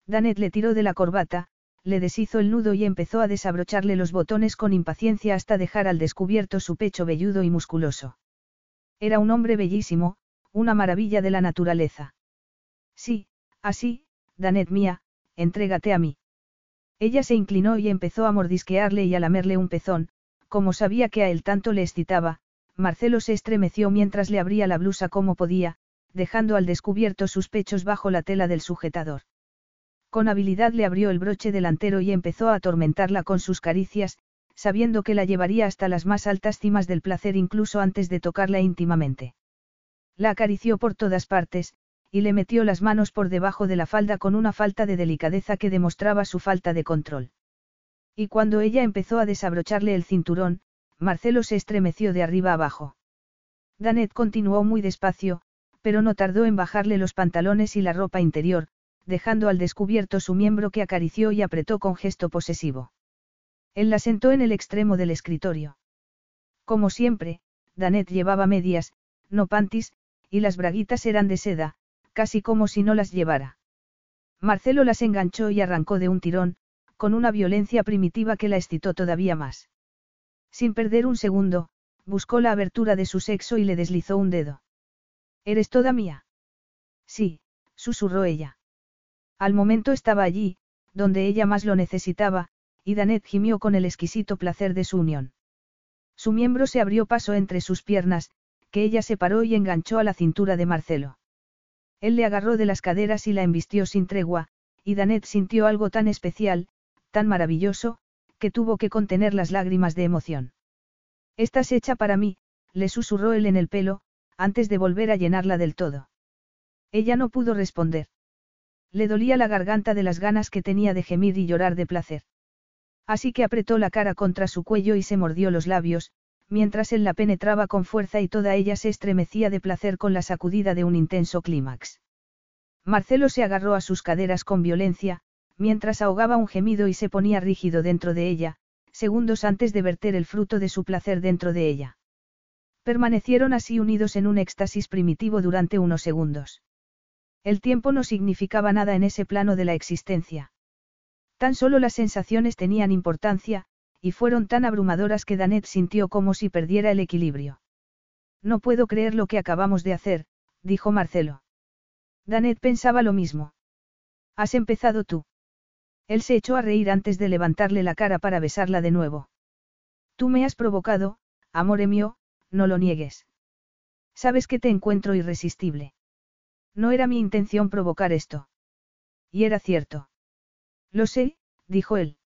B: Danet le tiró de la corbata, le deshizo el nudo y empezó a desabrocharle los botones con impaciencia hasta dejar al descubierto su pecho velludo y musculoso. Era un hombre bellísimo, una maravilla de la naturaleza. Sí, así, Danet mía, entrégate a mí. Ella se inclinó y empezó a mordisquearle y a lamerle un pezón, como sabía que a él tanto le excitaba, Marcelo se estremeció mientras le abría la blusa como podía, dejando al descubierto sus pechos bajo la tela del sujetador. Con habilidad le abrió el broche delantero y empezó a atormentarla con sus caricias, sabiendo que la llevaría hasta las más altas cimas del placer incluso antes de tocarla íntimamente. La acarició por todas partes, y le metió las manos por debajo de la falda con una falta de delicadeza que demostraba su falta de control. Y cuando ella empezó a desabrocharle el cinturón, Marcelo se estremeció de arriba abajo. Danet continuó muy despacio, pero no tardó en bajarle los pantalones y la ropa interior, dejando al descubierto su miembro que acarició y apretó con gesto posesivo. Él la sentó en el extremo del escritorio. Como siempre, Danet llevaba medias, no pantis, y las braguitas eran de seda, casi como si no las llevara. Marcelo las enganchó y arrancó de un tirón, con una violencia primitiva que la excitó todavía más. Sin perder un segundo, buscó la abertura de su sexo y le deslizó un dedo. ¿Eres toda mía? Sí, susurró ella. Al momento estaba allí, donde ella más lo necesitaba, y Danet gimió con el exquisito placer de su unión. Su miembro se abrió paso entre sus piernas, que ella separó y enganchó a la cintura de Marcelo. Él le agarró de las caderas y la embistió sin tregua, y Danet sintió algo tan especial, tan maravilloso, que tuvo que contener las lágrimas de emoción. Estás hecha para mí, le susurró él en el pelo, antes de volver a llenarla del todo. Ella no pudo responder. Le dolía la garganta de las ganas que tenía de gemir y llorar de placer. Así que apretó la cara contra su cuello y se mordió los labios, mientras él la penetraba con fuerza y toda ella se estremecía de placer con la sacudida de un intenso clímax. Marcelo se agarró a sus caderas con violencia, mientras ahogaba un gemido y se ponía rígido dentro de ella, segundos antes de verter el fruto de su placer dentro de ella. Permanecieron así unidos en un éxtasis primitivo durante unos segundos. El tiempo no significaba nada en ese plano de la existencia. Tan solo las sensaciones tenían importancia, y fueron tan abrumadoras que Danet sintió como si perdiera el equilibrio. No puedo creer lo que acabamos de hacer, dijo Marcelo. Danet pensaba lo mismo. Has empezado tú. Él se echó a reír antes de levantarle la cara para besarla de nuevo. Tú me has provocado, amore mío, no lo niegues. Sabes que te encuentro irresistible. No era mi intención provocar esto. Y era cierto. Lo sé, dijo él.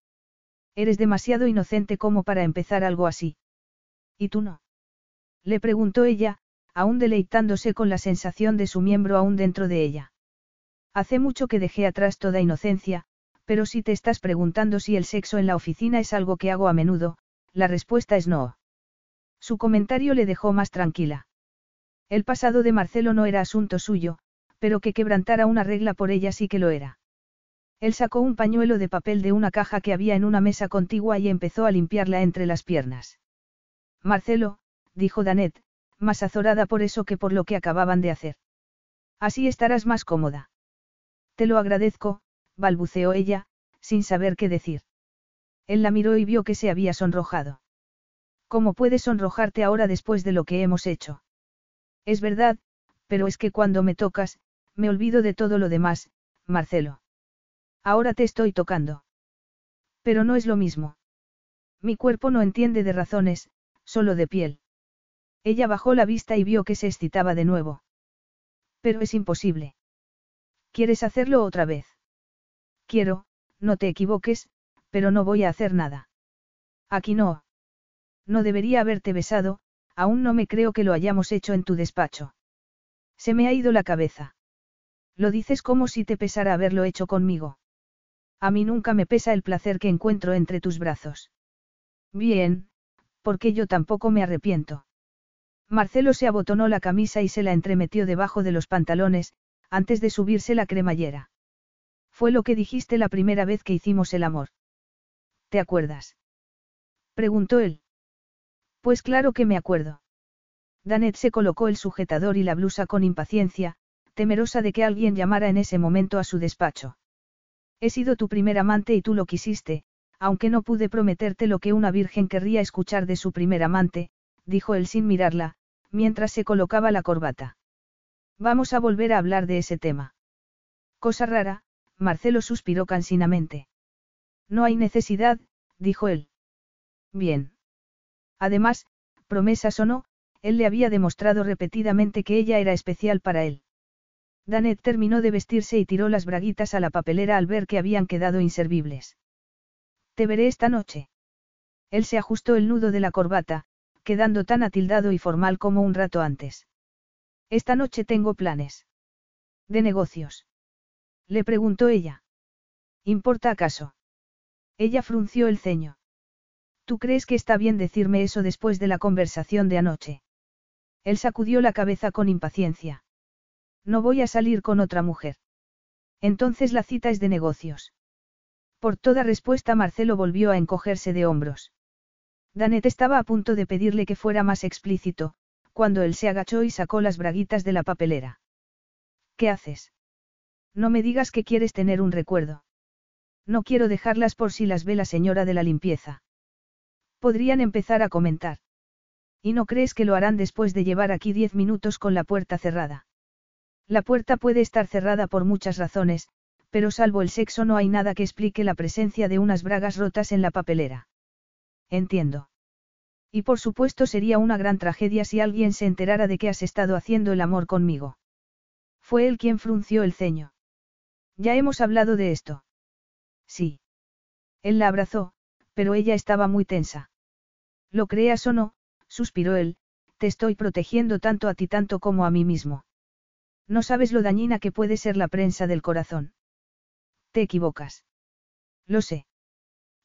B: Eres demasiado inocente como para empezar algo así. ¿Y tú no? Le preguntó ella, aún deleitándose con la sensación de su miembro aún dentro de ella. Hace mucho que dejé atrás toda inocencia, pero si te estás preguntando si el sexo en la oficina es algo que hago a menudo, la respuesta es no. Su comentario le dejó más tranquila. El pasado de Marcelo no era asunto suyo, pero que quebrantara una regla por ella sí que lo era. Él sacó un pañuelo de papel de una caja que había en una mesa contigua y empezó a limpiarla entre las piernas. Marcelo, dijo Danet, más azorada por eso que por lo que acababan de hacer. Así estarás más cómoda. Te lo agradezco, balbuceó ella, sin saber qué decir. Él la miró y vio que se había sonrojado. ¿Cómo puedes sonrojarte ahora después de lo que hemos hecho? Es verdad, pero es que cuando me tocas, me olvido de todo lo demás, Marcelo. Ahora te estoy tocando. Pero no es lo mismo. Mi cuerpo no entiende de razones, solo de piel. Ella bajó la vista y vio que se excitaba de nuevo. Pero es imposible. ¿Quieres hacerlo otra vez? Quiero, no te equivoques, pero no voy a hacer nada. Aquí no. No debería haberte besado, aún no me creo que lo hayamos hecho en tu despacho. Se me ha ido la cabeza. Lo dices como si te pesara haberlo hecho conmigo. A mí nunca me pesa el placer que encuentro entre tus brazos. Bien, porque yo tampoco me arrepiento. Marcelo se abotonó la camisa y se la entremetió debajo de los pantalones, antes de subirse la cremallera. Fue lo que dijiste la primera vez que hicimos el amor. ¿Te acuerdas? Preguntó él. Pues claro que me acuerdo. Danet se colocó el sujetador y la blusa con impaciencia, temerosa de que alguien llamara en ese momento a su despacho. He sido tu primer amante y tú lo quisiste, aunque no pude prometerte lo que una virgen querría escuchar de su primer amante, dijo él sin mirarla, mientras se colocaba la corbata. Vamos a volver a hablar de ese tema. Cosa rara, Marcelo suspiró cansinamente. No hay necesidad, dijo él. Bien. Además, promesas o no, él le había demostrado repetidamente que ella era especial para él. Danet terminó de vestirse y tiró las braguitas a la papelera al ver que habían quedado inservibles. Te veré esta noche. Él se ajustó el nudo de la corbata, quedando tan atildado y formal como un rato antes. Esta noche tengo planes. ¿De negocios? Le preguntó ella. ¿Importa acaso? Ella frunció el ceño. ¿Tú crees que está bien decirme eso después de la conversación de anoche? Él sacudió la cabeza con impaciencia. No voy a salir con otra mujer. Entonces la cita es de negocios. Por toda respuesta Marcelo volvió a encogerse de hombros. Danet estaba a punto de pedirle que fuera más explícito, cuando él se agachó y sacó las braguitas de la papelera. ¿Qué haces? No me digas que quieres tener un recuerdo. No quiero dejarlas por si las ve la señora de la limpieza. Podrían empezar a comentar. ¿Y no crees que lo harán después de llevar aquí diez minutos con la puerta cerrada? La puerta puede estar cerrada por muchas razones, pero salvo el sexo no hay nada que explique la presencia de unas bragas rotas en la papelera. Entiendo. Y por supuesto sería una gran tragedia si alguien se enterara de que has estado haciendo el amor conmigo. Fue él quien frunció el ceño. Ya hemos hablado de esto. Sí. Él la abrazó, pero ella estaba muy tensa. Lo creas o no, suspiró él, te estoy protegiendo tanto a ti tanto como a mí mismo. No sabes lo dañina que puede ser la prensa del corazón. Te equivocas. Lo sé.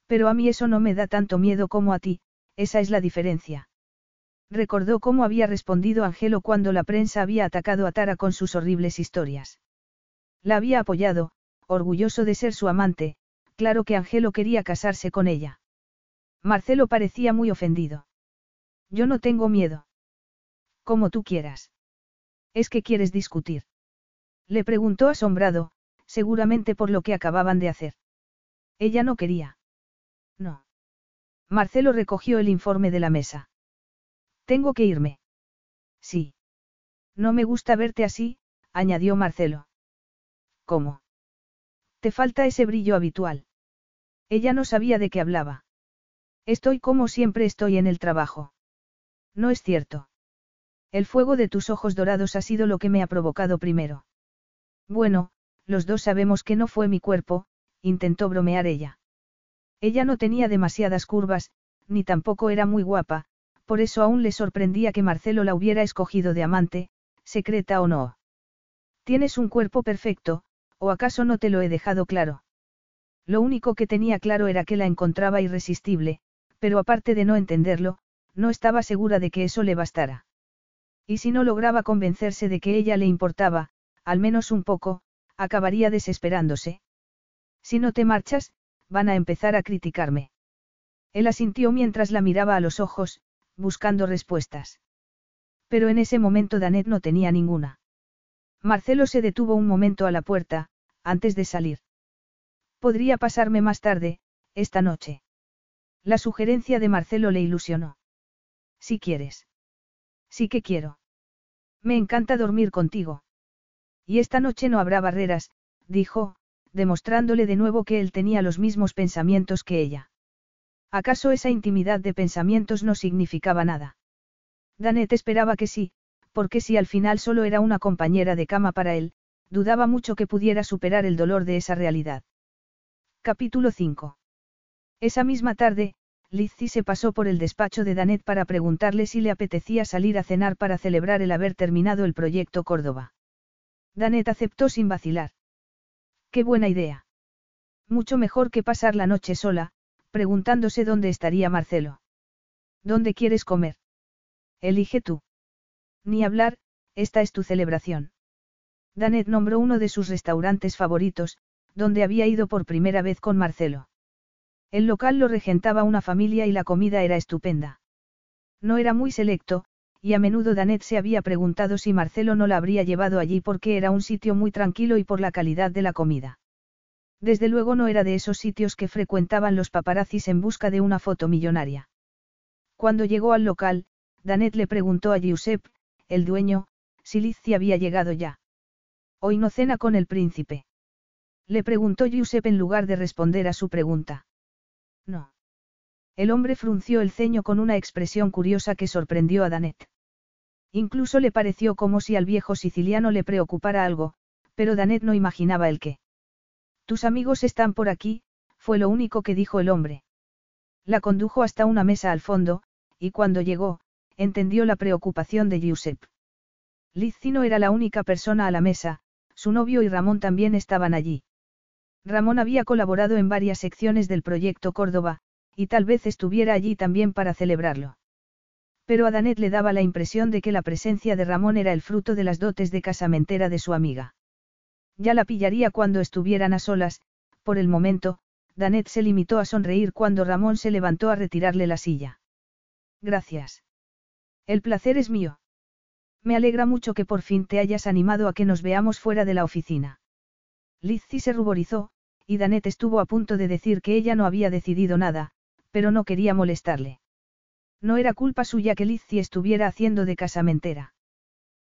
B: Pero a mí eso no me da tanto miedo como a ti, esa es la diferencia. Recordó cómo había respondido Angelo cuando la prensa había atacado a Tara con sus horribles historias. La había apoyado, orgulloso de ser su amante, claro que Angelo quería casarse con ella. Marcelo parecía muy ofendido. Yo no tengo miedo. Como tú quieras. ¿Es que quieres discutir? Le preguntó asombrado, seguramente por lo que acababan de hacer. Ella no quería. No. Marcelo recogió el informe de la mesa. Tengo que irme. Sí. No me gusta verte así, añadió Marcelo. ¿Cómo? Te falta ese brillo habitual. Ella no sabía de qué hablaba. Estoy como siempre estoy en el trabajo. No es cierto. El fuego de tus ojos dorados ha sido lo que me ha provocado primero. Bueno, los dos sabemos que no fue mi cuerpo, intentó bromear ella. Ella no tenía demasiadas curvas, ni tampoco era muy guapa, por eso aún le sorprendía que Marcelo la hubiera escogido de amante, secreta o no. Tienes un cuerpo perfecto, o acaso no te lo he dejado claro. Lo único que tenía claro era que la encontraba irresistible, pero aparte de no entenderlo, no estaba segura de que eso le bastara. Y si no lograba convencerse de que ella le importaba, al menos un poco, acabaría desesperándose. Si no te marchas, van a empezar a criticarme. Él asintió mientras la miraba a los ojos, buscando respuestas. Pero en ese momento Danet no tenía ninguna. Marcelo se detuvo un momento a la puerta, antes de salir. Podría pasarme más tarde, esta noche. La sugerencia de Marcelo le ilusionó. Si quieres. Sí que quiero. Me encanta dormir contigo. Y esta noche no habrá barreras, dijo, demostrándole de nuevo que él tenía los mismos pensamientos que ella. ¿Acaso esa intimidad de pensamientos no significaba nada? Danet esperaba que sí, porque si al final solo era una compañera de cama para él, dudaba mucho que pudiera superar el dolor de esa realidad. Capítulo 5. Esa misma tarde, Lizzie se pasó por el despacho de Danet para preguntarle si le apetecía salir a cenar para celebrar el haber terminado el proyecto Córdoba. Danet aceptó sin vacilar. Qué buena idea. Mucho mejor que pasar la noche sola, preguntándose dónde estaría Marcelo. ¿Dónde quieres comer? Elige tú. Ni hablar, esta es tu celebración. Danet nombró uno de sus restaurantes favoritos, donde había ido por primera vez con Marcelo. El local lo regentaba una familia y la comida era estupenda. No era muy selecto, y a menudo Danet se había preguntado si Marcelo no la habría llevado allí porque era un sitio muy tranquilo y por la calidad de la comida. Desde luego no era de esos sitios que frecuentaban los paparazzis en busca de una foto millonaria. Cuando llegó al local, Danet le preguntó a Giuseppe, el dueño, si Lizzie había llegado ya. Hoy no cena con el príncipe. Le preguntó Giuseppe en lugar de responder a su pregunta. No. El hombre frunció el ceño con una expresión curiosa que sorprendió a Danet. Incluso le pareció como si al viejo siciliano le preocupara algo, pero Danet no imaginaba el qué. Tus amigos están por aquí, fue lo único que dijo el hombre. La condujo hasta una mesa al fondo, y cuando llegó, entendió la preocupación de Giuseppe. Lizzie no era la única persona a la mesa, su novio y Ramón también estaban allí. Ramón había colaborado en varias secciones del proyecto Córdoba, y tal vez estuviera allí también para celebrarlo. Pero a Danet le daba la impresión de que la presencia de Ramón era el fruto de las dotes de casamentera de su amiga. Ya la pillaría cuando estuvieran a solas, por el momento, Danet se limitó a sonreír cuando Ramón se levantó a retirarle la silla. Gracias. El placer es mío. Me alegra mucho que por fin te hayas animado a que nos veamos fuera de la oficina. Lizzie se ruborizó, y Danet estuvo a punto de decir que ella no había decidido nada, pero no quería molestarle. No era culpa suya que Lizzie estuviera haciendo de casamentera.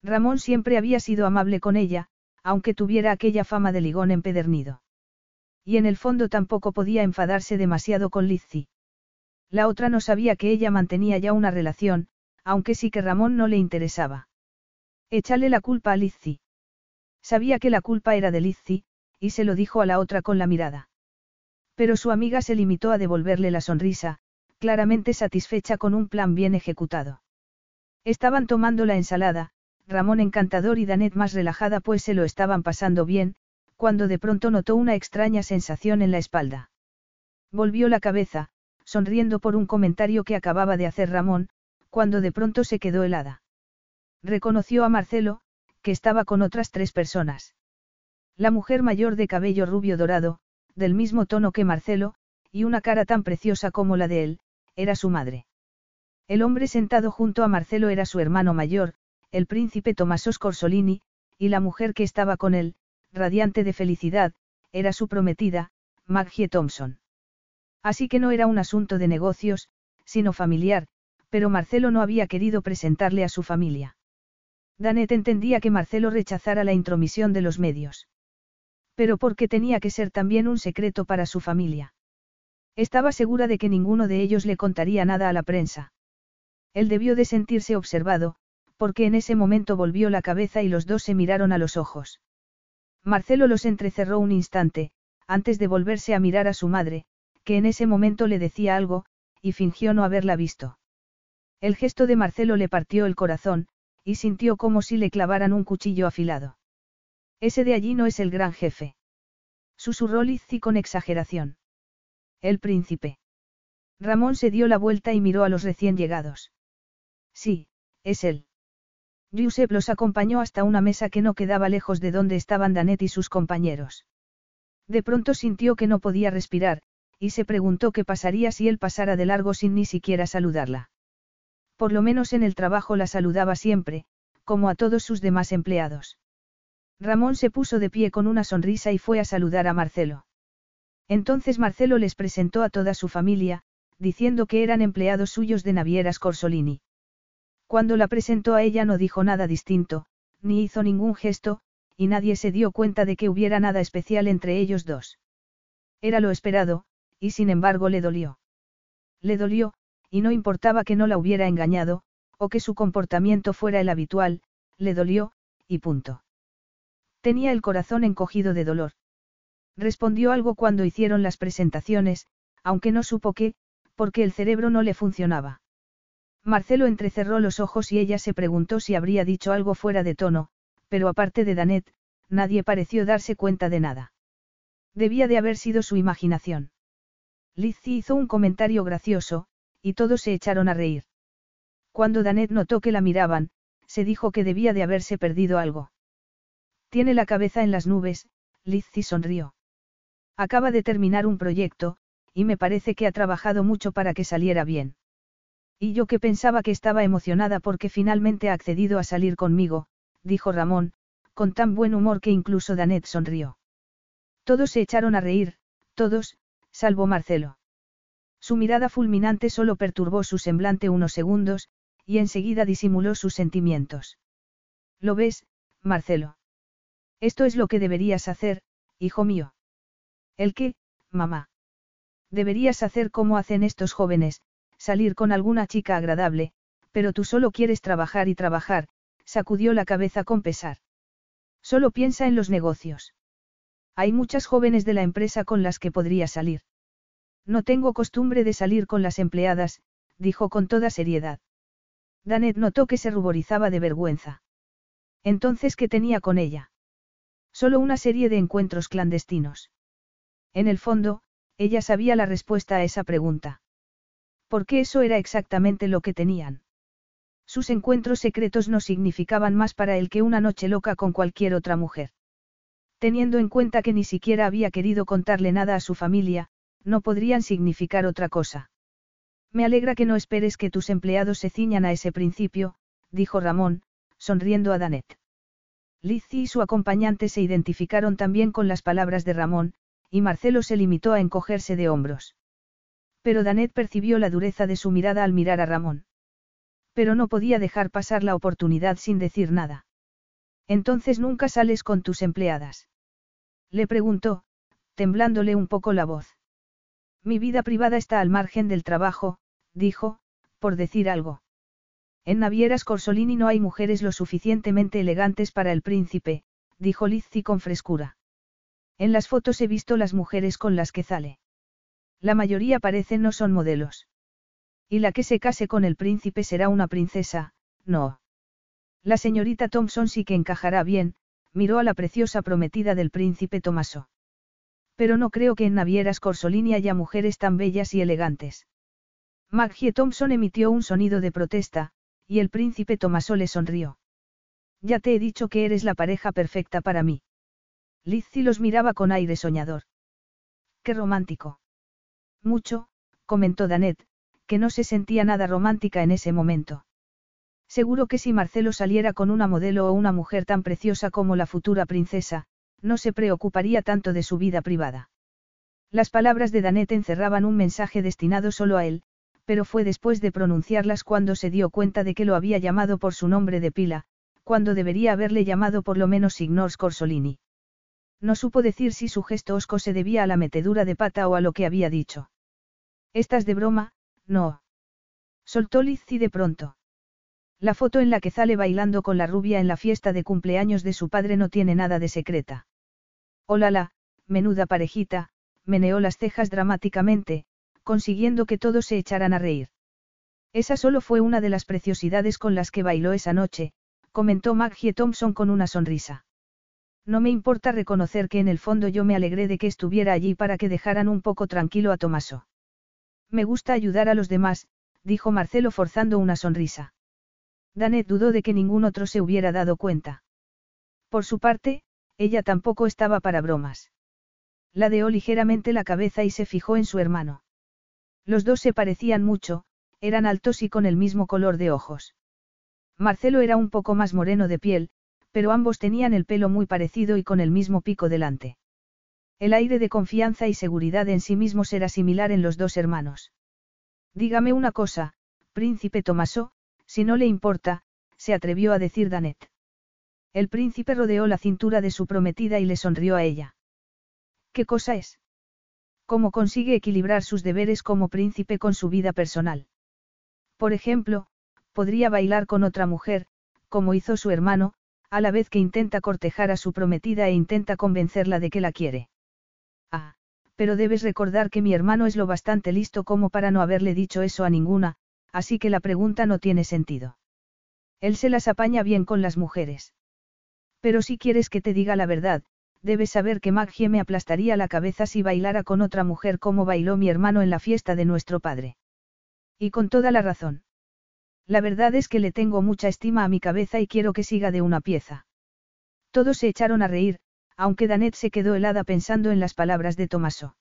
B: Ramón siempre había sido amable con ella, aunque tuviera aquella fama de ligón empedernido. Y en el fondo tampoco podía enfadarse demasiado con Lizzie. La otra no sabía que ella mantenía ya una relación, aunque sí que Ramón no le interesaba. Échale la culpa a Lizzie. Sabía que la culpa era de Lizzie, y se lo dijo a la otra con la mirada. Pero su amiga se limitó a devolverle la sonrisa, claramente satisfecha con un plan bien ejecutado. Estaban tomando la ensalada, Ramón encantador y Danet más relajada pues se lo estaban pasando bien, cuando de pronto notó una extraña sensación en la espalda. Volvió la cabeza, sonriendo por un comentario que acababa de hacer Ramón, cuando de pronto se quedó helada. Reconoció a Marcelo, que estaba con otras tres personas. La mujer mayor de cabello rubio dorado, del mismo tono que Marcelo, y una cara tan preciosa como la de él, era su madre. El hombre sentado junto a Marcelo era su hermano mayor, el príncipe Tommaso Scorsolini, y la mujer que estaba con él, radiante de felicidad, era su prometida, Maggie Thompson. Así que no era un asunto de negocios, sino familiar, pero Marcelo no había querido presentarle a su familia. Danet entendía que Marcelo rechazara la intromisión de los medios. Pero porque tenía que ser también un secreto para su familia. Estaba segura de que ninguno de ellos le contaría nada a la prensa. Él debió de sentirse observado, porque en ese momento volvió la cabeza y los dos se miraron a los ojos. Marcelo los entrecerró un instante, antes de volverse a mirar a su madre, que en ese momento le decía algo, y fingió no haberla visto. El gesto de Marcelo le partió el corazón, y sintió como si le clavaran un cuchillo afilado. Ese de allí no es el gran jefe. Susurró Lizzie con exageración. El príncipe. Ramón se dio la vuelta y miró a los recién llegados. Sí, es él. Giuseppe los acompañó hasta una mesa que no quedaba lejos de donde estaban Danet y sus compañeros. De pronto sintió que no podía respirar, y se preguntó qué pasaría si él pasara de largo sin ni siquiera saludarla. Por lo menos en el trabajo la saludaba siempre, como a todos sus demás empleados. Ramón se puso de pie con una sonrisa y fue a saludar a Marcelo. Entonces Marcelo les presentó a toda su familia, diciendo que eran empleados suyos de Navieras Corsolini. Cuando la presentó a ella no dijo nada distinto, ni hizo ningún gesto, y nadie se dio cuenta de que hubiera nada especial entre ellos dos. Era lo esperado, y sin embargo le dolió. Le dolió, y no importaba que no la hubiera engañado, o que su comportamiento fuera el habitual, le dolió, y punto. Tenía el corazón encogido de dolor. Respondió algo cuando hicieron las presentaciones, aunque no supo qué, porque el cerebro no le funcionaba. Marcelo entrecerró los ojos y ella se preguntó si habría dicho algo fuera de tono, pero aparte de Danet, nadie pareció darse cuenta de nada. Debía de haber sido su imaginación. Lizzie hizo un comentario gracioso, y todos se echaron a reír. Cuando Danet notó que la miraban, se dijo que debía de haberse perdido algo. Tiene la cabeza en las nubes, Lizzie sonrió. Acaba de terminar un proyecto, y me parece que ha trabajado mucho para que saliera bien. Y yo que pensaba que estaba emocionada porque finalmente ha accedido a salir conmigo, dijo Ramón, con tan buen humor que incluso Danet sonrió. Todos se echaron a reír, todos, salvo Marcelo. Su mirada fulminante solo perturbó su semblante unos segundos, y enseguida disimuló sus sentimientos. ¿Lo ves, Marcelo? Esto es lo que deberías hacer, hijo mío. ¿El qué, mamá? Deberías hacer como hacen estos jóvenes, salir con alguna chica agradable, Pero tú solo quieres trabajar y trabajar, sacudió la cabeza con pesar. Solo piensa en los negocios. Hay muchas jóvenes de la empresa con las que podría salir. No tengo costumbre de salir con las empleadas, dijo con toda seriedad. Danet notó que se ruborizaba de vergüenza. Entonces, ¿qué tenía con ella? Solo una serie de encuentros clandestinos. En el fondo, ella sabía la respuesta a esa pregunta. Porque eso era exactamente lo que tenían. Sus encuentros secretos no significaban más para él que una noche loca con cualquier otra mujer. Teniendo en cuenta que ni siquiera había querido contarle nada a su familia, no podrían significar otra cosa. Me alegra que no esperes que tus empleados se ciñan a ese principio, dijo Ramón, sonriendo a Danet. Lizzie y su acompañante se identificaron también con las palabras de Ramón, y Marcelo se limitó a encogerse de hombros. Pero Danet percibió la dureza de su mirada al mirar a Ramón. Pero no podía dejar pasar la oportunidad sin decir nada. Entonces nunca sales con tus empleadas. Le preguntó, temblándole un poco la voz. Mi vida privada está al margen del trabajo, dijo, por decir algo. En Navieras Corsolini no hay mujeres lo suficientemente elegantes para el príncipe, dijo Lizzie con frescura. En las fotos he visto las mujeres con las que sale. La mayoría parecen no son modelos. Y la que se case con el príncipe será una princesa, no. La señorita Thompson sí que encajará bien, miró a la preciosa prometida del príncipe Tomaso. Pero no creo que en Navieras Corsolini haya mujeres tan bellas y elegantes. Maggie Thompson emitió un sonido de protesta, y el príncipe Tomaso le sonrió. Ya te he dicho que eres la pareja perfecta para mí. Lizzie los miraba con aire soñador. Qué romántico. Mucho, comentó Danet, que no se sentía nada romántica en ese momento. Seguro que si Marcelo saliera con una modelo o una mujer tan preciosa como la futura princesa, no se preocuparía tanto de su vida privada. Las palabras de Danet encerraban un mensaje destinado solo a él, pero fue después de pronunciarlas cuando se dio cuenta de que lo había llamado por su nombre de pila, cuando debería haberle llamado por lo menos Signor Scorsolini. No supo decir si su gesto osco se debía a la metedura de pata o a lo que había dicho. ¿Estás de broma? No. Soltó Lizzie de pronto. La foto en la que sale bailando con la rubia en la fiesta de cumpleaños de su padre no tiene nada de secreta. Hola la, menuda parejita, meneó las cejas dramáticamente, consiguiendo que todos se echaran a reír. Esa solo fue una de las preciosidades con las que bailó esa noche, comentó Maggie Thompson con una sonrisa. No me importa reconocer que en el fondo yo me alegré de que estuviera allí para que dejaran un poco tranquilo a Tomaso. Me gusta ayudar a los demás, dijo Marcelo forzando una sonrisa. Danet dudó de que ningún otro se hubiera dado cuenta. Por su parte, ella tampoco estaba para bromas. Ladeó ligeramente la cabeza y se fijó en su hermano. Los dos se parecían mucho, eran altos y con el mismo color de ojos. Marcelo era un poco más moreno de piel, pero ambos tenían el pelo muy parecido y con el mismo pico delante. El aire de confianza y seguridad en sí mismos era similar en los dos hermanos. Dígame una cosa, príncipe Tomaso, si no le importa, se atrevió a decir Danet. El príncipe rodeó la cintura de su prometida y le sonrió a ella. ¿Qué cosa es? Cómo consigue equilibrar sus deberes como príncipe con su vida personal. Por ejemplo, podría bailar con otra mujer, como hizo su hermano, a la vez que intenta cortejar a su prometida e intenta convencerla de que la quiere. Ah, pero debes recordar que mi hermano es lo bastante listo como para no haberle dicho eso a ninguna, así que la pregunta no tiene sentido. Él se las apaña bien con las mujeres. Pero si quieres que te diga la verdad, debes saber que Maggie me aplastaría la cabeza si bailara con otra mujer como bailó mi hermano en la fiesta de nuestro padre. Y con toda la razón. La verdad es que le tengo mucha estima a mi cabeza y quiero que siga de una pieza. Todos se echaron a reír, aunque Danet se quedó helada pensando en las palabras de Tomaso.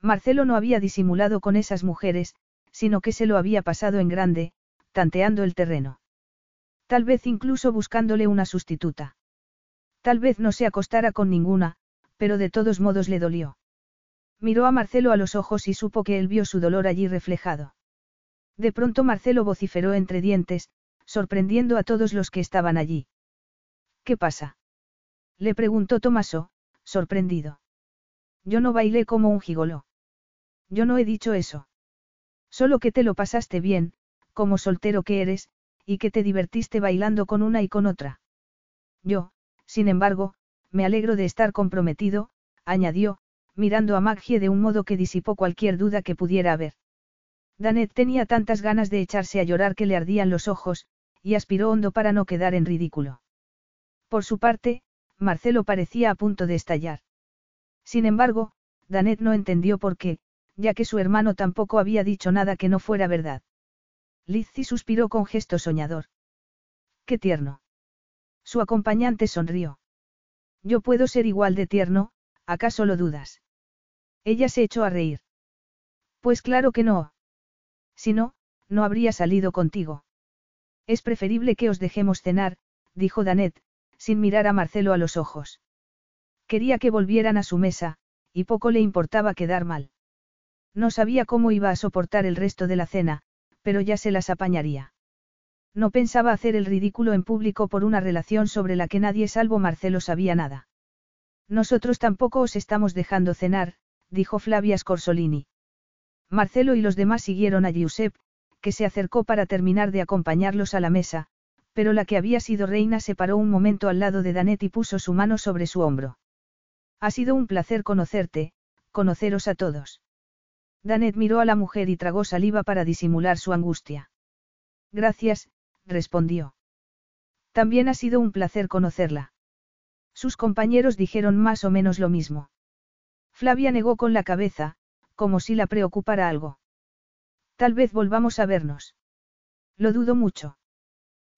B: Marcelo no había disimulado con esas mujeres, sino que se lo había pasado en grande, tanteando el terreno. Tal vez incluso buscándole una sustituta. Tal vez no se acostara con ninguna, pero de todos modos le dolió. Miró a Marcelo a los ojos y supo que él vio su dolor allí reflejado. De pronto Marcelo vociferó entre dientes, sorprendiendo a todos los que estaban allí. ¿Qué pasa? Le preguntó Tomaso, sorprendido. Yo no bailé como un gigoló. Yo no he dicho eso. Solo que te lo pasaste bien, como soltero que eres, y que te divertiste bailando con una y con otra. Yo, sin embargo, me alegro de estar comprometido, añadió, mirando a Maggie de un modo que disipó cualquier duda que pudiera haber. Danet tenía tantas ganas de echarse a llorar que le ardían los ojos, y aspiró hondo para no quedar en ridículo. Por su parte, Marcelo parecía a punto de estallar. Sin embargo, Danet no entendió por qué, ya que su hermano tampoco había dicho nada que no fuera verdad. Lizzie suspiró con gesto soñador. Qué tierno. Su acompañante sonrió. Yo puedo ser igual de tierno, ¿acaso lo dudas? Ella se echó a reír. Pues claro que no. Si no, no habría salido contigo. Es preferible que os dejemos cenar, dijo Danet, sin mirar a Marcelo a los ojos. Quería que volvieran a su mesa, y poco le importaba quedar mal. No sabía cómo iba a soportar el resto de la cena, pero ya se las apañaría. No pensaba hacer el ridículo en público por una relación sobre la que nadie salvo Marcelo sabía nada. Nosotros tampoco os estamos dejando cenar, dijo Flavia Scorsolini. Marcelo y los demás siguieron a Giuseppe, que se acercó para terminar de acompañarlos a la mesa, pero la que había sido reina se paró un momento al lado de Danet y puso su mano sobre su hombro. Ha sido un placer conocerte, conoceros a todos. Danet miró a la mujer y tragó saliva para disimular su angustia. Gracias, respondió. También ha sido un placer conocerla. Sus compañeros dijeron más o menos lo mismo. Flavia negó con la cabeza, como si la preocupara algo. Tal vez volvamos a vernos. Lo dudo mucho.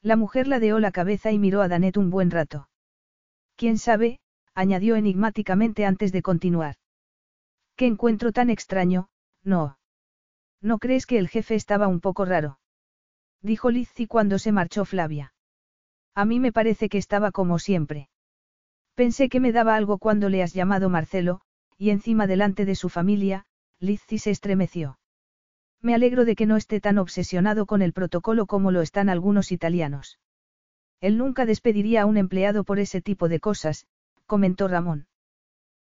B: La mujer ladeó la cabeza y miró a Danet un buen rato. ¿Quién sabe? añadió enigmáticamente antes de continuar. ¿Qué encuentro tan extraño? No. ¿No crees que el jefe estaba un poco raro? Dijo Lizzie cuando se marchó Flavia. A mí me parece que estaba como siempre. Pensé que me daba algo cuando le has llamado Marcelo, y encima delante de su familia, Lizzie se estremeció. Me alegro de que no esté tan obsesionado con el protocolo como lo están algunos italianos. Él nunca despediría a un empleado por ese tipo de cosas, comentó Ramón.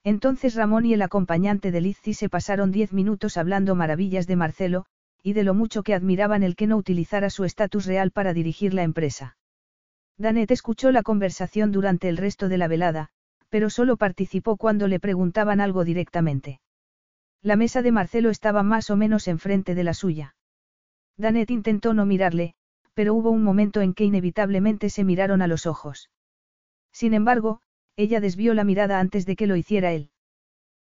B: Entonces Ramón y el acompañante de Lizzie se pasaron diez minutos hablando maravillas de Marcelo, y de lo mucho que admiraban el que no utilizara su estatus real para dirigir la empresa. Danet escuchó la conversación durante el resto de la velada, pero solo participó cuando le preguntaban algo directamente. La mesa de Marcelo estaba más o menos enfrente de la suya. Danet intentó no mirarle, pero hubo un momento en que inevitablemente se miraron a los ojos. Sin embargo, ella desvió la mirada antes de que lo hiciera él.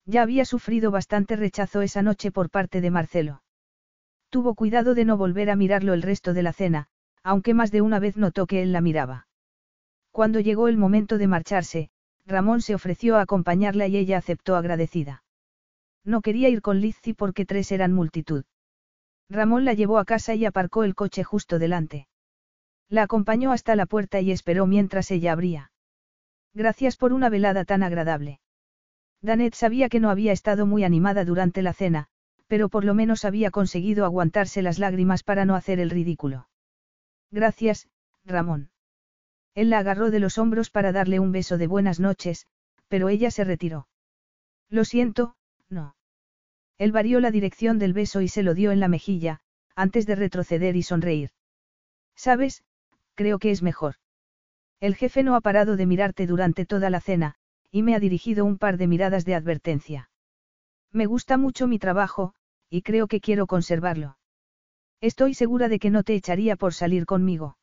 B: Ya había sufrido bastante rechazo esa noche por parte de Marcelo. Tuvo cuidado de no volver a mirarlo el resto de la cena, aunque más de una vez notó que él la miraba. Cuando llegó el momento de marcharse, Ramón se ofreció a acompañarla y ella aceptó agradecida. No quería ir con Lizzie porque tres eran multitud. Ramón la llevó a casa y aparcó el coche justo delante. La acompañó hasta la puerta y esperó mientras ella abría. Gracias por una velada tan agradable. Danet sabía que no había estado muy animada durante la cena, pero por lo menos había conseguido aguantarse las lágrimas para no hacer el ridículo. Gracias, Ramón. Él la agarró de los hombros para darle un beso de buenas noches, pero ella se retiró. Lo siento, no. Él varió la dirección del beso y se lo dio en la mejilla, antes de retroceder y sonreír. ¿Sabes? Creo que es mejor. El jefe no ha parado de mirarte durante toda la cena, y me ha dirigido un par de miradas de advertencia. Me gusta mucho mi trabajo, y creo que quiero conservarlo. Estoy segura de que no te echaría por salir conmigo.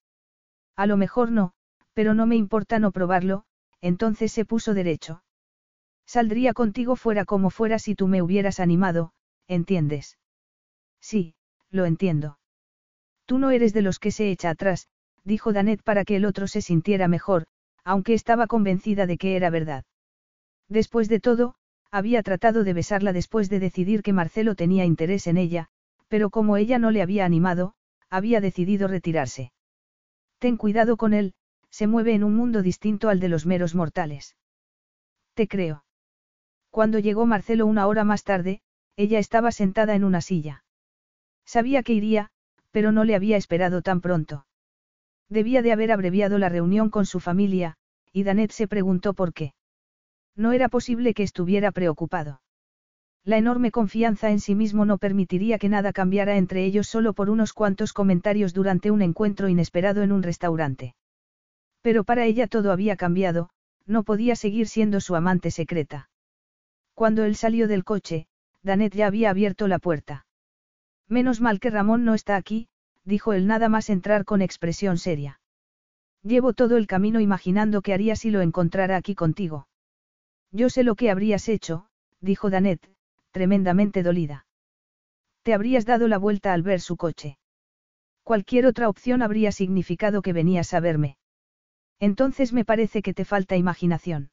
B: A lo mejor no, pero no me importa no probarlo, entonces se puso derecho. Saldría contigo fuera como fuera si tú me hubieras animado, ¿entiendes? Sí, lo entiendo. Tú no eres de los que se echa atrás, dijo Danet para que el otro se sintiera mejor, aunque estaba convencida de que era verdad. Después de todo, había tratado de besarla después de decidir que Marcelo tenía interés en ella, pero como ella no le había animado, había decidido retirarse. Ten cuidado con él, se mueve en un mundo distinto al de los meros mortales. Te creo. Cuando llegó Marcelo una hora más tarde, ella estaba sentada en una silla. Sabía que iría, pero no le había esperado tan pronto. Debía de haber abreviado la reunión con su familia, y Danet se preguntó por qué. No era posible que estuviera preocupado. La enorme confianza en sí mismo no permitiría que nada cambiara entre ellos solo por unos cuantos comentarios durante un encuentro inesperado en un restaurante. Pero para ella todo había cambiado, no podía seguir siendo su amante secreta. Cuando él salió del coche, Danet ya había abierto la puerta. Menos mal que Ramón no está aquí, dijo él nada más entrar con expresión seria. Llevo todo el camino imaginando qué haría si lo encontrara aquí contigo. Yo sé lo que habrías hecho, dijo Danet, tremendamente dolida. Te habrías dado la vuelta al ver su coche. Cualquier otra opción habría significado que venías a verme. Entonces me parece que te falta imaginación.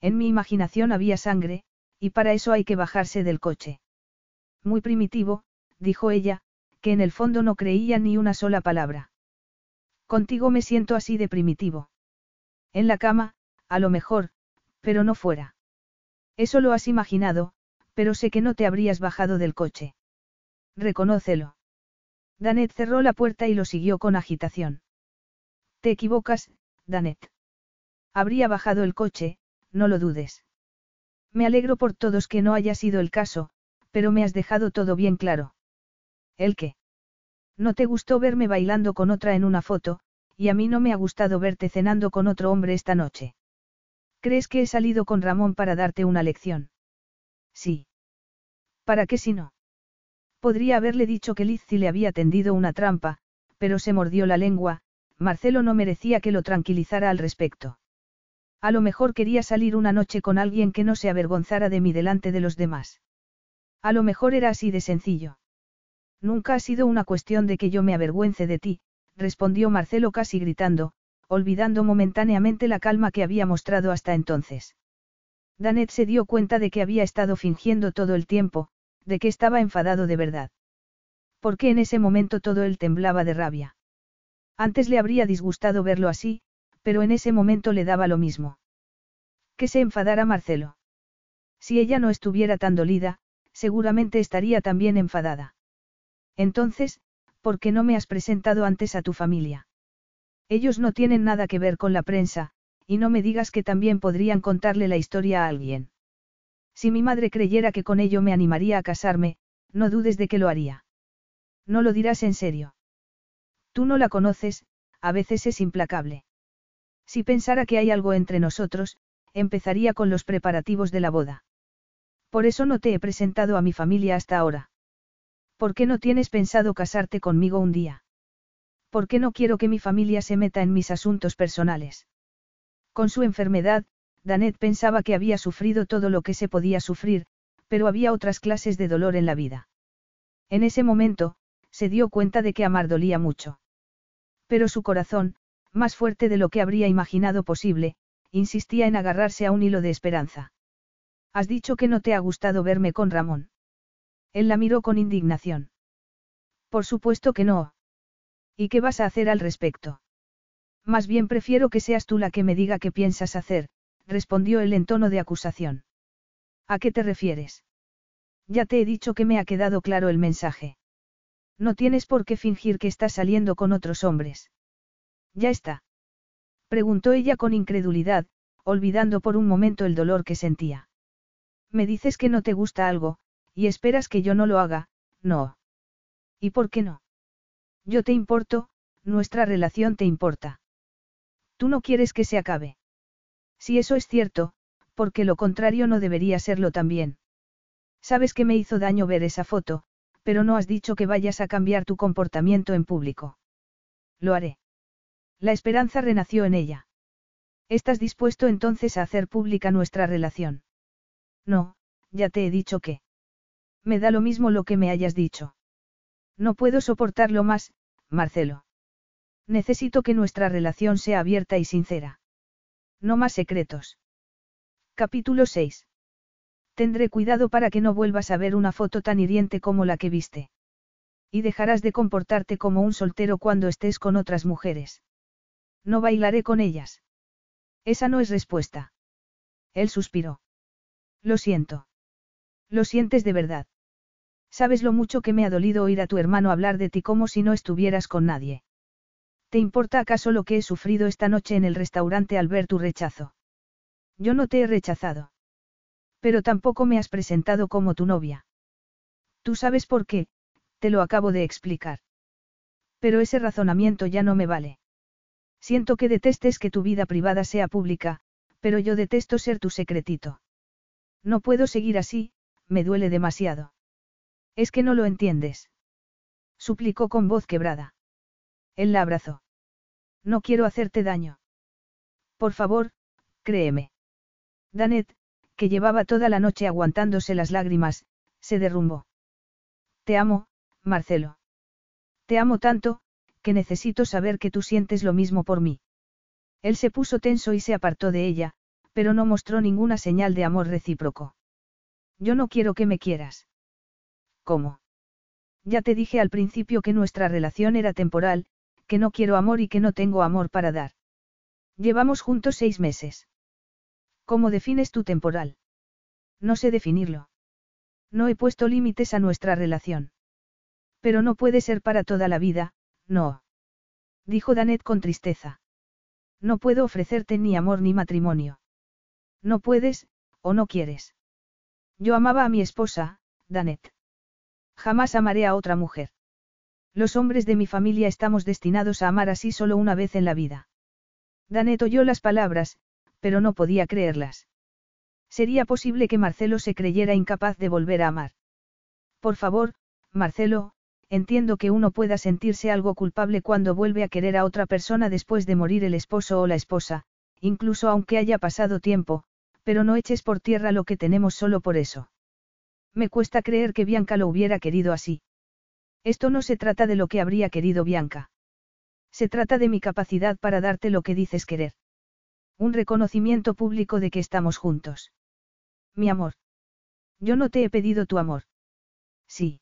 B: En mi imaginación había sangre, y para eso hay que bajarse del coche. Muy primitivo, dijo ella, que en el fondo no creía ni una sola palabra. Contigo me siento así de primitivo. En la cama, a lo mejor, pero no fuera. Eso lo has imaginado, pero sé que no te habrías bajado del coche. Reconócelo. Danet cerró la puerta y lo siguió con agitación. Te equivocas, Danet. Habría bajado el coche, no lo dudes. Me alegro por todos que no haya sido el caso, pero me has dejado todo bien claro. ¿El qué? No te gustó verme bailando con otra en una foto, y a mí no me ha gustado verte cenando con otro hombre esta noche. ¿Crees que he salido con Ramón para darte una lección? Sí. ¿Para qué si no? Podría haberle dicho que Lizzie le había tendido una trampa, pero se mordió la lengua, Marcelo no merecía que lo tranquilizara al respecto. A lo mejor quería salir una noche con alguien que no se avergonzara de mí delante de los demás. A lo mejor era así de sencillo. Nunca ha sido una cuestión de que yo me avergüence de ti, respondió Marcelo casi gritando, olvidando momentáneamente la calma que había mostrado hasta entonces. Danet se dio cuenta de que había estado fingiendo todo el tiempo, de que estaba enfadado de verdad. Porque en ese momento todo él temblaba de rabia. Antes le habría disgustado verlo así, pero en ese momento le daba lo mismo. Que se enfadara Marcelo. Si ella no estuviera tan dolida, seguramente estaría también enfadada. Entonces, ¿por qué no me has presentado antes a tu familia? Ellos no tienen nada que ver con la prensa, y no me digas que también podrían contarle la historia a alguien. Si mi madre creyera que con ello me animaría a casarme, no dudes de que lo haría. No lo dirás en serio. Tú no la conoces, a veces es implacable. Si pensara que hay algo entre nosotros, empezaría con los preparativos de la boda. Por eso no te he presentado a mi familia hasta ahora. ¿Por qué no tienes pensado casarte conmigo un día? ¿Por qué no quiero que mi familia se meta en mis asuntos personales? Con su enfermedad, Danet pensaba que había sufrido todo lo que se podía sufrir, pero había otras clases de dolor en la vida. En ese momento, se dio cuenta de que amar dolía mucho. Pero su corazón, más fuerte de lo que habría imaginado posible, insistía en agarrarse a un hilo de esperanza. Has dicho que no te ha gustado verme con Ramón. Él la miró con indignación. Por supuesto que no. ¿Y qué vas a hacer al respecto? Más bien prefiero que seas tú la que me diga qué piensas hacer, respondió él en tono de acusación. ¿A qué te refieres? Ya te he dicho que me ha quedado claro el mensaje. No tienes por qué fingir que estás saliendo con otros hombres. Ya está. Preguntó ella con incredulidad, olvidando por un momento el dolor que sentía. Me dices que no te gusta algo, y esperas que yo no lo haga, no. ¿Y por qué no? Yo te importo, nuestra relación te importa. Tú no quieres que se acabe. Si eso es cierto, porque lo contrario no debería serlo también. Sabes que me hizo daño ver esa foto, pero no has dicho que vayas a cambiar tu comportamiento en público. Lo haré. La esperanza renació en ella. ¿Estás dispuesto entonces a hacer pública nuestra relación? No, ya te he dicho que. Me da lo mismo lo que me hayas dicho. No puedo soportarlo más, Marcelo. Necesito que nuestra relación sea abierta y sincera. No más secretos. Capítulo 6. Tendré cuidado para que no vuelvas a ver una foto tan hiriente como la que viste. Y dejarás de comportarte como un soltero cuando estés con otras mujeres. No bailaré con ellas. Esa no es respuesta. Él suspiró. Lo siento. Lo sientes de verdad. Sabes lo mucho que me ha dolido oír a tu hermano hablar de ti como si no estuvieras con nadie. ¿Te importa acaso lo que he sufrido esta noche en el restaurante al ver tu rechazo? Yo no te he rechazado. Pero tampoco me has presentado como tu novia. Tú sabes por qué, te lo acabo de explicar. Pero ese razonamiento ya no me vale. Siento que detestes que tu vida privada sea pública, pero yo detesto ser tu secretito. No puedo seguir así, me duele demasiado. Es que no lo entiendes. Suplicó con voz quebrada. Él la abrazó. No quiero hacerte daño. Por favor, créeme. Danet, que llevaba toda la noche aguantándose las lágrimas, se derrumbó. Te amo, Marcelo. Te amo tanto, que necesito saber que tú sientes lo mismo por mí. Él se puso tenso y se apartó de ella, pero no mostró ninguna señal de amor recíproco. Yo no quiero que me quieras. ¿Cómo? Ya te dije al principio que nuestra relación era temporal, que no quiero amor y que no tengo amor para dar. Llevamos juntos seis meses. ¿Cómo defines tu temporal? No sé definirlo. No he puesto límites a nuestra relación. Pero no puede ser para toda la vida, no. Dijo Danet con tristeza. No puedo ofrecerte ni amor ni matrimonio. No puedes, o no quieres. Yo amaba a mi esposa, Danet. Jamás amaré a otra mujer. Los hombres de mi familia estamos destinados a amar así solo una vez en la vida. Danet oyó las palabras, pero no podía creerlas. Sería posible que Marcelo se creyera incapaz de volver a amar. Por favor, Marcelo, entiendo que uno pueda sentirse algo culpable cuando vuelve a querer a otra persona después de morir el esposo o la esposa, incluso aunque haya pasado tiempo, pero no eches por tierra lo que tenemos solo por eso. Me cuesta creer que Bianca lo hubiera querido así. Esto no se trata de lo que habría querido Bianca. Se trata de mi capacidad para darte lo que dices querer. Un reconocimiento público de que estamos juntos. Mi amor. Yo no te he pedido tu amor. Sí.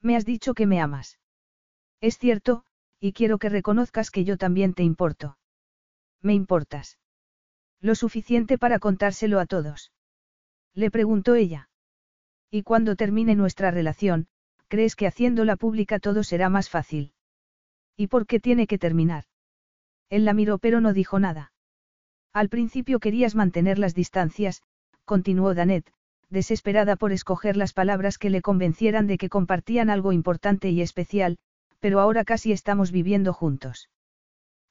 B: Me has dicho que me amas. Es cierto, y quiero que reconozcas que yo también te importo. Me importas. Lo suficiente para contárselo a todos. Le preguntó ella. Y cuando termine nuestra relación, ¿crees que haciéndola pública todo será más fácil? ¿Y por qué tiene que terminar? Él la miró pero no dijo nada. Al principio querías mantener las distancias, continuó Danet, desesperada por escoger las palabras que le convencieran de que compartían algo importante y especial, pero ahora casi estamos viviendo juntos.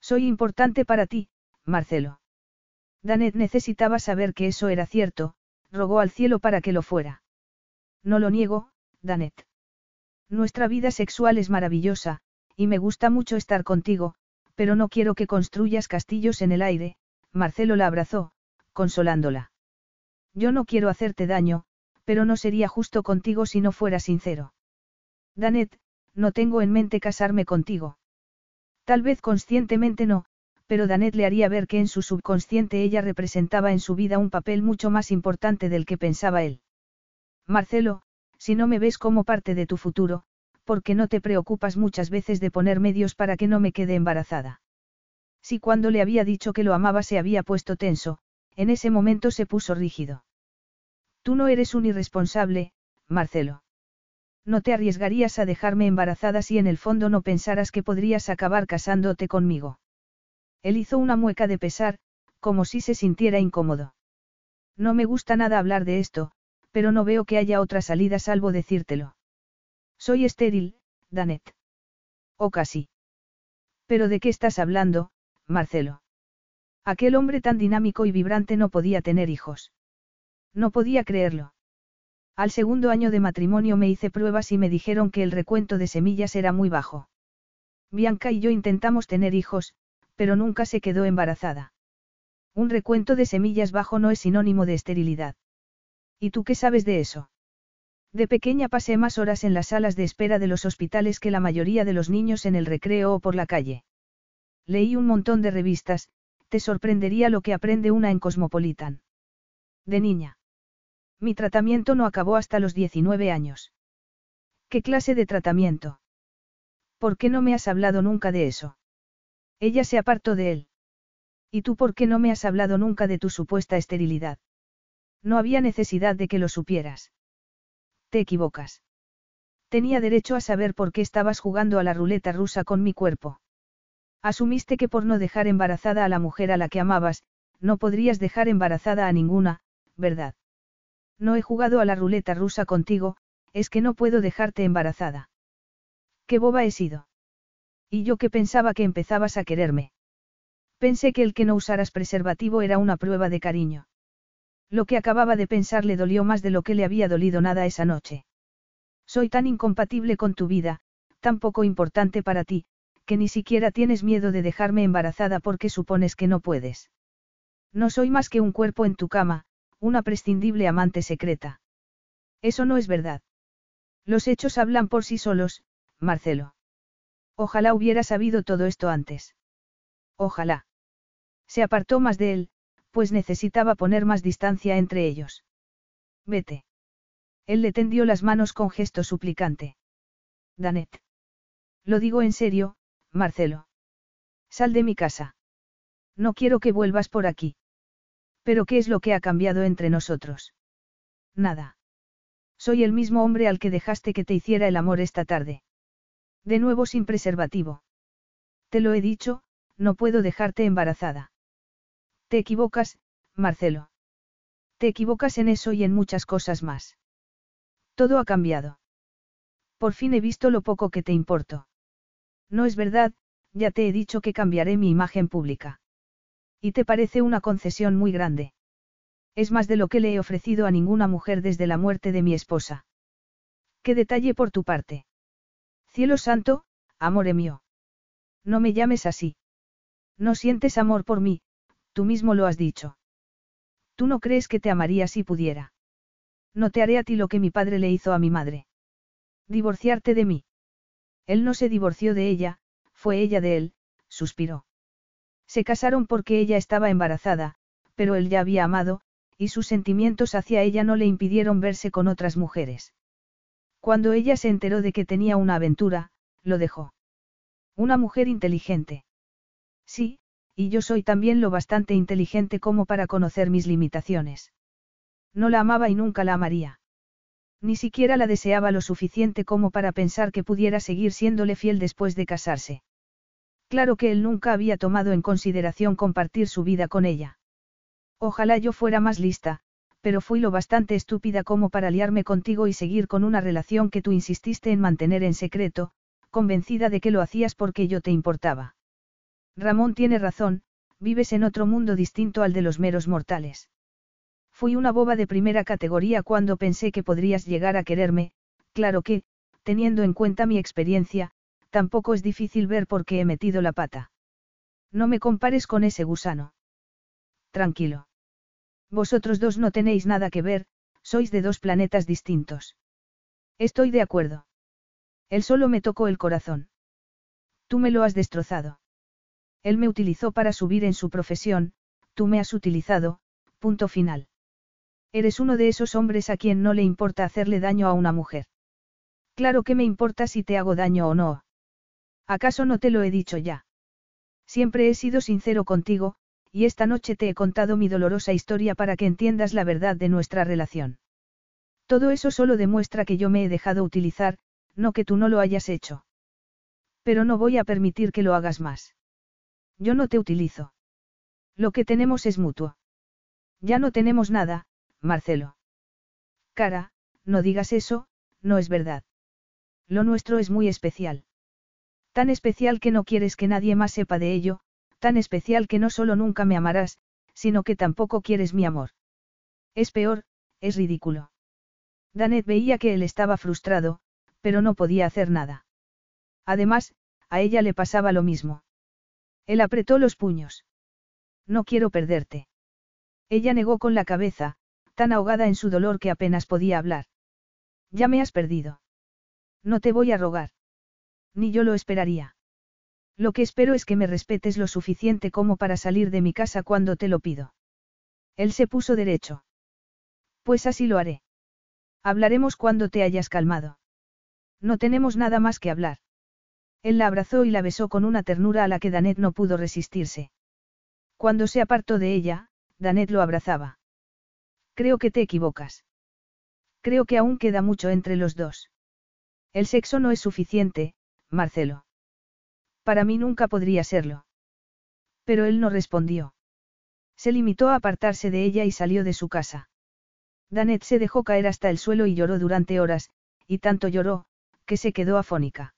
B: Soy importante para ti, Marcelo. Danet necesitaba saber que eso era cierto, rogó al cielo para que lo fuera. No lo niego, Danet. Nuestra vida sexual es maravillosa, y me gusta mucho estar contigo, pero no quiero que construyas castillos en el aire, Marcelo la abrazó, consolándola. Yo no quiero hacerte daño, pero no sería justo contigo si no fuera sincero. Danet, no tengo en mente casarme contigo. Tal vez conscientemente no, pero Danet le haría ver que en su subconsciente ella representaba en su vida un papel mucho más importante del que pensaba él. Marcelo, si no me ves como parte de tu futuro, ¿por qué no te preocupas muchas veces de poner medios para que no me quede embarazada? Si cuando le había dicho que lo amaba se había puesto tenso, en ese momento se puso rígido. Tú no eres un irresponsable, Marcelo. No te arriesgarías a dejarme embarazada si en el fondo no pensaras que podrías acabar casándote conmigo. Él hizo una mueca de pesar, como si se sintiera incómodo. No me gusta nada hablar de esto, pero no veo que haya otra salida salvo decírtelo. Soy estéril, Danet. O casi. ¿Pero de qué estás hablando, Marcelo? Aquel hombre tan dinámico y vibrante no podía tener hijos. No podía creerlo. Al segundo año de matrimonio me hice pruebas y me dijeron que el recuento de semillas era muy bajo. Bianca y yo intentamos tener hijos, pero nunca se quedó embarazada. Un recuento de semillas bajo no es sinónimo de esterilidad. ¿Y tú qué sabes de eso? De pequeña pasé más horas en las salas de espera de los hospitales que la mayoría de los niños en el recreo o por la calle. Leí un montón de revistas, te sorprendería lo que aprende una en Cosmopolitan. De niña. Mi tratamiento no acabó hasta los 19 años. ¿Qué clase de tratamiento? ¿Por qué no me has hablado nunca de eso? Ella se apartó de él. ¿Y tú por qué no me has hablado nunca de tu supuesta esterilidad? No había necesidad de que lo supieras. Te equivocas. Tenía derecho a saber por qué estabas jugando a la ruleta rusa con mi cuerpo. Asumiste que por no dejar embarazada a la mujer a la que amabas, no podrías dejar embarazada a ninguna, ¿verdad? No he jugado a la ruleta rusa contigo, es que no puedo dejarte embarazada. Qué boba he sido. Y yo que pensaba que empezabas a quererme. Pensé que el que no usaras preservativo era una prueba de cariño. Lo que acababa de pensar le dolió más de lo que le había dolido nada esa noche. Soy tan incompatible con tu vida, tan poco importante para ti, que ni siquiera tienes miedo de dejarme embarazada porque supones que no puedes. No soy más que un cuerpo en tu cama, una prescindible amante secreta. Eso no es verdad. Los hechos hablan por sí solos, Marcelo. Ojalá hubiera sabido todo esto antes. Ojalá. Se apartó más de él, pues necesitaba poner más distancia entre ellos. Vete. Él le tendió las manos con gesto suplicante. Danet. Lo digo en serio, Marcelo. Sal de mi casa. No quiero que vuelvas por aquí. Pero ¿qué es lo que ha cambiado entre nosotros? Nada. Soy el mismo hombre al que dejaste que te hiciera el amor esta tarde. De nuevo sin preservativo. Te lo he dicho, no puedo dejarte embarazada. Te equivocas, Marcelo. Te equivocas en eso y en muchas cosas más. Todo ha cambiado. Por fin he visto lo poco que te importo. No es verdad, ya te he dicho que cambiaré mi imagen pública. Y te parece una concesión muy grande. Es más de lo que le he ofrecido a ninguna mujer desde la muerte de mi esposa. Qué detalle por tu parte. Cielo santo, amor mío. No me llames así. No sientes amor por mí, tú mismo lo has dicho. Tú no crees que te amaría si pudiera. No te haré a ti lo que mi padre le hizo a mi madre. Divorciarte de mí. Él no se divorció de ella, fue ella de él, suspiró. Se casaron porque ella estaba embarazada, pero él ya había amado, y sus sentimientos hacia ella no le impidieron verse con otras mujeres. Cuando ella se enteró de que tenía una aventura, lo dejó. Una mujer inteligente. Sí, y yo soy también lo bastante inteligente como para conocer mis limitaciones. No la amaba y nunca la amaría. Ni siquiera la deseaba lo suficiente como para pensar que pudiera seguir siéndole fiel después de casarse. Claro que él nunca había tomado en consideración compartir su vida con ella. Ojalá yo fuera más lista, pero fui lo bastante estúpida como para liarme contigo y seguir con una relación que tú insististe en mantener en secreto, convencida de que lo hacías porque yo te importaba. Ramón tiene razón, vives en otro mundo distinto al de los meros mortales. Fui una boba de primera categoría cuando pensé que podrías llegar a quererme, claro que, teniendo en cuenta mi experiencia, tampoco es difícil ver por qué he metido la pata. No me compares con ese gusano. Tranquilo. Vosotros dos no tenéis nada que ver, sois de dos planetas distintos. Estoy de acuerdo. Él solo me tocó el corazón. Tú me lo has destrozado. Él me utilizó para subir en su profesión, tú me has utilizado, punto final. Eres uno de esos hombres a quien no le importa hacerle daño a una mujer. Claro que me importa si te hago daño o no. ¿Acaso no te lo he dicho ya? Siempre he sido sincero contigo, y esta noche te he contado mi dolorosa historia para que entiendas la verdad de nuestra relación. Todo eso solo demuestra que yo me he dejado utilizar, no que tú no lo hayas hecho. Pero no voy a permitir que lo hagas más. Yo no te utilizo. Lo que tenemos es mutuo. Ya no tenemos nada, Marcelo. Cara, no digas eso, no es verdad. Lo nuestro es muy especial. Tan especial que no quieres que nadie más sepa de ello, tan especial que no solo nunca me amarás, sino que tampoco quieres mi amor. Es peor, es ridículo. Danet veía que él estaba frustrado, pero no podía hacer nada. Además, a ella le pasaba lo mismo. Él apretó los puños. No quiero perderte. Ella negó con la cabeza, tan ahogada en su dolor que apenas podía hablar. Ya me has perdido. No te voy a rogar. Ni yo lo esperaría. Lo que espero es que me respetes lo suficiente como para salir de mi casa cuando te lo pido. Él se puso derecho. Pues así lo haré. Hablaremos cuando te hayas calmado. No tenemos nada más que hablar. Él la abrazó y la besó con una ternura a la que Danet no pudo resistirse. Cuando se apartó de ella, Danet lo abrazaba. Creo que te equivocas. Creo que aún queda mucho entre los dos. El sexo no es suficiente, Marcelo. Para mí nunca podría serlo. Pero él no respondió. Se limitó a apartarse de ella y salió de su casa. Danet se dejó caer hasta el suelo y lloró durante horas, y tanto lloró, que se quedó afónica.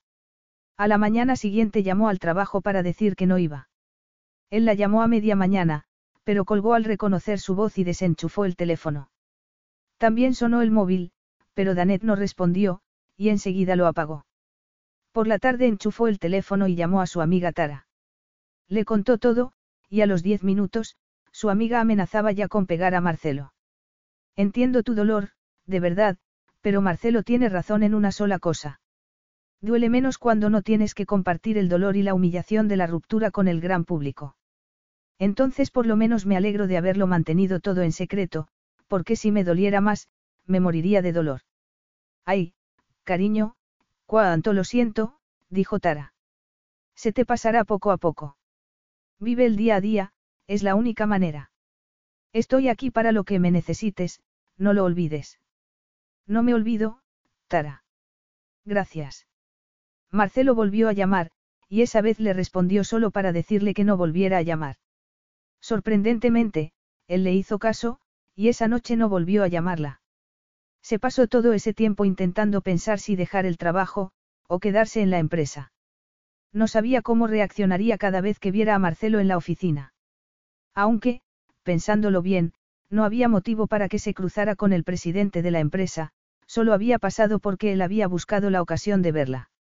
B: A la mañana siguiente llamó al trabajo para decir que no iba. Él la llamó a media mañana, pero colgó al reconocer su voz y desenchufó el teléfono. También sonó el móvil, pero Danet no respondió, y enseguida lo apagó. Por la tarde enchufó el teléfono y llamó a su amiga Tara. Le contó todo, y a los diez minutos, su amiga amenazaba ya con pegar a Marcelo. Entiendo tu dolor, de verdad, pero Marcelo tiene razón en una sola cosa. Duele menos cuando no tienes que compartir el dolor y la humillación de la ruptura con el gran público. Entonces por lo menos me alegro de haberlo mantenido todo en secreto, porque si me doliera más, me moriría de dolor. Ay, cariño, cuánto lo siento, dijo Tara. Se te pasará poco a poco. Vive el día a día, es la única manera. Estoy aquí para lo que me necesites, no lo olvides. No me olvido, Tara. Gracias. Marcelo volvió a llamar, y esa vez le respondió solo para decirle que no volviera a llamar. Sorprendentemente, él le hizo caso, y esa noche no volvió a llamarla. Se pasó todo ese tiempo intentando pensar si dejar el trabajo, o quedarse en la empresa. No sabía cómo reaccionaría cada vez que viera a Marcelo en la oficina. Aunque, pensándolo bien, no había motivo para que se cruzara con el presidente de la empresa, solo había pasado porque él había buscado la ocasión de verla.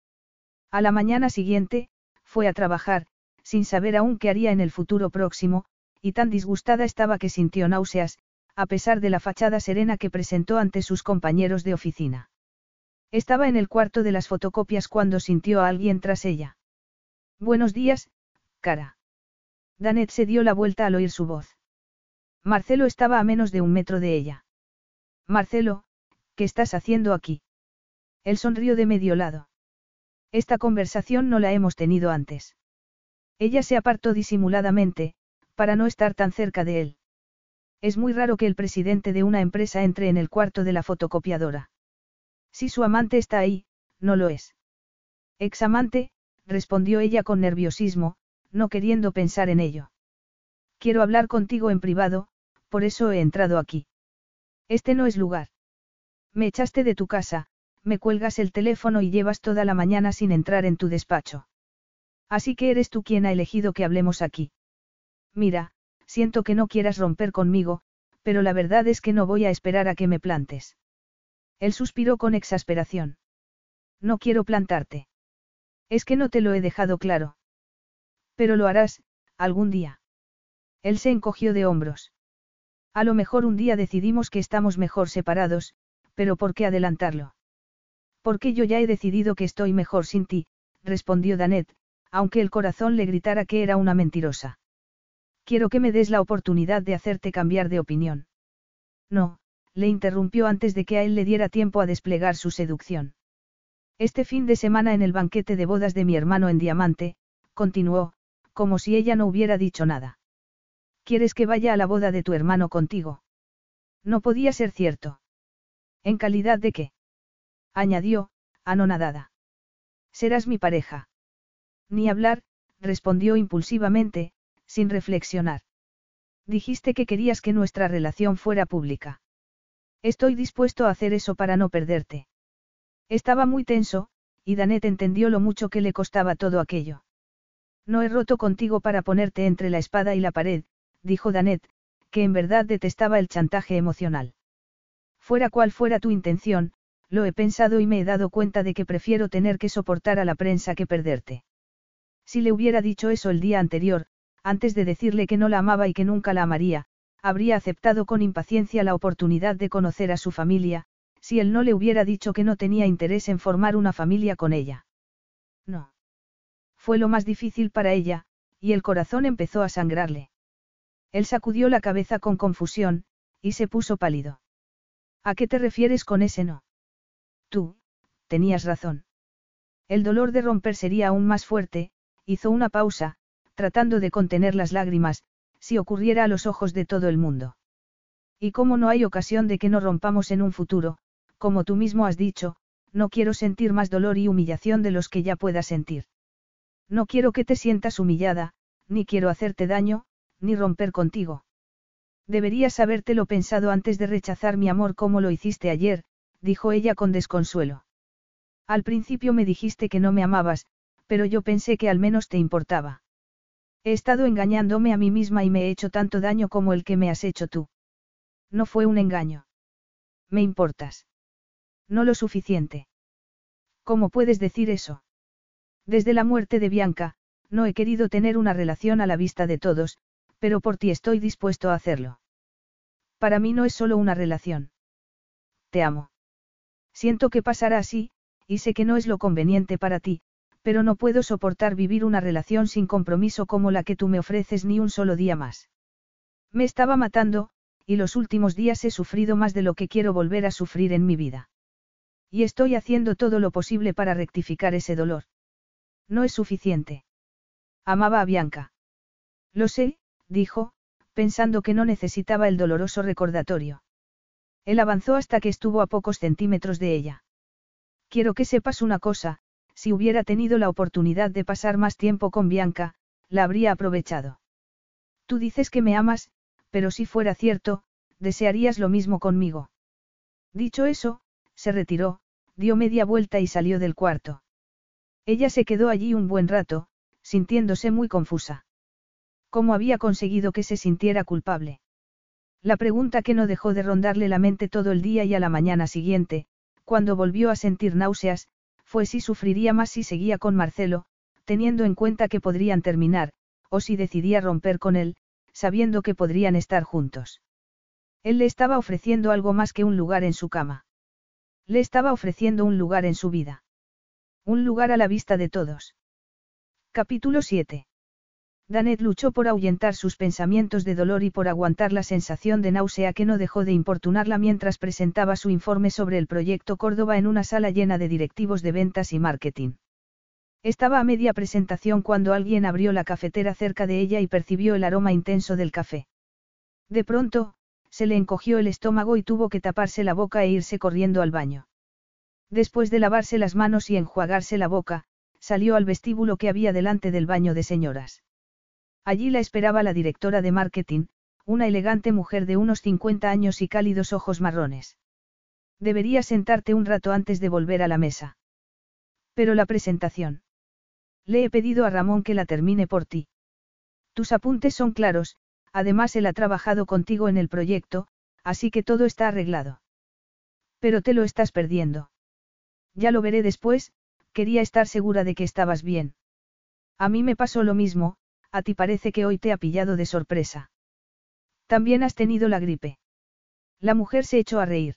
B: A la mañana siguiente, fue a trabajar, sin saber aún qué haría en el futuro próximo, y tan disgustada estaba que sintió náuseas, a pesar de la fachada serena que presentó ante sus compañeros de oficina. Estaba en el cuarto de las fotocopias cuando sintió a alguien tras ella. Buenos días, cara. Danet se dio la vuelta al oír su voz. Marcelo estaba a menos de un metro de ella. Marcelo, ¿qué estás haciendo aquí? Él sonrió de medio lado. Esta conversación no la hemos tenido antes. Ella se apartó disimuladamente, para no estar tan cerca de él. Es muy raro que el presidente de una empresa entre en el cuarto de la fotocopiadora. Si su amante está ahí, no lo es. Examante, respondió ella con nerviosismo, no queriendo pensar en ello. Quiero hablar contigo en privado, por eso he entrado aquí. Este no es lugar. Me echaste de tu casa, me cuelgas el teléfono y llevas toda la mañana sin entrar en tu despacho. Así que eres tú quien ha elegido que hablemos aquí. Mira, siento que no quieras romper conmigo, pero la verdad es que no voy a esperar a que me plantes. Él suspiró con exasperación. No quiero plantarte. Es que no te lo he dejado claro. Pero lo harás, algún día. Él se encogió de hombros. A lo mejor un día decidimos que estamos mejor separados, pero ¿por qué adelantarlo? Porque yo ya he decidido que estoy mejor sin ti, respondió Danet, aunque el corazón le gritara que era una mentirosa. Quiero que me des la oportunidad de hacerte cambiar de opinión. No, le interrumpió antes de que a él le diera tiempo a desplegar su seducción. Este fin de semana en el banquete de bodas de mi hermano en Diamante, continuó, como si ella no hubiera dicho nada. ¿Quieres que vaya a la boda de tu hermano contigo? No podía ser cierto. ¿En calidad de qué? Añadió, anonadada. Serás mi pareja. Ni hablar, respondió impulsivamente, sin reflexionar. Dijiste que querías que nuestra relación fuera pública. Estoy dispuesto a hacer eso para no perderte. Estaba muy tenso, y Danet entendió lo mucho que le costaba todo aquello. No he roto contigo para ponerte entre la espada y la pared, dijo Danet, que en verdad detestaba el chantaje emocional. Fuera cual fuera tu intención, lo he pensado y me he dado cuenta de que prefiero tener que soportar a la prensa que perderte. Si le hubiera dicho eso el día anterior, antes de decirle que no la amaba y que nunca la amaría, habría aceptado con impaciencia la oportunidad de conocer a su familia, si él no le hubiera dicho que no tenía interés en formar una familia con ella. No. Fue lo más difícil para ella, y el corazón empezó a sangrarle. Él sacudió la cabeza con confusión, y se puso pálido. ¿A qué te refieres con ese no? Tú, tenías razón. El dolor de romper sería aún más fuerte, hizo una pausa, tratando de contener las lágrimas, si ocurriera a los ojos de todo el mundo. Y como no hay ocasión de que no rompamos en un futuro, como tú mismo has dicho, no quiero sentir más dolor y humillación de los que ya pueda sentir. No quiero que te sientas humillada, ni quiero hacerte daño, ni romper contigo. Deberías habértelo pensado antes de rechazar mi amor como lo hiciste ayer, dijo ella con desconsuelo. Al principio me dijiste que no me amabas, pero yo pensé que al menos te importaba. He estado engañándome a mí misma y me he hecho tanto daño como el que me has hecho tú. No fue un engaño. Me importas. No lo suficiente. ¿Cómo puedes decir eso? Desde la muerte de Bianca, no he querido tener una relación a la vista de todos, pero por ti estoy dispuesto a hacerlo. Para mí no es solo una relación. Te amo. Siento que pasará así, y sé que no es lo conveniente para ti, pero no puedo soportar vivir una relación sin compromiso como la que tú me ofreces ni un solo día más. Me estaba matando, y los últimos días he sufrido más de lo que quiero volver a sufrir en mi vida. Y estoy haciendo todo lo posible para rectificar ese dolor. No es suficiente. Amaba a Bianca. Lo sé, dijo, pensando que no necesitaba el doloroso recordatorio. Él avanzó hasta que estuvo a pocos centímetros de ella. Quiero que sepas una cosa, si hubiera tenido la oportunidad de pasar más tiempo con Bianca, la habría aprovechado. Tú dices que me amas, pero si fuera cierto, desearías lo mismo conmigo. Dicho eso, se retiró, dio media vuelta y salió del cuarto. Ella se quedó allí un buen rato, sintiéndose muy confusa. ¿Cómo había conseguido que se sintiera culpable? La pregunta que no dejó de rondarle la mente todo el día y a la mañana siguiente, cuando volvió a sentir náuseas, fue si sufriría más si seguía con Marcelo, teniendo en cuenta que podrían terminar, o si decidía romper con él, sabiendo que podrían estar juntos. Él le estaba ofreciendo algo más que un lugar en su cama. Le estaba ofreciendo un lugar en su vida. Un lugar a la vista de todos. Capítulo 7. Danet luchó por ahuyentar sus pensamientos de dolor y por aguantar la sensación de náusea que no dejó de importunarla mientras presentaba su informe sobre el proyecto Córdoba en una sala llena de directivos de ventas y marketing. Estaba a media presentación cuando alguien abrió la cafetera cerca de ella y percibió el aroma intenso del café. De pronto, se le encogió el estómago y tuvo que taparse la boca e irse corriendo al baño. Después de lavarse las manos y enjuagarse la boca, salió al vestíbulo que había delante del baño de señoras. Allí la esperaba la directora de marketing, una elegante mujer de unos 50 años y cálidos ojos marrones. Deberías sentarte un rato antes de volver a la mesa. Pero la presentación. Le he pedido a Ramón que la termine por ti. Tus apuntes son claros, además él ha trabajado contigo en el proyecto, así que todo está arreglado. Pero te lo estás perdiendo. Ya lo veré después, quería estar segura de que estabas bien. A mí me pasó lo mismo, a ti parece que hoy te ha pillado de sorpresa. También has tenido la gripe. La mujer se echó a reír.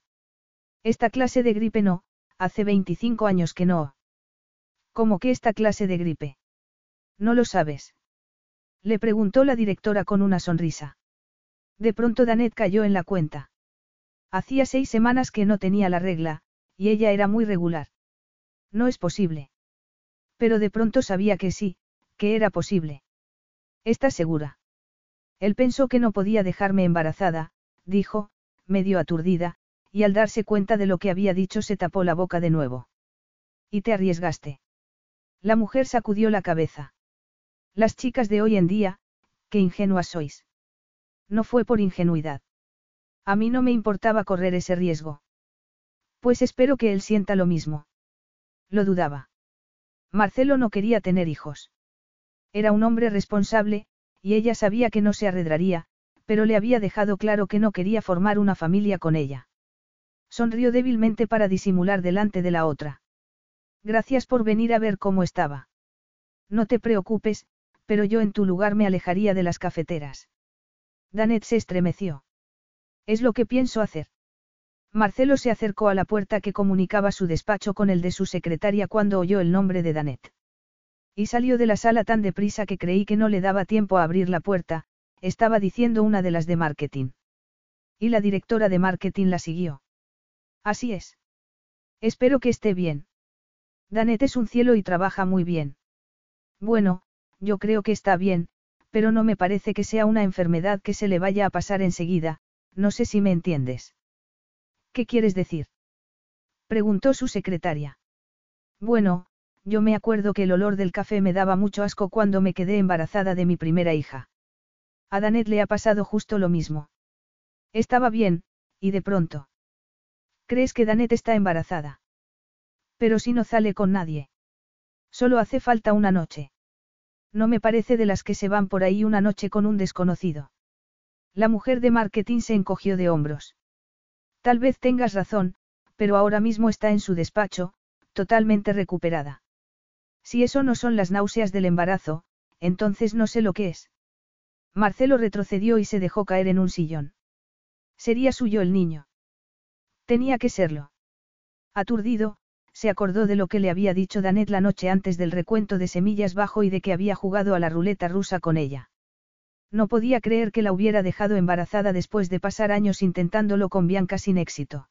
B: Esta clase de gripe no, hace 25 años que no. ¿Cómo que esta clase de gripe? No lo sabes. Le preguntó la directora con una sonrisa. De pronto Danet cayó en la cuenta. Hacía seis semanas que no tenía la regla, y ella era muy regular. No es posible. Pero de pronto sabía que sí, que era posible. ¿Estás segura? Él pensó que no podía dejarme embarazada, dijo, medio aturdida, y al darse cuenta de lo que había dicho se tapó la boca de nuevo. ¿Y te arriesgaste? La mujer sacudió la cabeza. Las chicas de hoy en día, qué ingenuas sois. No fue por ingenuidad. A mí no me importaba correr ese riesgo. Pues espero que él sienta lo mismo. Lo dudaba. Marcelo no quería tener hijos. Era un hombre responsable, y ella sabía que no se arredraría, pero le había dejado claro que no quería formar una familia con ella. Sonrió débilmente para disimular delante de la otra. Gracias por venir a ver cómo estaba. No te preocupes, pero yo en tu lugar me alejaría de las cafeteras. Danet se estremeció. Es lo que pienso hacer. Marcelo se acercó a la puerta que comunicaba su despacho con el de su secretaria cuando oyó el nombre de Danet. Y salió de la sala tan deprisa que creí que no le daba tiempo a abrir la puerta, estaba diciendo una de las de marketing. Y la directora de marketing la siguió. Así es. Espero que esté bien. Danet es un cielo y trabaja muy bien. Bueno, yo creo que está bien, pero no me parece que sea una enfermedad que se le vaya a pasar enseguida, no sé si me entiendes. ¿Qué quieres decir? Preguntó su secretaria. Bueno, yo me acuerdo que el olor del café me daba mucho asco cuando me quedé embarazada de mi primera hija. A Danet le ha pasado justo lo mismo. Estaba bien, y de pronto. ¿Crees que Danet está embarazada? Pero si no sale con nadie. Solo hace falta una noche. No me parece de las que se van por ahí una noche con un desconocido. La mujer de marketing se encogió de hombros. Tal vez tengas razón, pero ahora mismo está en su despacho, totalmente recuperada. Si eso no son las náuseas del embarazo, entonces no sé lo que es. Marcelo retrocedió y se dejó caer en un sillón. Sería suyo el niño. Tenía que serlo. Aturdido, se acordó de lo que le había dicho Danet la noche antes del recuento de semillas bajo y de que había jugado a la ruleta rusa con ella. No podía creer que la hubiera dejado embarazada después de pasar años intentándolo con Bianca sin éxito.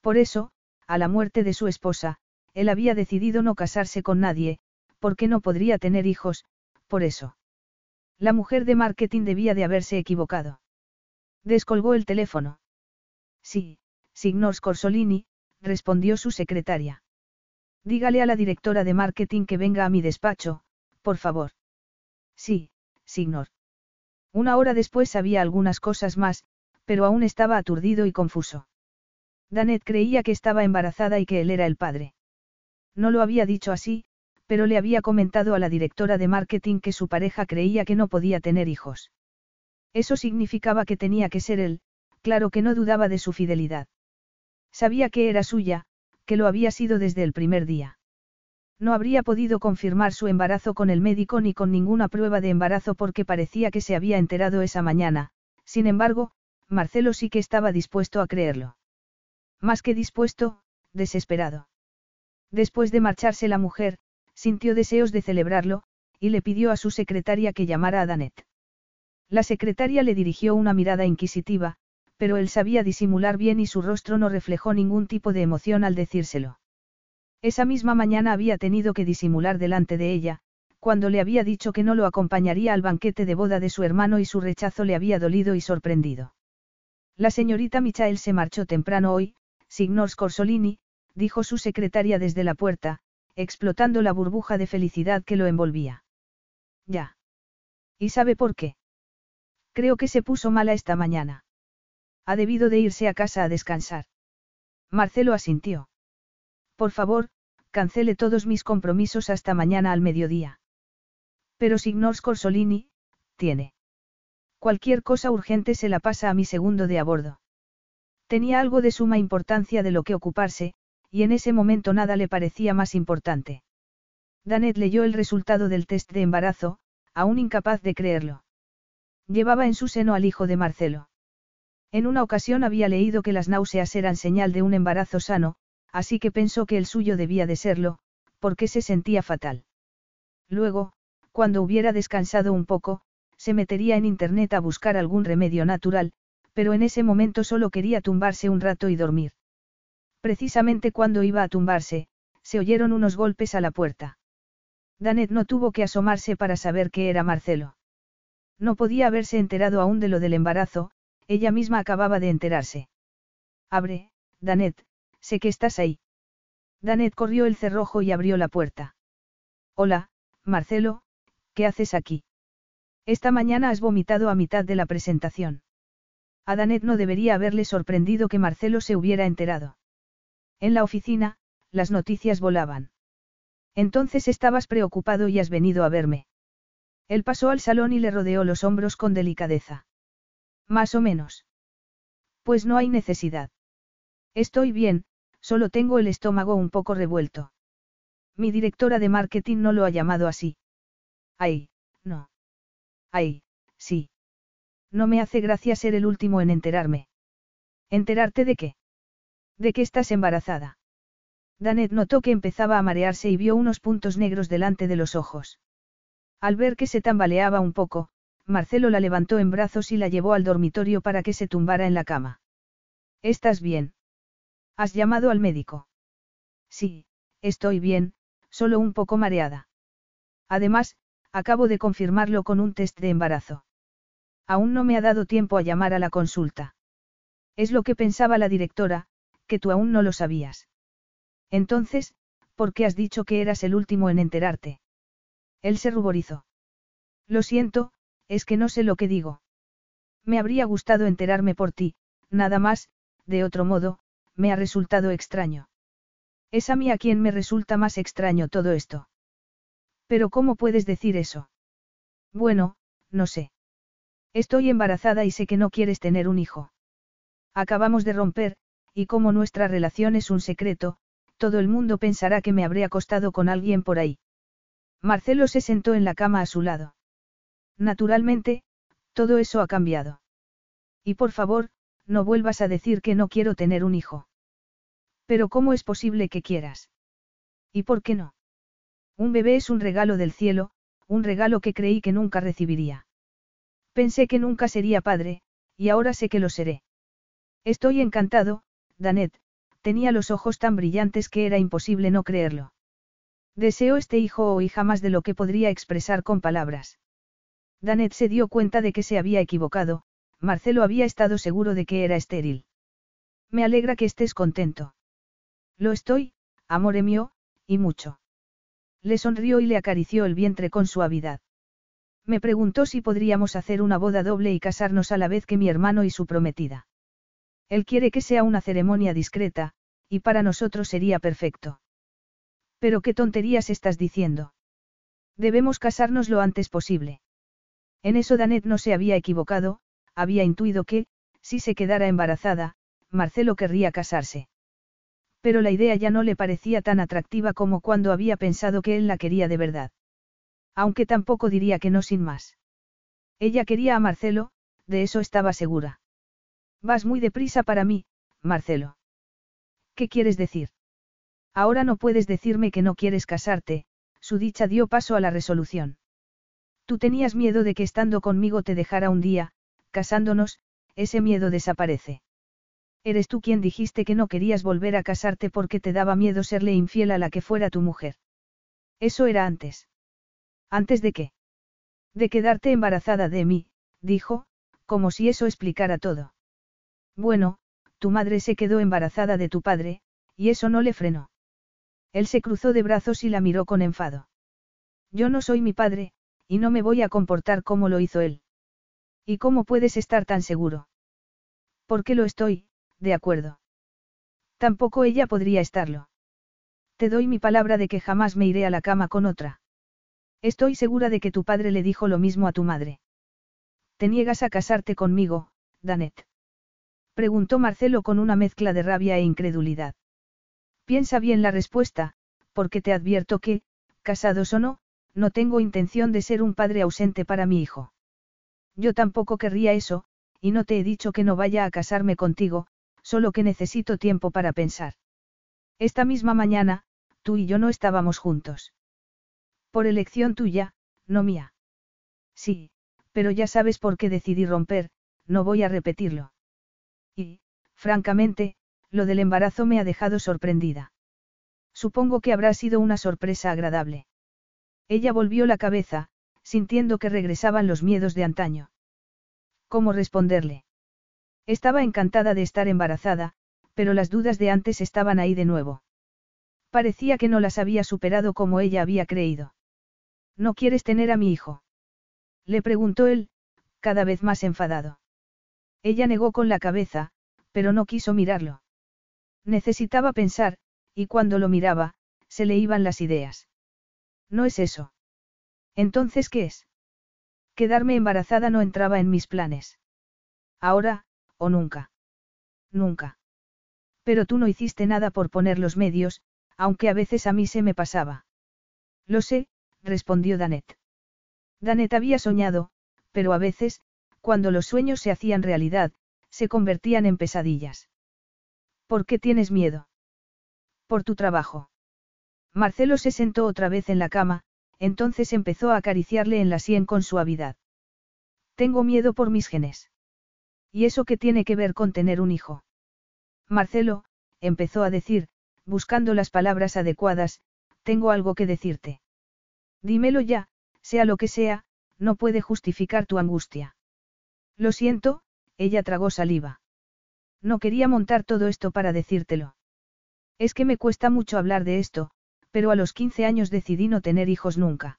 B: Por eso, a la muerte de su esposa, él había decidido no casarse con nadie, porque no podría tener hijos, por eso. La mujer de marketing debía de haberse equivocado. Descolgó el teléfono. Sí, signor Scorsolini, respondió su secretaria. Dígale a la directora de marketing que venga a mi despacho, por favor. Sí, signor. Una hora después sabía algunas cosas más, pero aún estaba aturdido y confuso. Danet creía que estaba embarazada y que él era el padre. No lo había dicho así, pero le había comentado a la directora de marketing que su pareja creía que no podía tener hijos. Eso significaba que tenía que ser él, claro que no dudaba de su fidelidad. Sabía que era suya, que lo había sido desde el primer día. No habría podido confirmar su embarazo con el médico ni con ninguna prueba de embarazo porque parecía que se había enterado esa mañana, sin embargo, Marcelo sí que estaba dispuesto a creerlo. Más que dispuesto, desesperado. Después de marcharse la mujer, sintió deseos de celebrarlo, y le pidió a su secretaria que llamara a Danet. La secretaria le dirigió una mirada inquisitiva, pero él sabía disimular bien y su rostro no reflejó ningún tipo de emoción al decírselo. Esa misma mañana había tenido que disimular delante de ella, cuando le había dicho que no lo acompañaría al banquete de boda de su hermano y su rechazo le había dolido y sorprendido. La señorita Michael se marchó temprano hoy, signor Scorsolini, dijo su secretaria desde la puerta, explotando la burbuja de felicidad que lo envolvía. Ya. ¿Y sabe por qué? Creo que se puso mala esta mañana. Ha debido de irse a casa a descansar. Marcelo asintió. Por favor, cancele todos mis compromisos hasta mañana al mediodía. Pero Signor Scorsolini, tiene. Cualquier cosa urgente se la pasa a mi segundo de a bordo. Tenía algo de suma importancia de lo que ocuparse, y en ese momento nada le parecía más importante. Danet leyó el resultado del test de embarazo, aún incapaz de creerlo. Llevaba en su seno al hijo de Marcelo. En una ocasión había leído que las náuseas eran señal de un embarazo sano, así que pensó que el suyo debía de serlo, porque se sentía fatal. Luego, cuando hubiera descansado un poco, se metería en Internet a buscar algún remedio natural, pero en ese momento solo quería tumbarse un rato y dormir. Precisamente cuando iba a tumbarse, se oyeron unos golpes a la puerta. Danet no tuvo que asomarse para saber que era Marcelo. No podía haberse enterado aún de lo del embarazo, ella misma acababa de enterarse. Abre, Danet, sé que estás ahí. Danet corrió el cerrojo y abrió la puerta. Hola, Marcelo, ¿qué haces aquí? Esta mañana has vomitado a mitad de la presentación. A Danet no debería haberle sorprendido que Marcelo se hubiera enterado. En la oficina, las noticias volaban. Entonces estabas preocupado y has venido a verme. Él pasó al salón y le rodeó los hombros con delicadeza. Más o menos. Pues no hay necesidad. Estoy bien, solo tengo el estómago un poco revuelto. Mi directora de marketing no lo ha llamado así. Ay, no. Ay, sí. No me hace gracia ser el último en enterarme. ¿Enterarte de qué? De que estás embarazada. Danet notó que empezaba a marearse y vio unos puntos negros delante de los ojos. Al ver que se tambaleaba un poco, Marcelo la levantó en brazos y la llevó al dormitorio para que se tumbara en la cama. ¿Estás bien? ¿Has llamado al médico? Sí, estoy bien, solo un poco mareada. Además, acabo de confirmarlo con un test de embarazo. Aún no me ha dado tiempo a llamar a la consulta. Es lo que pensaba la directora, que tú aún no lo sabías. Entonces, ¿por qué has dicho que eras el último en enterarte? Él se ruborizó. Lo siento, es que no sé lo que digo. Me habría gustado enterarme por ti, nada más, de otro modo, me ha resultado extraño. Es a mí a quien me resulta más extraño todo esto. Pero ¿cómo puedes decir eso? Bueno, no sé. Estoy embarazada y sé que no quieres tener un hijo. Acabamos de romper, y como nuestra relación es un secreto, todo el mundo pensará que me habré acostado con alguien por ahí. Marcelo se sentó en la cama a su lado. Naturalmente, todo eso ha cambiado. Y por favor, no vuelvas a decir que no quiero tener un hijo. Pero ¿cómo es posible que quieras? ¿Y por qué no? Un bebé es un regalo del cielo, un regalo que creí que nunca recibiría. Pensé que nunca sería padre, y ahora sé que lo seré. Estoy encantado, Danet, tenía los ojos tan brillantes que era imposible no creerlo. Deseo este hijo o hija más de lo que podría expresar con palabras. Danet se dio cuenta de que se había equivocado, Marcelo había estado seguro de que era estéril. Me alegra que estés contento. Lo estoy, amore mío, y mucho. Le sonrió y le acarició el vientre con suavidad. Me preguntó si podríamos hacer una boda doble y casarnos a la vez que mi hermano y su prometida. Él quiere que sea una ceremonia discreta, y para nosotros sería perfecto. Pero qué tonterías estás diciendo. Debemos casarnos lo antes posible. En eso Danet no se había equivocado, había intuido que, si se quedara embarazada, Marcelo querría casarse. Pero la idea ya no le parecía tan atractiva como cuando había pensado que él la quería de verdad. Aunque tampoco diría que no sin más. Ella quería a Marcelo, de eso estaba segura. Vas muy deprisa para mí, Marcelo. ¿Qué quieres decir? Ahora no puedes decirme que no quieres casarte, su dicha dio paso a la resolución. Tú tenías miedo de que estando conmigo te dejara un día, casándonos, ese miedo desaparece. Eres tú quien dijiste que no querías volver a casarte porque te daba miedo serle infiel a la que fuera tu mujer. Eso era antes. ¿Antes de qué? De quedarte embarazada de mí, dijo, como si eso explicara todo. Bueno, tu madre se quedó embarazada de tu padre, y eso no le frenó. Él se cruzó de brazos y la miró con enfado. Yo no soy mi padre, y no me voy a comportar como lo hizo él. ¿Y cómo puedes estar tan seguro? Porque lo estoy, de acuerdo. Tampoco ella podría estarlo. Te doy mi palabra de que jamás me iré a la cama con otra. Estoy segura de que tu padre le dijo lo mismo a tu madre. ¿Te niegas a casarte conmigo, Danet? Preguntó Marcelo con una mezcla de rabia e incredulidad. Piensa bien la respuesta, porque te advierto que, casados o no, no tengo intención de ser un padre ausente para mi hijo. Yo tampoco querría eso, y no te he dicho que no vaya a casarme contigo, solo que necesito tiempo para pensar. Esta misma mañana, tú y yo no estábamos juntos. Por elección tuya, no mía. Sí, pero ya sabes por qué decidí romper, no voy a repetirlo. Y, francamente, lo del embarazo me ha dejado sorprendida. Supongo que habrá sido una sorpresa agradable. Ella volvió la cabeza, sintiendo que regresaban los miedos de antaño. ¿Cómo responderle? Estaba encantada de estar embarazada, pero las dudas de antes estaban ahí de nuevo. Parecía que no las había superado como ella había creído. ¿No quieres tener a mi hijo? Le preguntó él, cada vez más enfadado. Ella negó con la cabeza, pero no quiso mirarlo. Necesitaba pensar, y cuando lo miraba, se le iban las ideas. No es eso. Entonces, ¿qué es? Quedarme embarazada no entraba en mis planes. Ahora, o nunca. Nunca. Pero tú no hiciste nada por poner los medios, aunque a veces a mí se me pasaba. Lo sé, respondió Danet. Danet había soñado, pero a veces, cuando los sueños se hacían realidad, se convertían en pesadillas. ¿Por qué tienes miedo? Por tu trabajo. Marcelo se sentó otra vez en la cama, entonces empezó a acariciarle en la sien con suavidad. Tengo miedo por mis genes. ¿Y eso qué tiene que ver con tener un hijo? Marcelo, empezó a decir, buscando las palabras adecuadas, tengo algo que decirte. Dímelo ya, sea lo que sea, no puede justificar tu angustia. Lo siento, ella tragó saliva. No quería montar todo esto para decírtelo. Es que me cuesta mucho hablar de esto, pero a los 15 años decidí no tener hijos nunca.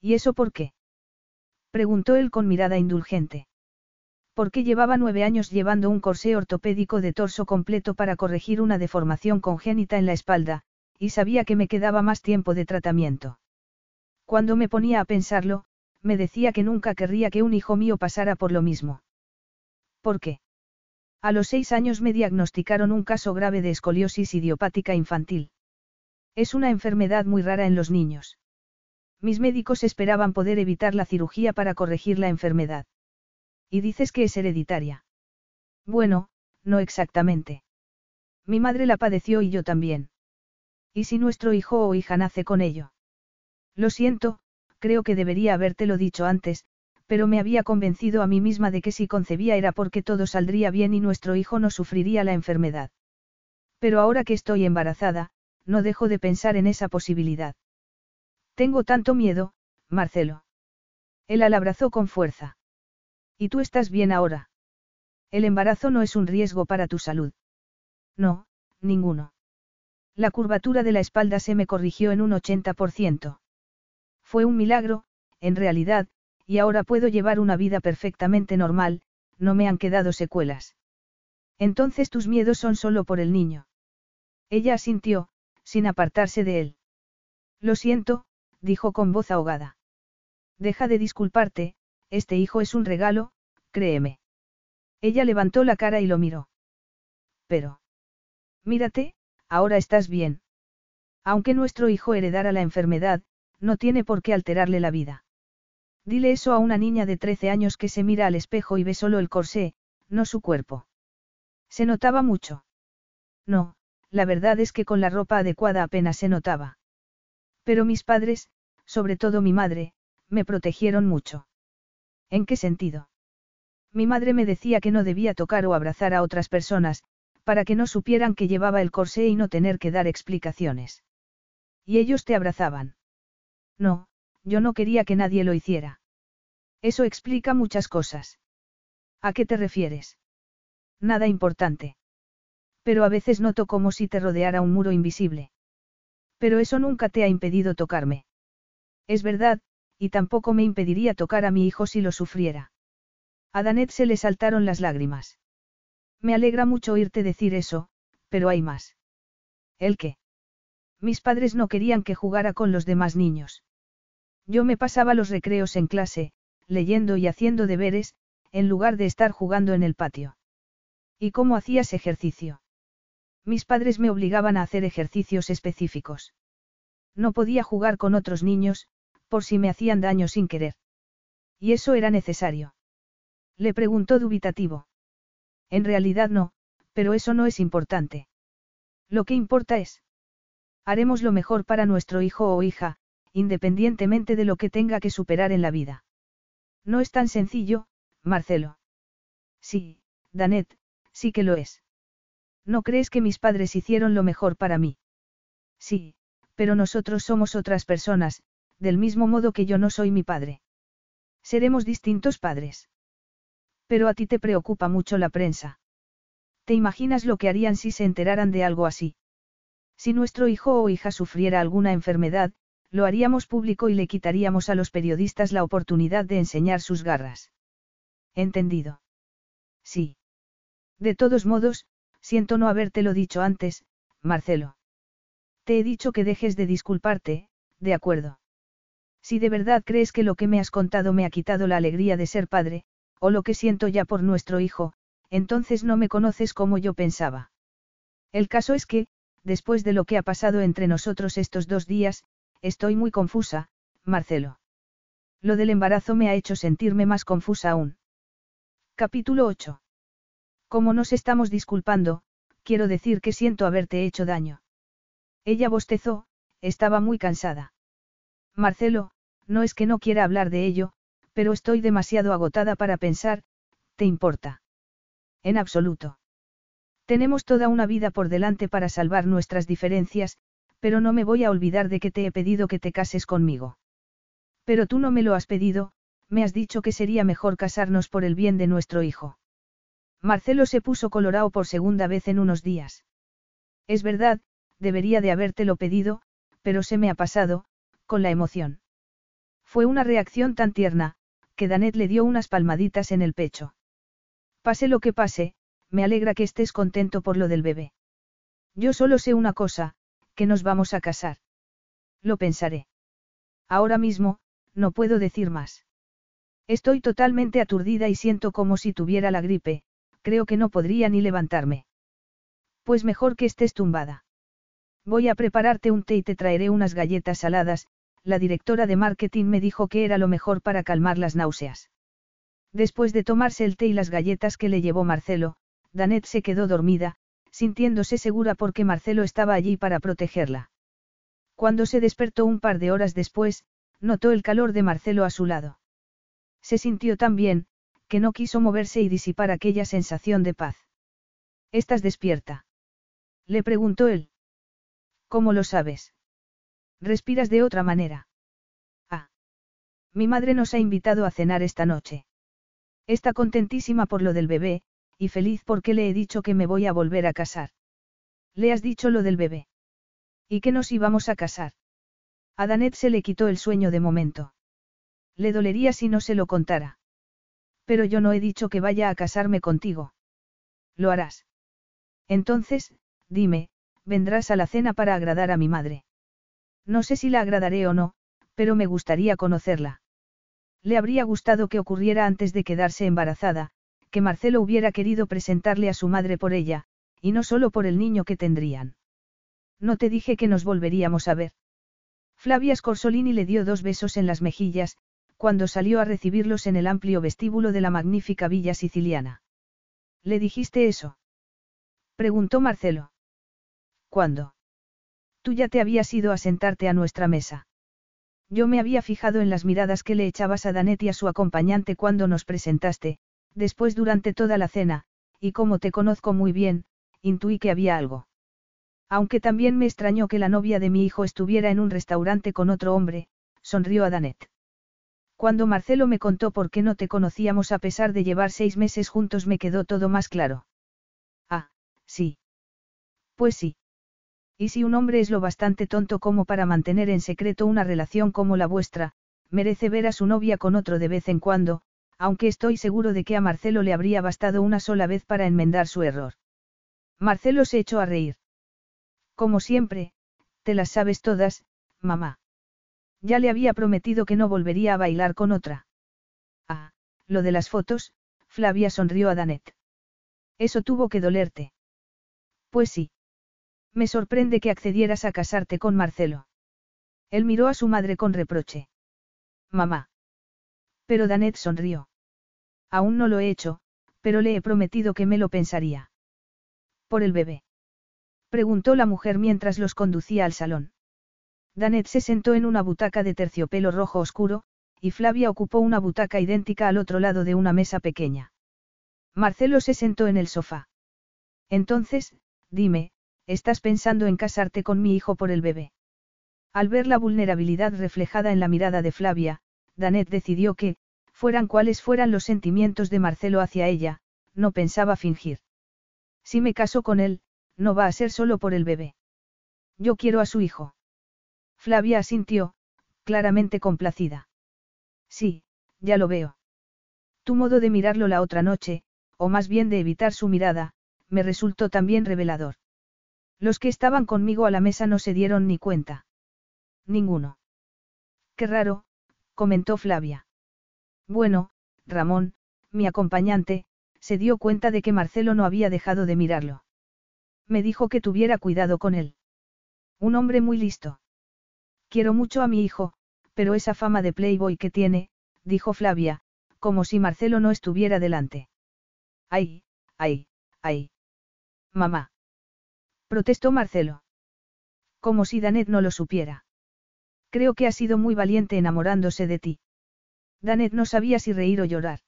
B: ¿Y eso por qué? Preguntó él con mirada indulgente. Porque llevaba nueve años llevando un corsé ortopédico de torso completo para corregir una deformación congénita en la espalda, y sabía que me quedaba más tiempo de tratamiento. Cuando me ponía a pensarlo, me decía que nunca querría que un hijo mío pasara por lo mismo. ¿Por qué? A los seis años me diagnosticaron un caso grave de escoliosis idiopática infantil. Es una enfermedad muy rara en los niños. Mis médicos esperaban poder evitar la cirugía para corregir la enfermedad. ¿Y dices que es hereditaria? Bueno, no exactamente. Mi madre la padeció y yo también. ¿Y si nuestro hijo o hija nace con ello? Lo siento, creo que debería habértelo dicho antes, pero me había convencido a mí misma de que si concebía era porque todo saldría bien y nuestro hijo no sufriría la enfermedad. Pero ahora que estoy embarazada, no dejo de pensar en esa posibilidad. Tengo tanto miedo, Marcelo. Él la abrazó con fuerza. ¿Y tú estás bien ahora? El embarazo no es un riesgo para tu salud. No, ninguno. La curvatura de la espalda se me corrigió en un 80%. Fue un milagro, en realidad, y ahora puedo llevar una vida perfectamente normal, no me han quedado secuelas. Entonces tus miedos son solo por el niño. Ella asintió, sin apartarse de él. Lo siento, dijo con voz ahogada. Deja de disculparte, este hijo es un regalo, créeme. Ella levantó la cara y lo miró. Pero. Mírate, ahora estás bien. Aunque nuestro hijo heredara la enfermedad, no tiene por qué alterarle la vida. Dile eso a una niña de 13 años que se mira al espejo y ve solo el corsé, no su cuerpo. Se notaba mucho. No, la verdad es que con la ropa adecuada apenas se notaba. Pero mis padres, sobre todo mi madre, me protegieron mucho. ¿En qué sentido? Mi madre me decía que no debía tocar o abrazar a otras personas, para que no supieran que llevaba el corsé y no tener que dar explicaciones. ¿Y ellos te abrazaban? No, yo no quería que nadie lo hiciera. Eso explica muchas cosas. ¿A qué te refieres? Nada importante. Pero a veces noto como si te rodeara un muro invisible. Pero eso nunca te ha impedido tocarme. Es verdad, y tampoco me impediría tocar a mi hijo si lo sufriera. A Danet se le saltaron las lágrimas. Me alegra mucho oírte decir eso, pero hay más. ¿El qué? Mis padres no querían que jugara con los demás niños. Yo me pasaba los recreos en clase, leyendo y haciendo deberes, en lugar de estar jugando en el patio. ¿Y cómo hacías ejercicio? Mis padres me obligaban a hacer ejercicios específicos. No podía jugar con otros niños, por si me hacían daño sin querer. Y eso era necesario. Le preguntó dubitativo. En realidad no, pero eso no es importante. Lo que importa es. Haremos lo mejor para nuestro hijo o hija, independientemente de lo que tenga que superar en la vida. No es tan sencillo, Marcelo. Sí, Danet, sí que lo es. ¿No crees que mis padres hicieron lo mejor para mí? Sí, pero nosotros somos otras personas, del mismo modo que yo no soy mi padre. Seremos distintos padres. Pero a ti te preocupa mucho la prensa. ¿Te imaginas lo que harían si se enteraran de algo así? Si nuestro hijo o hija sufriera alguna enfermedad, lo haríamos público y le quitaríamos a los periodistas la oportunidad de enseñar sus garras. ¿Entendido? Sí. De todos modos, siento no habértelo dicho antes, Marcelo. Te he dicho que dejes de disculparte, de acuerdo. Si de verdad crees que lo que me has contado me ha quitado la alegría de ser padre, o lo que siento ya por nuestro hijo, entonces no me conoces como yo pensaba. El caso es que, después de lo que ha pasado entre nosotros estos dos días, estoy muy confusa, Marcelo. Lo del embarazo me ha hecho sentirme más confusa aún. Capítulo 8. Como nos estamos disculpando, quiero decir que siento haberte hecho daño. Ella bostezó, estaba muy cansada. Marcelo, no es que no quiera hablar de ello, pero estoy demasiado agotada para pensar, ¿te importa? En absoluto. Tenemos toda una vida por delante para salvar nuestras diferencias, pero no me voy a olvidar de que te he pedido que te cases conmigo. Pero tú no me lo has pedido, me has dicho que sería mejor casarnos por el bien de nuestro hijo. Marcelo se puso colorado por segunda vez en unos días. Es verdad, debería de habértelo pedido, pero se me ha pasado, con la emoción. Fue una reacción tan tierna, que Danet le dio unas palmaditas en el pecho. Pase lo que pase, me alegra que estés contento por lo del bebé. Yo solo sé una cosa, que nos vamos a casar. Lo pensaré. Ahora mismo, no puedo decir más. Estoy totalmente aturdida y siento como si tuviera la gripe, creo que no podría ni levantarme. Pues mejor que estés tumbada. Voy a prepararte un té y te traeré unas galletas saladas, la directora de marketing me dijo que era lo mejor para calmar las náuseas. Después de tomarse el té y las galletas que le llevó Marcelo, Danet se quedó dormida, sintiéndose segura porque Marcelo estaba allí para protegerla. Cuando se despertó un par de horas después, notó el calor de Marcelo a su lado. Se sintió tan bien, que no quiso moverse y disipar aquella sensación de paz. ¿Estás despierta? Le preguntó él. ¿Cómo lo sabes? Respiras de otra manera. Ah. Mi madre nos ha invitado a cenar esta noche. Está contentísima por lo del bebé, y feliz porque le he dicho que me voy a volver a casar. Le has dicho lo del bebé. ¿Y que nos íbamos a casar? A Danet se le quitó el sueño de momento. Le dolería si no se lo contara. Pero yo no he dicho que vaya a casarme contigo. Lo harás. Entonces, dime, vendrás a la cena para agradar a mi madre. No sé si la agradaré o no, pero me gustaría conocerla. Le habría gustado que ocurriera antes de quedarse embarazada, que Marcelo hubiera querido presentarle a su madre por ella, y no solo por el niño que tendrían. No te dije que nos volveríamos a ver. Flavia Scorsolini le dio dos besos en las mejillas, cuando salió a recibirlos en el amplio vestíbulo de la magnífica villa siciliana. ¿Le dijiste eso? Preguntó Marcelo. ¿Cuándo? Tú ya te habías ido a sentarte a nuestra mesa. Yo me había fijado en las miradas que le echabas a Danet y a su acompañante cuando nos presentaste, después durante toda la cena, y como te conozco muy bien, intuí que había algo. Aunque también me extrañó que la novia de mi hijo estuviera en un restaurante con otro hombre, sonrió a Danet. Cuando Marcelo me contó por qué no te conocíamos a pesar de llevar seis meses juntos me quedó todo más claro. Ah, sí. Pues sí. Y si un hombre es lo bastante tonto como para mantener en secreto una relación como la vuestra, merece ver a su novia con otro de vez en cuando, aunque estoy seguro de que a Marcelo le habría bastado una sola vez para enmendar su error. Marcelo se echó a reír. Como siempre, te las sabes todas, mamá. Ya le había prometido que no volvería a bailar con otra. Ah, lo de las fotos, Flavia sonrió a Danet. Eso tuvo que dolerte. Pues sí. Me sorprende que accedieras a casarte con Marcelo. Él miró a su madre con reproche. Mamá. Pero Danet sonrió. Aún no lo he hecho, pero le he prometido que me lo pensaría. ¿Por el bebé? Preguntó la mujer mientras los conducía al salón. Danet se sentó en una butaca de terciopelo rojo oscuro, y Flavia ocupó una butaca idéntica al otro lado de una mesa pequeña. Marcelo se sentó en el sofá. Entonces, dime, estás pensando en casarte con mi hijo por el bebé. Al ver la vulnerabilidad reflejada en la mirada de Flavia, Danet decidió que, fueran cuales fueran los sentimientos de Marcelo hacia ella, no pensaba fingir. Si me caso con él, no va a ser solo por el bebé. Yo quiero a su hijo. Flavia asintió, claramente complacida. Sí, ya lo veo. Tu modo de mirarlo la otra noche, o más bien de evitar su mirada, me resultó también revelador. Los que estaban conmigo a la mesa no se dieron ni cuenta. Ninguno. Qué raro, comentó Flavia. Bueno, Ramón, mi acompañante, se dio cuenta de que Marcelo no había dejado de mirarlo. Me dijo que tuviera cuidado con él. Un hombre muy listo. Quiero mucho a mi hijo, pero esa fama de playboy que tiene, dijo Flavia, como si Marcelo no estuviera delante. Ay, ay, ay. Mamá. Protestó Marcelo. Como si Danet no lo supiera. Creo que ha sido muy valiente enamorándose de ti. Danet no sabía si reír o llorar.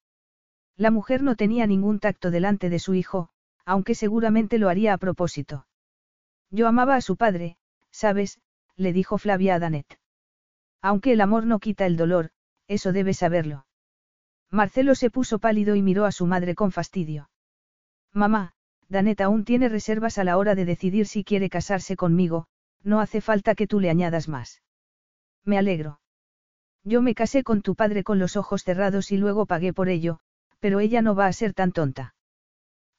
B: La mujer no tenía ningún tacto delante de su hijo, aunque seguramente lo haría a propósito. Yo amaba a su padre, ¿sabes? le dijo Flavia a Danet. Aunque el amor no quita el dolor, eso debes saberlo. Marcelo se puso pálido y miró a su madre con fastidio. Mamá, Danet aún tiene reservas a la hora de decidir si quiere casarse conmigo, no hace falta que tú le añadas más. Me alegro. Yo me casé con tu padre con los ojos cerrados y luego pagué por ello, pero ella no va a ser tan tonta.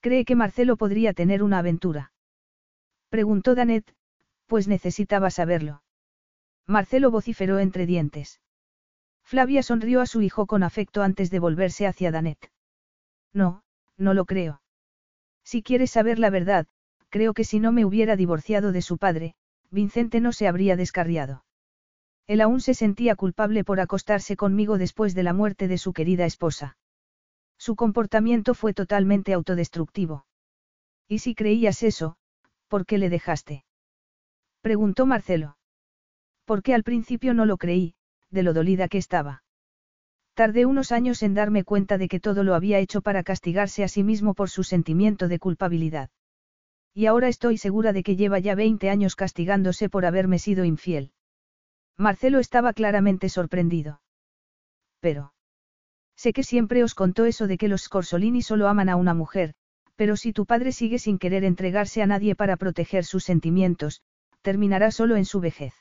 B: ¿Cree que Marcelo podría tener una aventura? Preguntó Danet, pues necesitaba saberlo. Marcelo vociferó entre dientes. Flavia sonrió a su hijo con afecto antes de volverse hacia Danet. No, no lo creo. Si quieres saber la verdad, creo que si no me hubiera divorciado de su padre, Vincente no se habría descarriado. Él aún se sentía culpable por acostarse conmigo después de la muerte de su querida esposa. Su comportamiento fue totalmente autodestructivo. ¿Y si creías eso, por qué le dejaste? Preguntó Marcelo. Porque al principio no lo creí, de lo dolida que estaba. Tardé unos años en darme cuenta de que todo lo había hecho para castigarse a sí mismo por su sentimiento de culpabilidad. Y ahora estoy segura de que lleva ya 20 años castigándose por haberme sido infiel. Marcelo estaba claramente sorprendido. Pero. Sé que siempre os contó eso de que los Scorsolini solo aman a una mujer, pero si tu padre sigue sin querer entregarse a nadie para proteger sus sentimientos, terminará solo en su vejez.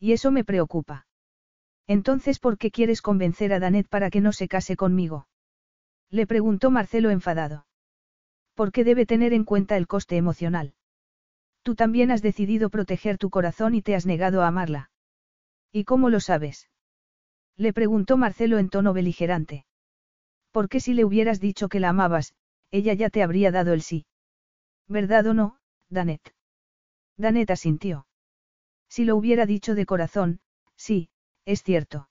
B: Y eso me preocupa. Entonces, ¿por qué quieres convencer a Danet para que no se case conmigo? Le preguntó Marcelo enfadado. Porque debe tener en cuenta el coste emocional. Tú también has decidido proteger tu corazón y te has negado a amarla. ¿Y cómo lo sabes? Le preguntó Marcelo en tono beligerante. Porque si le hubieras dicho que la amabas, ella ya te habría dado el sí. ¿Verdad o no, Danet? Danet asintió. Si lo hubiera dicho de corazón, sí, es cierto.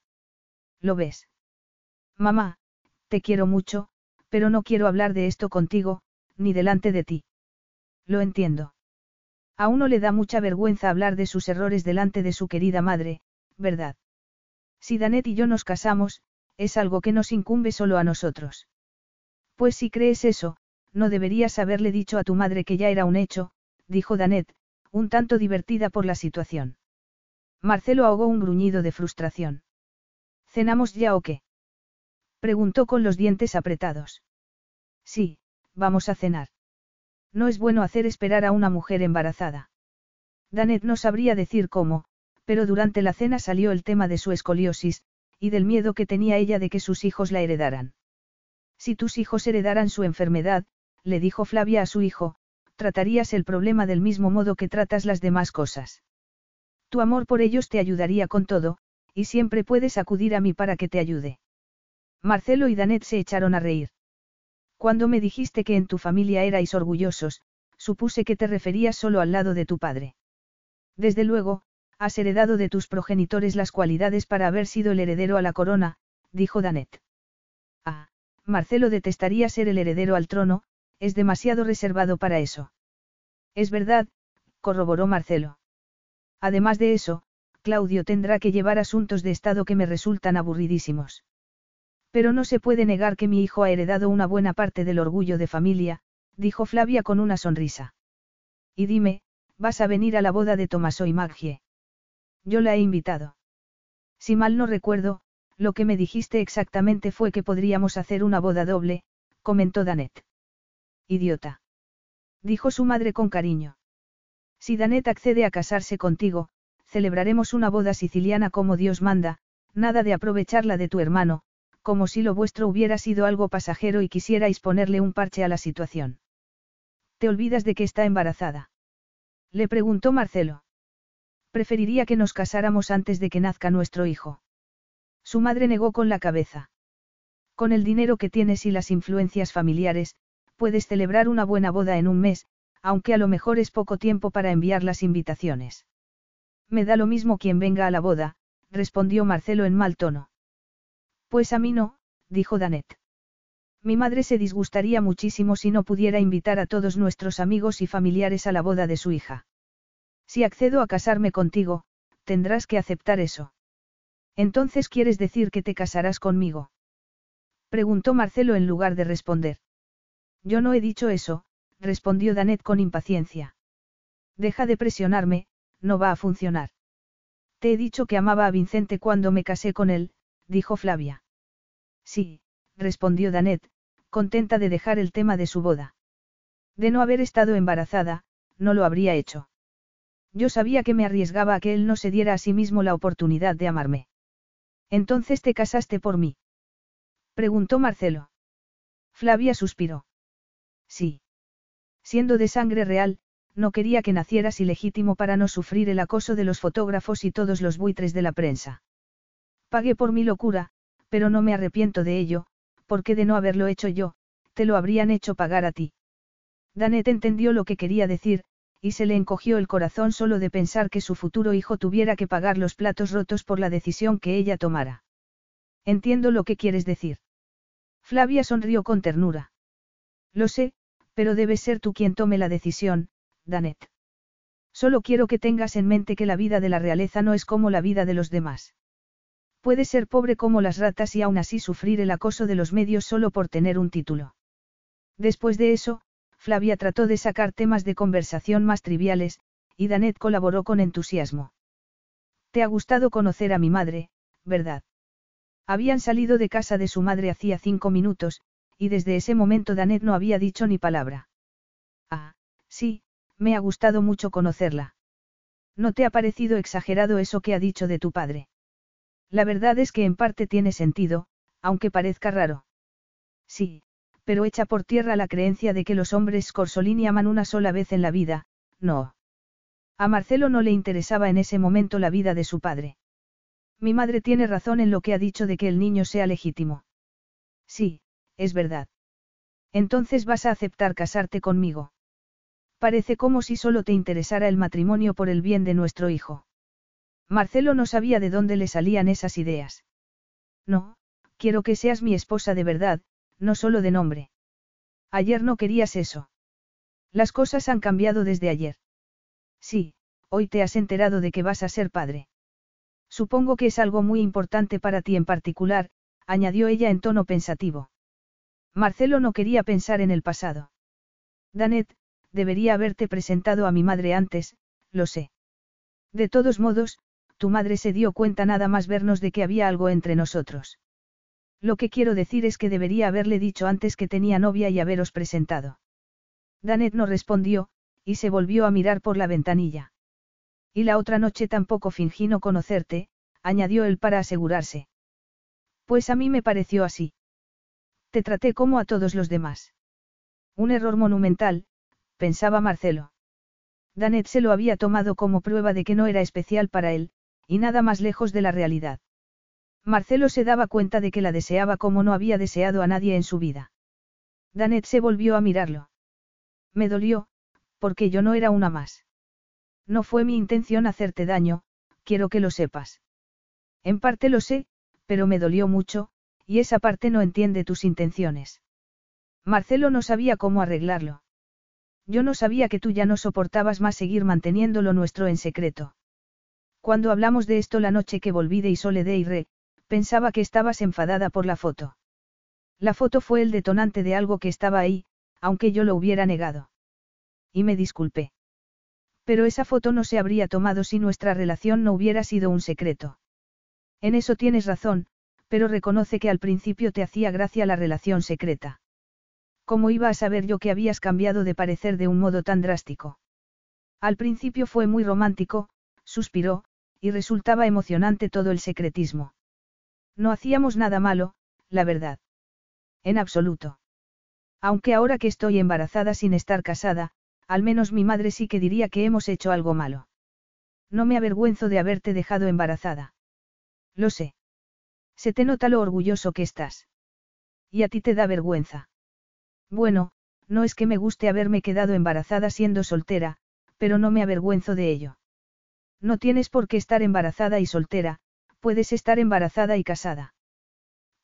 B: ¿Lo ves? Mamá, te quiero mucho, pero no quiero hablar de esto contigo, ni delante de ti. Lo entiendo. A uno le da mucha vergüenza hablar de sus errores delante de su querida madre, ¿verdad? Si Danet y yo nos casamos, es algo que nos incumbe solo a nosotros. Pues si crees eso, no deberías haberle dicho a tu madre que ya era un hecho, dijo Danet, un tanto divertida por la situación. Marcelo ahogó un gruñido de frustración. ¿Cenamos ya o qué? Preguntó con los dientes apretados. Sí, vamos a cenar. No es bueno hacer esperar a una mujer embarazada. Danet no sabría decir cómo, pero durante la cena salió el tema de su escoliosis, y del miedo que tenía ella de que sus hijos la heredaran. Si tus hijos heredaran su enfermedad, le dijo Flavia a su hijo, tratarías el problema del mismo modo que tratas las demás cosas. Tu amor por ellos te ayudaría con todo, y siempre puedes acudir a mí para que te ayude. Marcelo y Danet se echaron a reír. Cuando me dijiste que en tu familia erais orgullosos, supuse que te referías solo al lado de tu padre. Desde luego, Has heredado de tus progenitores las cualidades para haber sido el heredero a la corona, dijo Danet. Ah, Marcelo detestaría ser el heredero al trono, es demasiado reservado para eso. Es verdad, corroboró Marcelo. Además de eso, Claudio tendrá que llevar asuntos de Estado que me resultan aburridísimos. Pero no se puede negar que mi hijo ha heredado una buena parte del orgullo de familia, dijo Flavia con una sonrisa. Y dime, ¿vas a venir a la boda de Tomaso y Maggie? Yo la he invitado. Si mal no recuerdo, lo que me dijiste exactamente fue que podríamos hacer una boda doble, comentó Danet. Idiota. Dijo su madre con cariño. Si Danet accede a casarse contigo, celebraremos una boda siciliana como Dios manda, nada de aprovechar la de tu hermano, como si lo vuestro hubiera sido algo pasajero y quisierais ponerle un parche a la situación. ¿Te olvidas de que está embarazada? Le preguntó Marcelo. Preferiría que nos casáramos antes de que nazca nuestro hijo. Su madre negó con la cabeza. Con el dinero que tienes y las influencias familiares, puedes celebrar una buena boda en un mes, aunque a lo mejor es poco tiempo para enviar las invitaciones. Me da lo mismo quien venga a la boda, respondió Marcelo en mal tono. Pues a mí no, dijo Danet. Mi madre se disgustaría muchísimo si no pudiera invitar a todos nuestros amigos y familiares a la boda de su hija. Si accedo a casarme contigo, tendrás que aceptar eso. Entonces quieres decir que te casarás conmigo. Preguntó Marcelo en lugar de responder. Yo no he dicho eso, respondió Danet con impaciencia. Deja de presionarme, no va a funcionar. Te he dicho que amaba a Vicente cuando me casé con él, dijo Flavia. Sí, respondió Danet, contenta de dejar el tema de su boda. De no haber estado embarazada, no lo habría hecho. Yo sabía que me arriesgaba a que él no se diera a sí mismo la oportunidad de amarme. Entonces te casaste por mí. Preguntó Marcelo. Flavia suspiró. Sí. Siendo de sangre real, no quería que nacieras ilegítimo para no sufrir el acoso de los fotógrafos y todos los buitres de la prensa. Pagué por mi locura, pero no me arrepiento de ello, porque de no haberlo hecho yo, te lo habrían hecho pagar a ti. Danet entendió lo que quería decir, y se le encogió el corazón solo de pensar que su futuro hijo tuviera que pagar los platos rotos por la decisión que ella tomara. Entiendo lo que quieres decir. Flavia sonrió con ternura. Lo sé, pero debes ser tú quien tome la decisión, Danet. Solo quiero que tengas en mente que la vida de la realeza no es como la vida de los demás. Puedes ser pobre como las ratas y aún así sufrir el acoso de los medios solo por tener un título. Después de eso, Flavia trató de sacar temas de conversación más triviales, y Danet colaboró con entusiasmo. Te ha gustado conocer a mi madre, ¿verdad? Habían salido de casa de su madre hacía cinco minutos, y desde ese momento Danet no había dicho ni palabra. Ah, sí, me ha gustado mucho conocerla. ¿No te ha parecido exagerado eso que ha dicho de tu padre? La verdad es que en parte tiene sentido, aunque parezca raro. Sí, pero echa por tierra la creencia de que los hombres Corsolini aman una sola vez en la vida, no. A Marcelo no le interesaba en ese momento la vida de su padre. Mi madre tiene razón en lo que ha dicho de que el niño sea legítimo. Sí, es verdad. Entonces vas a aceptar casarte conmigo. Parece como si solo te interesara el matrimonio por el bien de nuestro hijo. Marcelo no sabía de dónde le salían esas ideas. No, quiero que seas mi esposa de verdad, no solo de nombre. Ayer no querías eso. Las cosas han cambiado desde ayer. Sí, hoy te has enterado de que vas a ser padre. Supongo que es algo muy importante para ti en particular, añadió ella en tono pensativo. Marcelo no quería pensar en el pasado. Danet, debería haberte presentado a mi madre antes, lo sé. De todos modos, tu madre se dio cuenta nada más vernos de que había algo entre nosotros. Lo que quiero decir es que debería haberle dicho antes que tenía novia y haberos presentado. Danet no respondió, y se volvió a mirar por la ventanilla. Y la otra noche tampoco fingí no conocerte, añadió él para asegurarse. Pues a mí me pareció así. Te traté como a todos los demás. Un error monumental, pensaba Marcelo. Danet se lo había tomado como prueba de que no era especial para él, y nada más lejos de la realidad. Marcelo se daba cuenta de que la deseaba como no había deseado a nadie en su vida. Danet se volvió a mirarlo. Me dolió, porque yo no era una más. No fue mi intención hacerte daño, quiero que lo sepas. En parte lo sé, pero me dolió mucho, y esa parte no entiende tus intenciones. Marcelo no sabía cómo arreglarlo. Yo no sabía que tú ya no soportabas más seguir manteniéndolo nuestro en secreto. Cuando hablamos de esto la noche que volví de Isole de Irre, Pensaba que estabas enfadada por la foto. La foto fue el detonante de algo que estaba ahí, aunque yo lo hubiera negado. Y me disculpé. Pero esa foto no se habría tomado si nuestra relación no hubiera sido un secreto. En eso tienes razón, pero reconoce que al principio te hacía gracia la relación secreta. ¿Cómo iba a saber yo que habías cambiado de parecer de un modo tan drástico? Al principio fue muy romántico, suspiró, y resultaba emocionante todo el secretismo. No hacíamos nada malo, la verdad. En absoluto. Aunque ahora que estoy embarazada sin estar casada, al menos mi madre sí que diría que hemos hecho algo malo. No me avergüenzo de haberte dejado embarazada. Lo sé. Se te nota lo orgulloso que estás. Y a ti te da vergüenza. Bueno, no es que me guste haberme quedado embarazada siendo soltera, pero no me avergüenzo de ello. No tienes por qué estar embarazada y soltera, puedes estar embarazada y casada.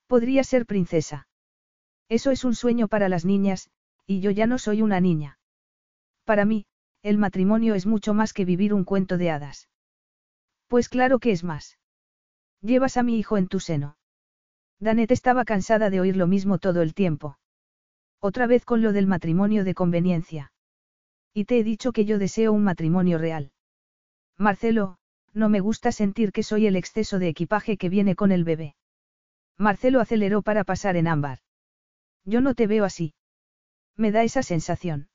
B: Podría ser princesa. Eso es un sueño para las niñas, y yo ya no soy una niña. Para mí, el matrimonio es mucho más que vivir un cuento de hadas. Pues claro que es más. Llevas a mi hijo en tu seno. Danet estaba cansada de oír lo mismo todo el tiempo. Otra vez con lo del matrimonio de conveniencia. Y te he dicho que yo deseo un matrimonio real. Marcelo, no me gusta sentir que soy el exceso de equipaje que viene con el bebé. Marcelo aceleró para pasar en ámbar. Yo no te veo así. Me da esa sensación.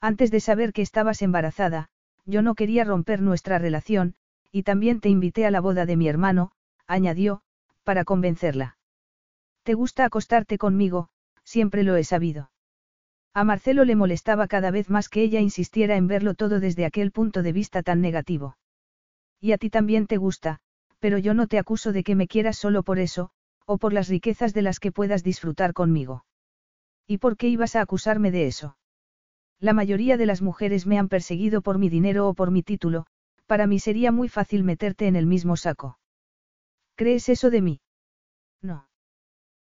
B: Antes de saber que estabas embarazada, yo no quería romper nuestra relación, y también te invité a la boda de mi hermano, añadió, para convencerla. Te gusta acostarte conmigo, siempre lo he sabido. A Marcelo le molestaba cada vez más que ella insistiera en verlo todo desde aquel punto de vista tan negativo. Y a ti también te gusta, pero yo no te acuso de que me quieras solo por eso, o por las riquezas de las que puedas disfrutar conmigo. ¿Y por qué ibas a acusarme de eso? La mayoría de las mujeres me han perseguido por mi dinero o por mi título, para mí sería muy fácil meterte en el mismo saco. ¿Crees eso de mí? No.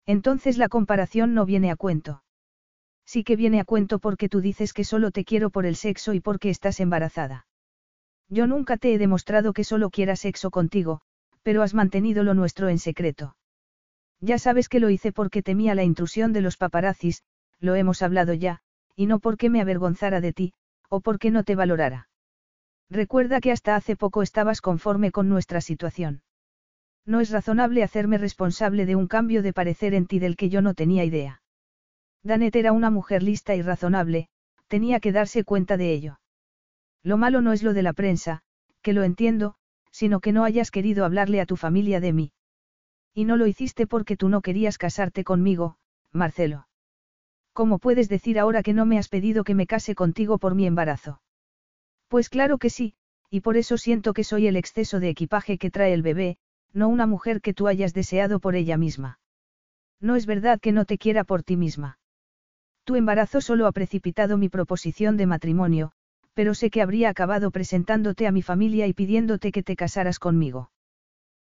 B: Entonces la comparación no viene a cuento. Sí que viene a cuento porque tú dices que solo te quiero por el sexo y porque estás embarazada. Yo nunca te he demostrado que solo quiera sexo contigo, pero has mantenido lo nuestro en secreto. Ya sabes que lo hice porque temía la intrusión de los paparazzis, lo hemos hablado ya, y no porque me avergonzara de ti, o porque no te valorara. Recuerda que hasta hace poco estabas conforme con nuestra situación. No es razonable hacerme responsable de un cambio de parecer en ti del que yo no tenía idea. Danet era una mujer lista y razonable, tenía que darse cuenta de ello. Lo malo no es lo de la prensa, que lo entiendo, sino que no hayas querido hablarle a tu familia de mí. Y no lo hiciste porque tú no querías casarte conmigo, Marcelo. ¿Cómo puedes decir ahora que no me has pedido que me case contigo por mi embarazo? Pues claro que sí, y por eso siento que soy el exceso de equipaje que trae el bebé, no una mujer que tú hayas deseado por ella misma. No es verdad que no te quiera por ti misma. Tu embarazo solo ha precipitado mi proposición de matrimonio, pero sé que habría acabado presentándote a mi familia y pidiéndote que te casaras conmigo.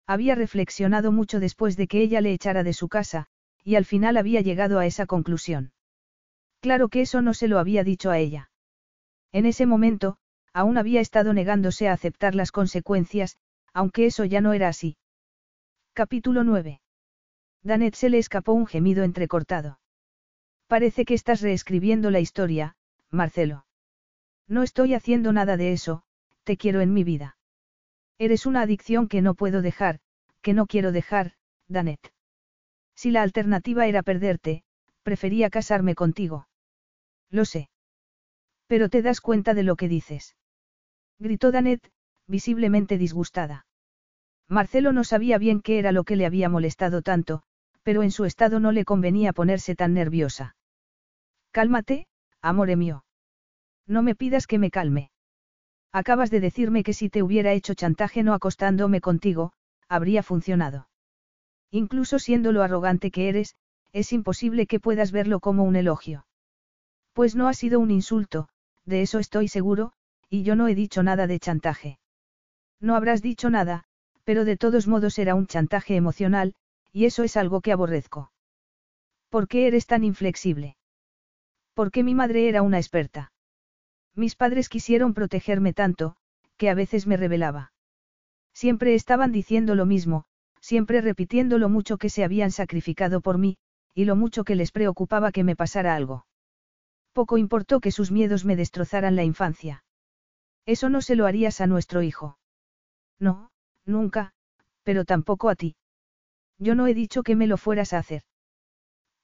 B: Había reflexionado mucho después de que ella le echara de su casa, y al final había llegado a esa conclusión. Claro que eso no se lo había dicho a ella. En ese momento, aún había estado negándose a aceptar las consecuencias, aunque eso ya no era así. Capítulo 9. Danet se le escapó un gemido entrecortado. Parece que estás reescribiendo la historia, Marcelo. No estoy haciendo nada de eso, te quiero en mi vida. Eres una adicción que no puedo dejar, que no quiero dejar, Danet. Si la alternativa era perderte, prefería casarme contigo. Lo sé. Pero te das cuenta de lo que dices. Gritó Danet, visiblemente disgustada. Marcelo no sabía bien qué era lo que le había molestado tanto, pero en su estado no le convenía ponerse tan nerviosa. Cálmate, amore mío. No me pidas que me calme. Acabas de decirme que si te hubiera hecho chantaje no acostándome contigo, habría funcionado. Incluso siendo lo arrogante que eres, es imposible que puedas verlo como un elogio. Pues no ha sido un insulto, de eso estoy seguro, y yo no he dicho nada de chantaje. No habrás dicho nada, pero de todos modos era un chantaje emocional, y eso es algo que aborrezco. ¿Por qué eres tan inflexible? Porque mi madre era una experta. Mis padres quisieron protegerme tanto, que a veces me rebelaba. Siempre estaban diciendo lo mismo, siempre repitiendo lo mucho que se habían sacrificado por mí, y lo mucho que les preocupaba que me pasara algo. Poco importó que sus miedos me destrozaran la infancia. Eso no se lo harías a nuestro hijo. No, nunca, pero tampoco a ti. Yo no he dicho que me lo fueras a hacer.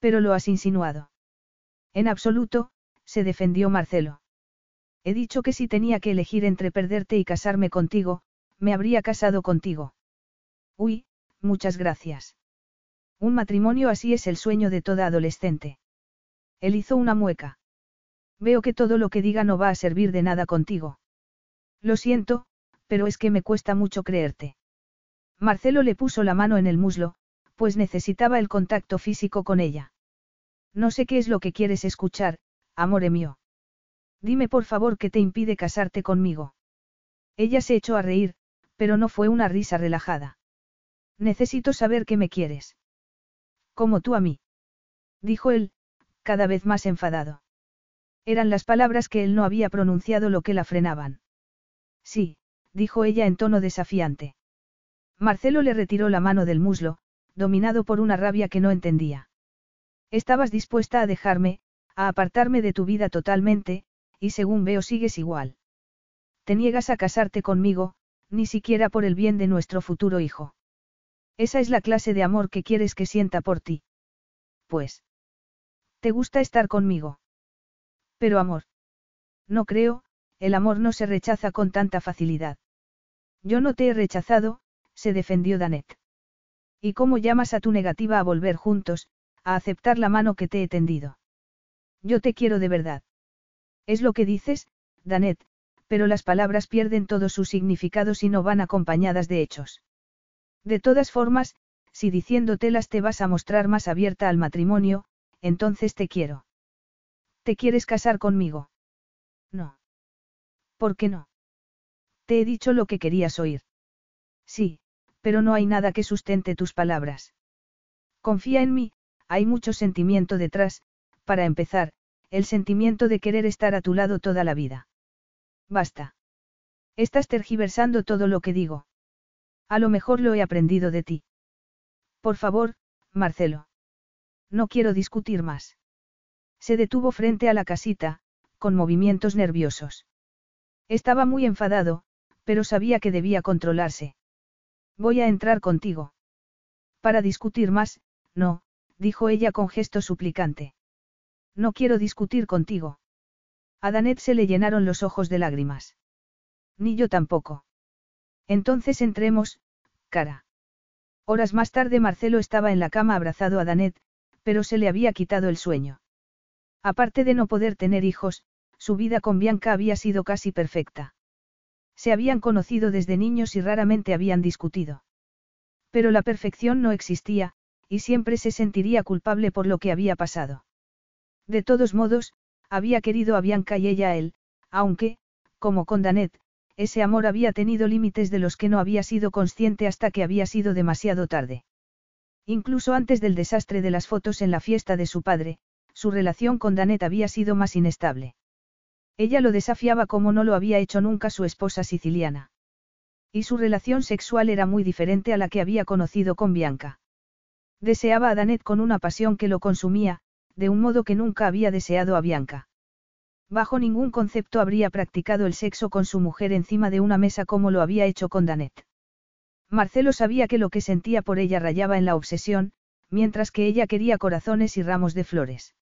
B: Pero lo has insinuado. En absoluto, se defendió Marcelo. He dicho que si tenía que elegir entre perderte y casarme contigo, me habría casado contigo. Uy, muchas gracias. Un matrimonio así es el sueño de toda adolescente. Él hizo una mueca. Veo que todo lo que diga no va a servir de nada contigo. Lo siento, pero es que me cuesta mucho creerte. Marcelo le puso la mano en el muslo, pues necesitaba el contacto físico con ella. No sé qué es lo que quieres escuchar, amore mío. Dime por favor qué te impide casarte conmigo. Ella se echó a reír, pero no fue una risa relajada. Necesito saber qué me quieres. Como tú a mí. Dijo él, cada vez más enfadado. Eran las palabras que él no había pronunciado lo que la frenaban. Sí, dijo ella en tono desafiante. Marcelo le retiró la mano del muslo, dominado por una rabia que no entendía. Estabas dispuesta a dejarme, a apartarme de tu vida totalmente, y según veo sigues igual. Te niegas a casarte conmigo, ni siquiera por el bien de nuestro futuro hijo. Esa es la clase de amor que quieres que sienta por ti. Pues. ¿Te gusta estar conmigo? Pero amor. No creo, el amor no se rechaza con tanta facilidad. Yo no te he rechazado, se defendió Danet. ¿Y cómo llamas a tu negativa a volver juntos, a aceptar la mano que te he tendido? Yo te quiero de verdad. Es lo que dices, Danet, pero las palabras pierden todo su significado si no van acompañadas de hechos. De todas formas, si diciéndotelas te vas a mostrar más abierta al matrimonio, entonces te quiero. ¿Te quieres casar conmigo? No. ¿Por qué no? Te he dicho lo que querías oír. Sí, pero no hay nada que sustente tus palabras. Confía en mí, hay mucho sentimiento detrás, para empezar, el sentimiento de querer estar a tu lado toda la vida. Basta. Estás tergiversando todo lo que digo. A lo mejor lo he aprendido de ti. Por favor, Marcelo. No quiero discutir más. Se detuvo frente a la casita, con movimientos nerviosos. Estaba muy enfadado, pero sabía que debía controlarse. Voy a entrar contigo. Para discutir más, no, dijo ella con gesto suplicante. No quiero discutir contigo. A Danet se le llenaron los ojos de lágrimas. Ni yo tampoco. Entonces entremos, cara. Horas más tarde Marcelo estaba en la cama abrazado a Danet, pero se le había quitado el sueño. Aparte de no poder tener hijos, su vida con Bianca había sido casi perfecta. Se habían conocido desde niños y raramente habían discutido. Pero la perfección no existía, y siempre se sentiría culpable por lo que había pasado. De todos modos, había querido a Bianca y ella a él, aunque, como con Danet, ese amor había tenido límites de los que no había sido consciente hasta que había sido demasiado tarde. Incluso antes del desastre de las fotos en la fiesta de su padre, su relación con Danet había sido más inestable. Ella lo desafiaba como no lo había hecho nunca su esposa siciliana. Y su relación sexual era muy diferente a la que había conocido con Bianca. Deseaba a Danet con una pasión que lo consumía, de un modo que nunca había deseado a Bianca. Bajo ningún concepto habría practicado el sexo con su mujer encima de una mesa como lo había hecho con Danet. Marcelo sabía que lo que sentía por ella rayaba en la obsesión, mientras que ella quería corazones y ramos de flores.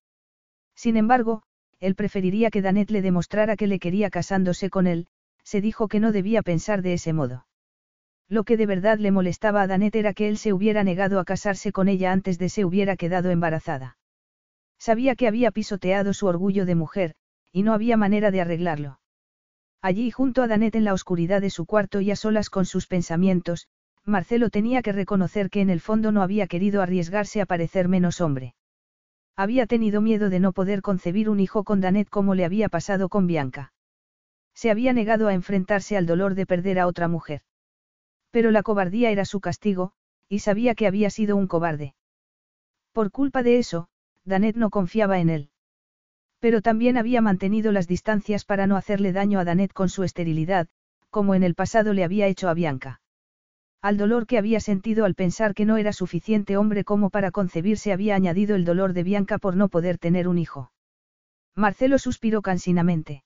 B: Sin embargo, él preferiría que Danet le demostrara que le quería casándose con él, se dijo que no debía pensar de ese modo. Lo que de verdad le molestaba a Danet era que él se hubiera negado a casarse con ella antes de se hubiera quedado embarazada. Sabía que había pisoteado su orgullo de mujer, y no había manera de arreglarlo. Allí junto a Danet en la oscuridad de su cuarto y a solas con sus pensamientos, Marcelo tenía que reconocer que en el fondo no había querido arriesgarse a parecer menos hombre. Había tenido miedo de no poder concebir un hijo con Danet como le había pasado con Bianca. Se había negado a enfrentarse al dolor de perder a otra mujer. Pero la cobardía era su castigo, y sabía que había sido un cobarde. Por culpa de eso, Danet no confiaba en él. Pero también había mantenido las distancias para no hacerle daño a Danet con su esterilidad, como en el pasado le había hecho a Bianca. Al dolor que había sentido al pensar que no era suficiente hombre como para concebirse había añadido el dolor de Bianca por no poder tener un hijo. Marcelo suspiró cansinamente.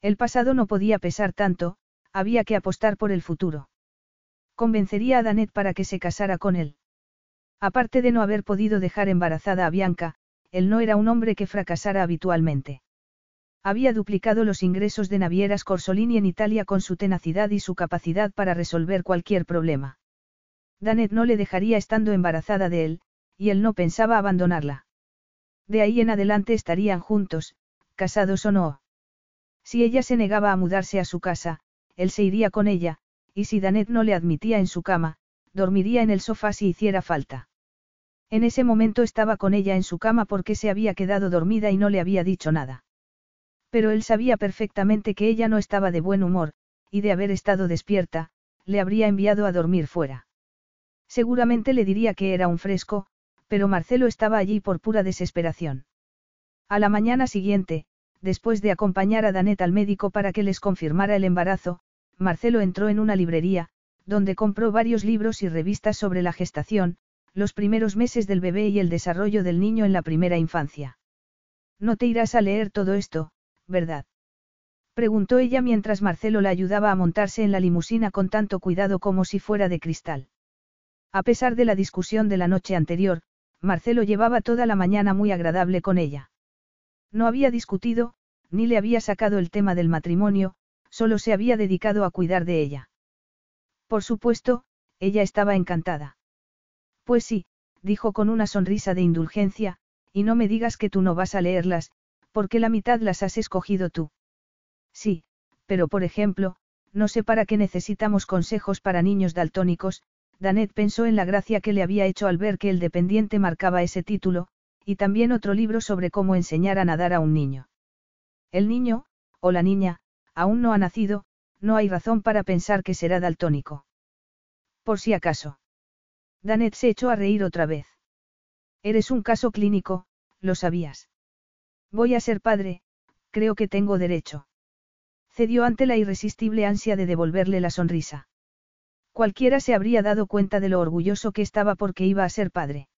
B: El pasado no podía pesar tanto, había que apostar por el futuro. Convencería a Danet para que se casara con él. Aparte de no haber podido dejar embarazada a Bianca, él no era un hombre que fracasara habitualmente. Había duplicado los ingresos de navieras Corsolini en Italia con su tenacidad y su capacidad para resolver cualquier problema. Danet no le dejaría estando embarazada de él, y él no pensaba abandonarla. De ahí en adelante estarían juntos, casados o no. Si ella se negaba a mudarse a su casa, él se iría con ella, y si Danet no le admitía en su cama, dormiría en el sofá si hiciera falta. En ese momento estaba con ella en su cama porque se había quedado dormida y no le había dicho nada. Pero él sabía perfectamente que ella no estaba de buen humor, y de haber estado despierta, le habría enviado a dormir fuera. Seguramente le diría que era un fresco, pero Marcelo estaba allí por pura desesperación. A la mañana siguiente, después de acompañar a Danet al médico para que les confirmara el embarazo, Marcelo entró en una librería, donde compró varios libros y revistas sobre la gestación, los primeros meses del bebé y el desarrollo del niño en la primera infancia. No te irás a leer todo esto, ¿verdad? Preguntó ella mientras Marcelo la ayudaba a montarse en la limusina con tanto cuidado como si fuera de cristal. A pesar de la discusión de la noche anterior, Marcelo llevaba toda la mañana muy agradable con ella. No había discutido, ni le había sacado el tema del matrimonio, solo se había dedicado a cuidar de ella. Por supuesto, ella estaba encantada. Pues sí, dijo con una sonrisa de indulgencia, y no me digas que tú no vas a leerlas, Porque la mitad las has escogido tú. Sí, pero por ejemplo, no sé para qué necesitamos consejos para niños daltónicos, Danet pensó en la gracia que le había hecho al ver que el dependiente marcaba ese título, y también otro libro sobre cómo enseñar a nadar a un niño. El niño, o la niña, aún no ha nacido, no hay razón para pensar que será daltónico. Por si acaso. Danet se echó a reír otra vez. Eres un caso clínico, lo sabías. Voy a ser padre, creo que tengo derecho. Cedió ante la irresistible ansia de devolverle la sonrisa. Cualquiera se habría dado cuenta de lo orgulloso que estaba porque iba a ser padre.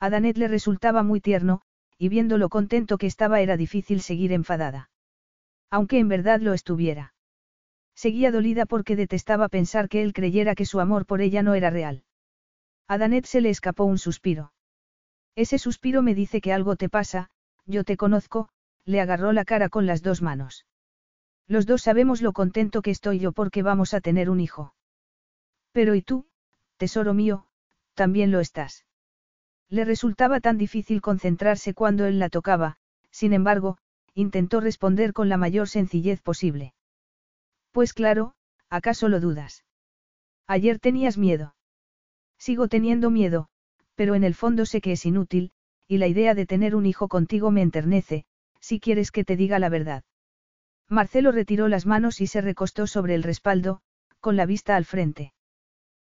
B: A Danet le resultaba muy tierno, y viendo lo contento que estaba era difícil seguir enfadada. Aunque en verdad lo estuviera. Seguía dolida porque detestaba pensar que él creyera que su amor por ella no era real. A Danet se le escapó un suspiro. Ese suspiro me dice que algo te pasa, yo te conozco, le agarró la cara con las dos manos. Los dos sabemos lo contento que estoy yo porque vamos a tener un hijo. Pero ¿y tú, tesoro mío, también lo estás? Le resultaba tan difícil concentrarse cuando él la tocaba, sin embargo, intentó responder con la mayor sencillez posible. Pues claro, ¿acaso lo dudas? Ayer tenías miedo. Sigo teniendo miedo, pero en el fondo sé que es inútil, y la idea de tener un hijo contigo me enternece, si quieres que te diga la verdad. Marcelo retiró las manos y se recostó sobre el respaldo, con la vista al frente.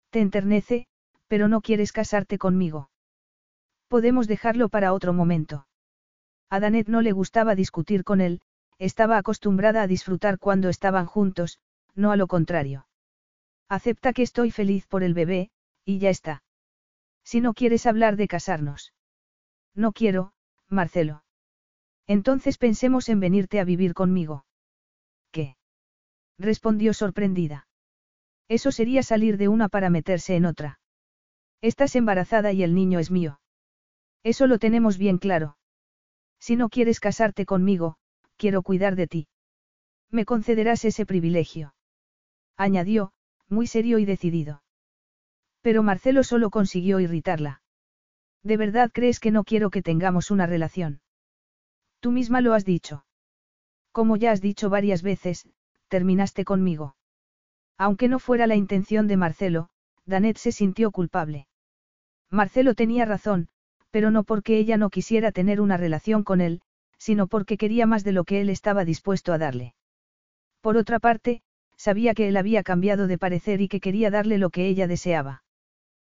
B: Te enternece, pero no quieres casarte conmigo. Podemos dejarlo para otro momento. A Danet no le gustaba discutir con él, estaba acostumbrada a disfrutar cuando estaban juntos, no a lo contrario. Acepta que estoy feliz por el bebé, y ya está. Si no quieres hablar de casarnos. No quiero, Marcelo. Entonces pensemos en venirte a vivir conmigo. ¿Qué? respondió sorprendida. Eso sería salir de una para meterse en otra. Estás embarazada y el niño es mío. Eso lo tenemos bien claro. Si no quieres casarte conmigo, quiero cuidar de ti. Me concederás ese privilegio. Añadió, muy serio y decidido. Pero Marcelo solo consiguió irritarla. ¿De verdad crees que no quiero que tengamos una relación? Tú misma lo has dicho. Como ya has dicho varias veces, terminaste conmigo. Aunque no fuera la intención de Marcelo, Danet se sintió culpable. Marcelo tenía razón, pero no porque ella no quisiera tener una relación con él, sino porque quería más de lo que él estaba dispuesto a darle. Por otra parte, sabía que él había cambiado de parecer y que quería darle lo que ella deseaba.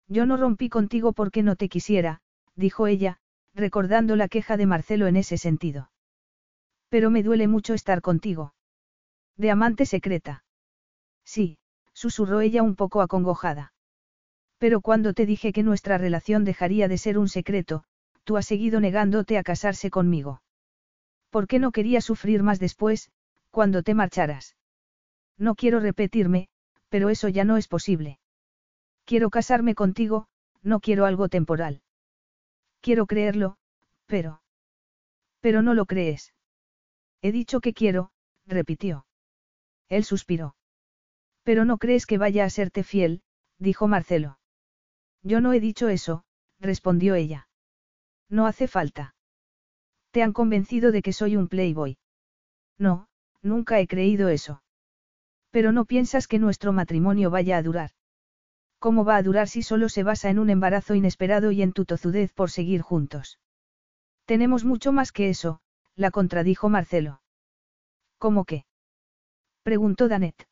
B: Yo no rompí contigo porque no te quisiera, dijo ella, recordando la queja de Marcelo en ese sentido. Pero me duele mucho estar contigo. De amante secreta. Sí, susurró ella un poco acongojada. Pero cuando te dije que nuestra relación dejaría de ser un secreto, tú has seguido negándote a casarse conmigo. ¿Por qué no quería sufrir más después, cuando te marcharas? No quiero repetirme, pero eso ya no es posible. Quiero casarme contigo, no quiero algo temporal. Quiero creerlo, pero... Pero no lo crees. He dicho que quiero, repitió. Él suspiró. Pero no crees que vaya a serte fiel, dijo Marcelo. Yo no he dicho eso, respondió ella. No hace falta. Te han convencido de que soy un playboy. No, nunca he creído eso. Pero no piensas que nuestro matrimonio vaya a durar. ¿Cómo va a durar si solo se basa en un embarazo inesperado y en tu tozudez por seguir juntos? Tenemos mucho más que eso, la contradijo Marcelo. ¿Cómo qué? preguntó Danet.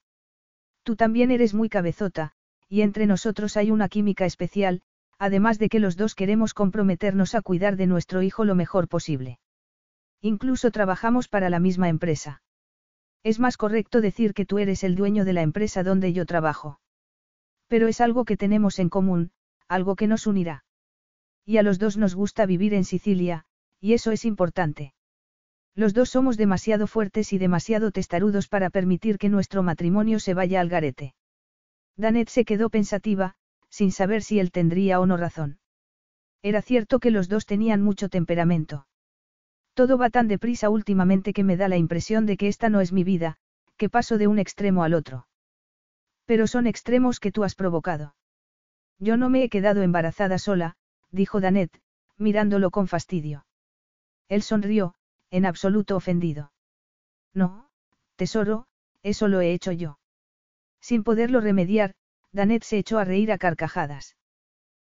B: Tú también eres muy cabezota, y entre nosotros hay una química especial, además de que los dos queremos comprometernos a cuidar de nuestro hijo lo mejor posible. Incluso trabajamos para la misma empresa. Es más correcto decir que tú eres el dueño de la empresa donde yo trabajo. Pero es algo que tenemos en común, algo que nos unirá. Y a los dos nos gusta vivir en Sicilia, y eso es importante. Los dos somos demasiado fuertes y demasiado testarudos para permitir que nuestro matrimonio se vaya al garete. Danet se quedó pensativa, sin saber si él tendría o no razón. Era cierto que los dos tenían mucho temperamento. Todo va tan deprisa últimamente que me da la impresión de que esta no es mi vida, que paso de un extremo al otro. Pero son extremos que tú has provocado. Yo no me he quedado embarazada sola, dijo Danet, mirándolo con fastidio. Él sonrió, en absoluto ofendido. No, tesoro, eso lo he hecho yo. Sin poderlo remediar, Danet se echó a reír a carcajadas.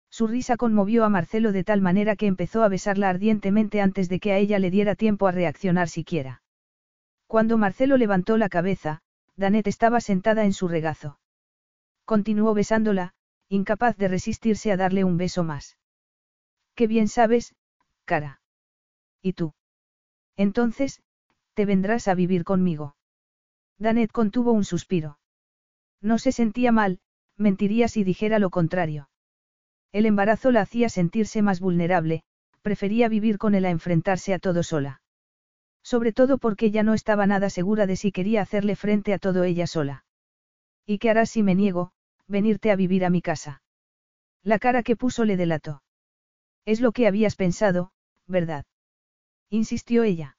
B: Su risa conmovió a Marcelo de tal manera que empezó a besarla ardientemente antes de que a ella le diera tiempo a reaccionar siquiera. Cuando Marcelo levantó la cabeza, Danet estaba sentada en su regazo. Continuó besándola, incapaz de resistirse a darle un beso más. Qué bien sabes, cara. ¿Y tú? Entonces, te vendrás a vivir conmigo. Danet contuvo un suspiro. No se sentía mal, mentiría si dijera lo contrario. El embarazo la hacía sentirse más vulnerable, prefería vivir con él a enfrentarse a todo sola. Sobre todo porque ya no estaba nada segura de si quería hacerle frente a todo ella sola. ¿Y qué harás si me niego, venirte a vivir a mi casa? La cara que puso le delató. Es lo que habías pensado, ¿verdad? Insistió ella.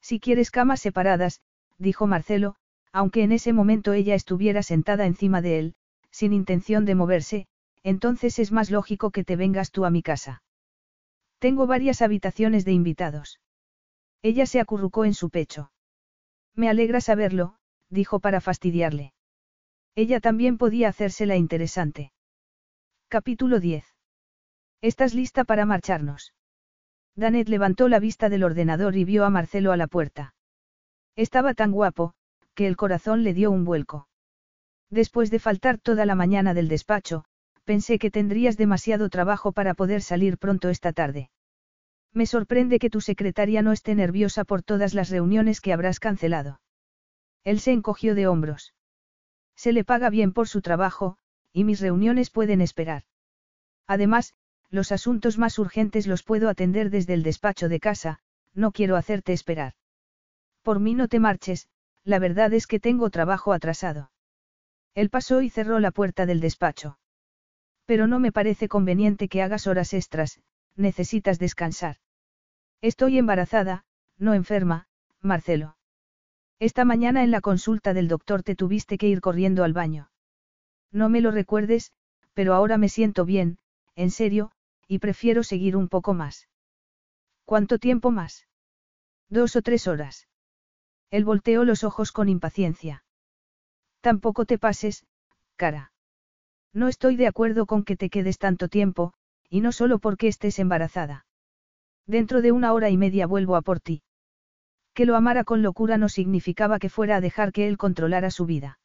B: Si quieres camas separadas, dijo Marcelo, aunque en ese momento ella estuviera sentada encima de él, sin intención de moverse, entonces es más lógico que te vengas tú a mi casa. Tengo varias habitaciones de invitados. Ella se acurrucó en su pecho. Me alegra saberlo, dijo para fastidiarle. Ella también podía hacérsela interesante. Capítulo 10. ¿Estás lista para marcharnos? Danet levantó la vista del ordenador y vio a Marcelo a la puerta. Estaba tan guapo, que el corazón le dio un vuelco. Después de faltar toda la mañana del despacho, Pensé que tendrías demasiado trabajo para poder salir pronto esta tarde. Me sorprende que tu secretaria no esté nerviosa por todas las reuniones que habrás cancelado. Él se encogió de hombros. Se le paga bien por su trabajo, y mis reuniones pueden esperar. Además, los asuntos más urgentes los puedo atender desde el despacho de casa, no quiero hacerte esperar. Por mí no te marches, la verdad es que tengo trabajo atrasado. Él pasó y cerró la puerta del despacho. Pero no me parece conveniente que hagas horas extras, necesitas descansar. Estoy embarazada, no enferma, Marcelo. Esta mañana en la consulta del doctor te tuviste que ir corriendo al baño. No me lo recuerdes, pero ahora me siento bien, en serio, y prefiero seguir un poco más. ¿Cuánto tiempo más? Dos o tres horas. Él volteó los ojos con impaciencia. Tampoco te pases, cara. No estoy de acuerdo con que te quedes tanto tiempo, y no solo porque estés embarazada. Dentro de una hora y media vuelvo a por ti. Que lo amara con locura no significaba que fuera a dejar que él controlara su vida.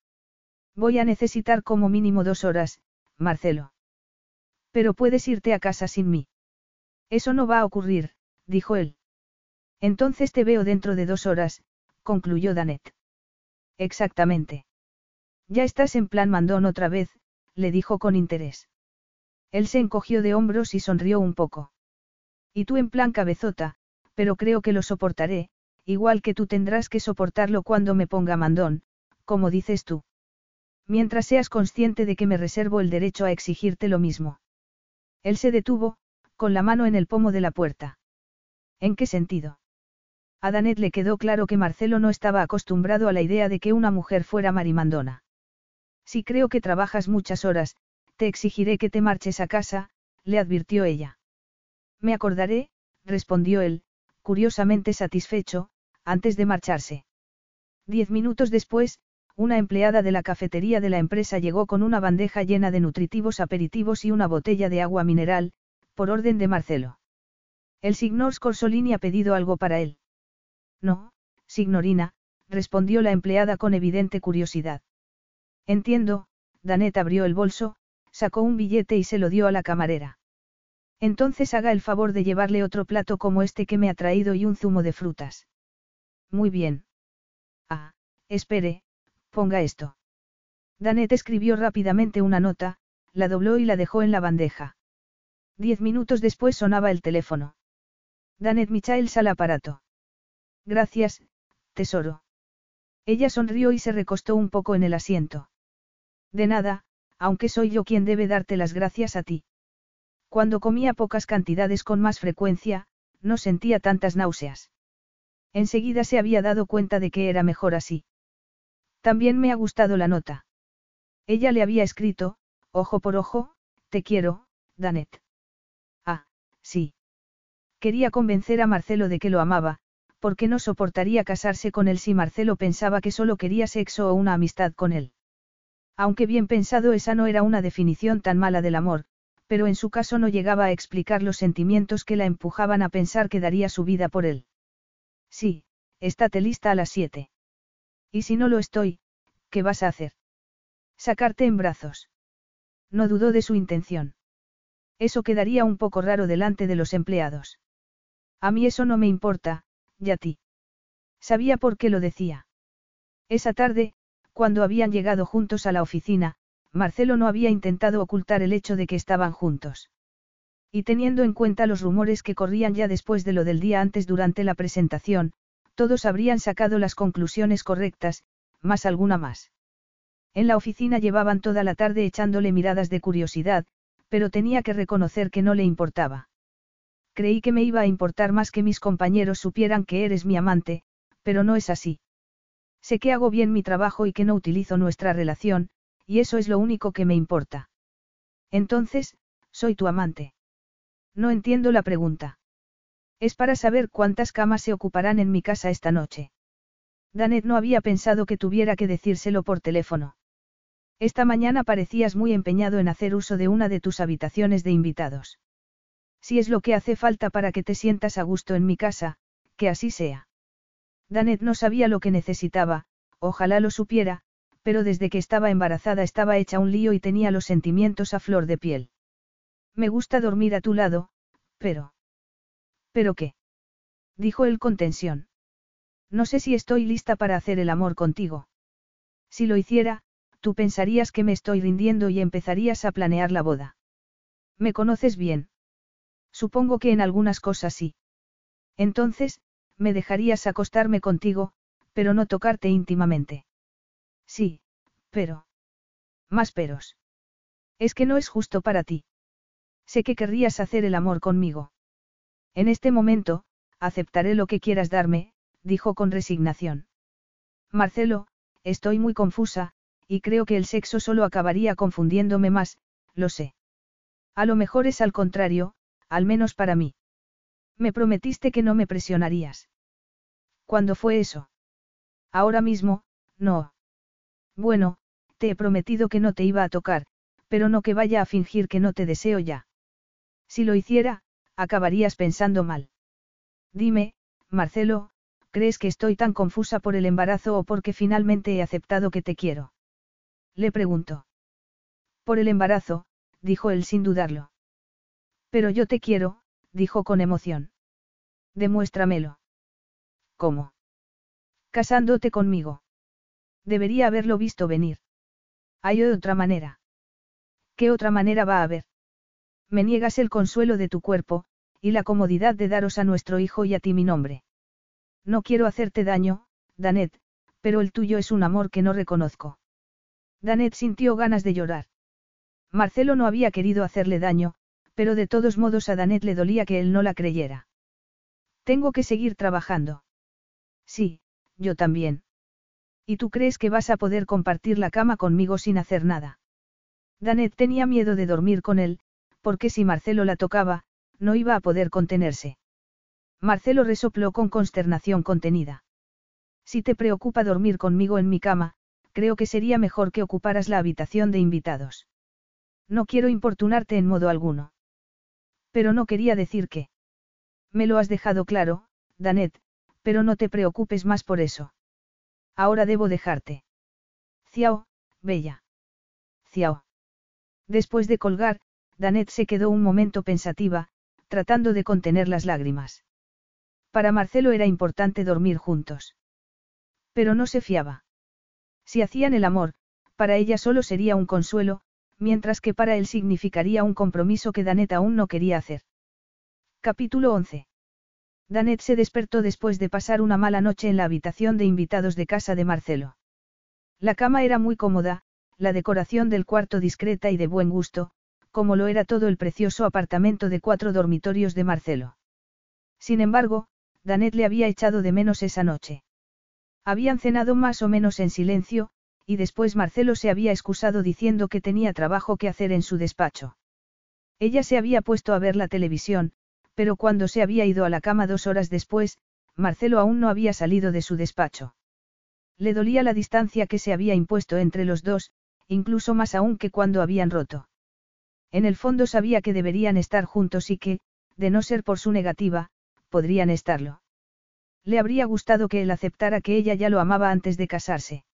B: Voy a necesitar como mínimo dos horas, Marcelo. Pero puedes irte a casa sin mí. Eso no va a ocurrir, dijo él. Entonces te veo dentro de dos horas, concluyó Danet. Exactamente. Ya estás en plan mandón otra vez, le dijo con interés. Él se encogió de hombros y sonrió un poco. Y tú en plan cabezota, pero creo que lo soportaré, igual que tú tendrás que soportarlo cuando me ponga mandón, como dices tú. Mientras seas consciente de que me reservo el derecho a exigirte lo mismo. Él se detuvo, con la mano en el pomo de la puerta. ¿En qué sentido? A Danet le quedó claro que Marcelo no estaba acostumbrado a la idea de que una mujer fuera marimandona. Si creo que trabajas muchas horas, te exigiré que te marches a casa, le advirtió ella. Me acordaré, respondió él, curiosamente satisfecho, antes de marcharse. Diez minutos después, una empleada de la cafetería de la empresa llegó con una bandeja llena de nutritivos aperitivos y una botella de agua mineral, por orden de Marcelo. El signor Scorsolini ha pedido algo para él. No, signorina, respondió la empleada con evidente curiosidad. Entiendo, Danet abrió el bolso, sacó un billete y se lo dio a la camarera. Entonces haga el favor de llevarle otro plato como este que me ha traído y un zumo de frutas. Muy bien. Ah, espere, ponga esto. Danet escribió rápidamente una nota, la dobló y la dejó en la bandeja. Diez minutos después sonaba el teléfono. Danet Michaels al aparato. Gracias, tesoro. Ella sonrió y se recostó un poco en el asiento. De nada, aunque soy yo quien debe darte las gracias a ti. Cuando comía pocas cantidades con más frecuencia, no sentía tantas náuseas. Enseguida se había dado cuenta de que era mejor así. También me ha gustado la nota. Ella le había escrito, ojo por ojo, te quiero, Danet. Ah, sí. Quería convencer a Marcelo de que lo amaba, porque no soportaría casarse con él si Marcelo pensaba que solo quería sexo o una amistad con él. Aunque bien pensado esa no era una definición tan mala del amor, pero en su caso no llegaba a explicar los sentimientos que la empujaban a pensar que daría su vida por él. Sí, estate lista a las siete. Y si no lo estoy, ¿qué vas a hacer? Sacarte en brazos. No dudó de su intención. Eso quedaría un poco raro delante de los empleados. A mí eso no me importa, y a ti. Sabía por qué lo decía. Esa tarde, cuando habían llegado juntos a la oficina, Marcelo no había intentado ocultar el hecho de que estaban juntos. Y teniendo en cuenta los rumores que corrían ya después de lo del día antes durante la presentación, todos habrían sacado las conclusiones correctas, más alguna más. En la oficina llevaban toda la tarde echándole miradas de curiosidad, pero tenía que reconocer que no le importaba. Creí que me iba a importar más que mis compañeros supieran que eres mi amante, pero no es así. Sé que hago bien mi trabajo y que no utilizo nuestra relación, y eso es lo único que me importa. Entonces, soy tu amante. No entiendo la pregunta. Es para saber cuántas camas se ocuparán en mi casa esta noche. Danet no había pensado que tuviera que decírselo por teléfono. Esta mañana parecías muy empeñado en hacer uso de una de tus habitaciones de invitados. Si es lo que hace falta para que te sientas a gusto en mi casa, que así sea. Danet no sabía lo que necesitaba, ojalá lo supiera, pero desde que estaba embarazada estaba hecha un lío y tenía los sentimientos a flor de piel. Me gusta dormir a tu lado, pero... ¿Pero qué? dijo él con tensión. No sé si estoy lista para hacer el amor contigo. Si lo hiciera, tú pensarías que me estoy rindiendo y empezarías a planear la boda. Me conoces bien. Supongo que en algunas cosas sí. Entonces, me dejarías acostarme contigo, pero no tocarte íntimamente. Sí, pero. Más peros. Es que no es justo para ti. Sé que querrías hacer el amor conmigo. En este momento, aceptaré lo que quieras darme, dijo con resignación. Marcelo, estoy muy confusa, y creo que el sexo solo acabaría confundiéndome más, lo sé. A lo mejor es al contrario, al menos para mí. Me prometiste que no me presionarías. ¿Cuándo fue eso? Ahora mismo, no. Bueno, te he prometido que no te iba a tocar, pero no que vaya a fingir que no te deseo ya. Si lo hiciera, acabarías pensando mal. Dime, Marcelo, ¿crees que estoy tan confusa por el embarazo o porque finalmente he aceptado que te quiero? Le preguntó. Por el embarazo, dijo él sin dudarlo. Pero yo te quiero, dijo con emoción. Demuéstramelo. ¿Cómo? Casándote conmigo. Debería haberlo visto venir. Hay otra manera. ¿Qué otra manera va a haber? Me niegas el consuelo de tu cuerpo, y la comodidad de daros a nuestro hijo y a ti mi nombre. No quiero hacerte daño, Danet, pero el tuyo es un amor que no reconozco. Danet sintió ganas de llorar. Marcelo no había querido hacerle daño, pero de todos modos a Danet le dolía que él no la creyera. Tengo que seguir trabajando. Sí, yo también. ¿Y tú crees que vas a poder compartir la cama conmigo sin hacer nada? Danet tenía miedo de dormir con él, porque si Marcelo la tocaba, no iba a poder contenerse. Marcelo resopló con consternación contenida. Si te preocupa dormir conmigo en mi cama, creo que sería mejor que ocuparas la habitación de invitados. No quiero importunarte en modo alguno. Pero no quería decir que. Me lo has dejado claro, Danet, pero no te preocupes más por eso. Ahora debo dejarte. Ciao, bella. Ciao. Después de colgar, Danet se quedó un momento pensativa, tratando de contener las lágrimas. Para Marcelo era importante dormir juntos. Pero no se fiaba. Si hacían el amor, para ella solo sería un consuelo, mientras que para él significaría un compromiso que Danet aún no quería hacer. Capítulo 11. Danet se despertó después de pasar una mala noche en la habitación de invitados de casa de Marcelo. La cama era muy cómoda, la decoración del cuarto discreta y de buen gusto, como lo era todo el precioso apartamento de cuatro dormitorios de Marcelo. Sin embargo, Danet le había echado de menos esa noche. Habían cenado más o menos en silencio, y después Marcelo se había excusado diciendo que tenía trabajo que hacer en su despacho. Ella se había puesto a ver la televisión, pero cuando se había ido a la cama dos horas después, Marcelo aún no había salido de su despacho. Le dolía la distancia que se había impuesto entre los dos, incluso más aún que cuando habían roto. En el fondo sabía que deberían estar juntos y que, de no ser por su negativa, podrían estarlo. Le habría gustado que él aceptara que ella ya lo amaba antes de casarse.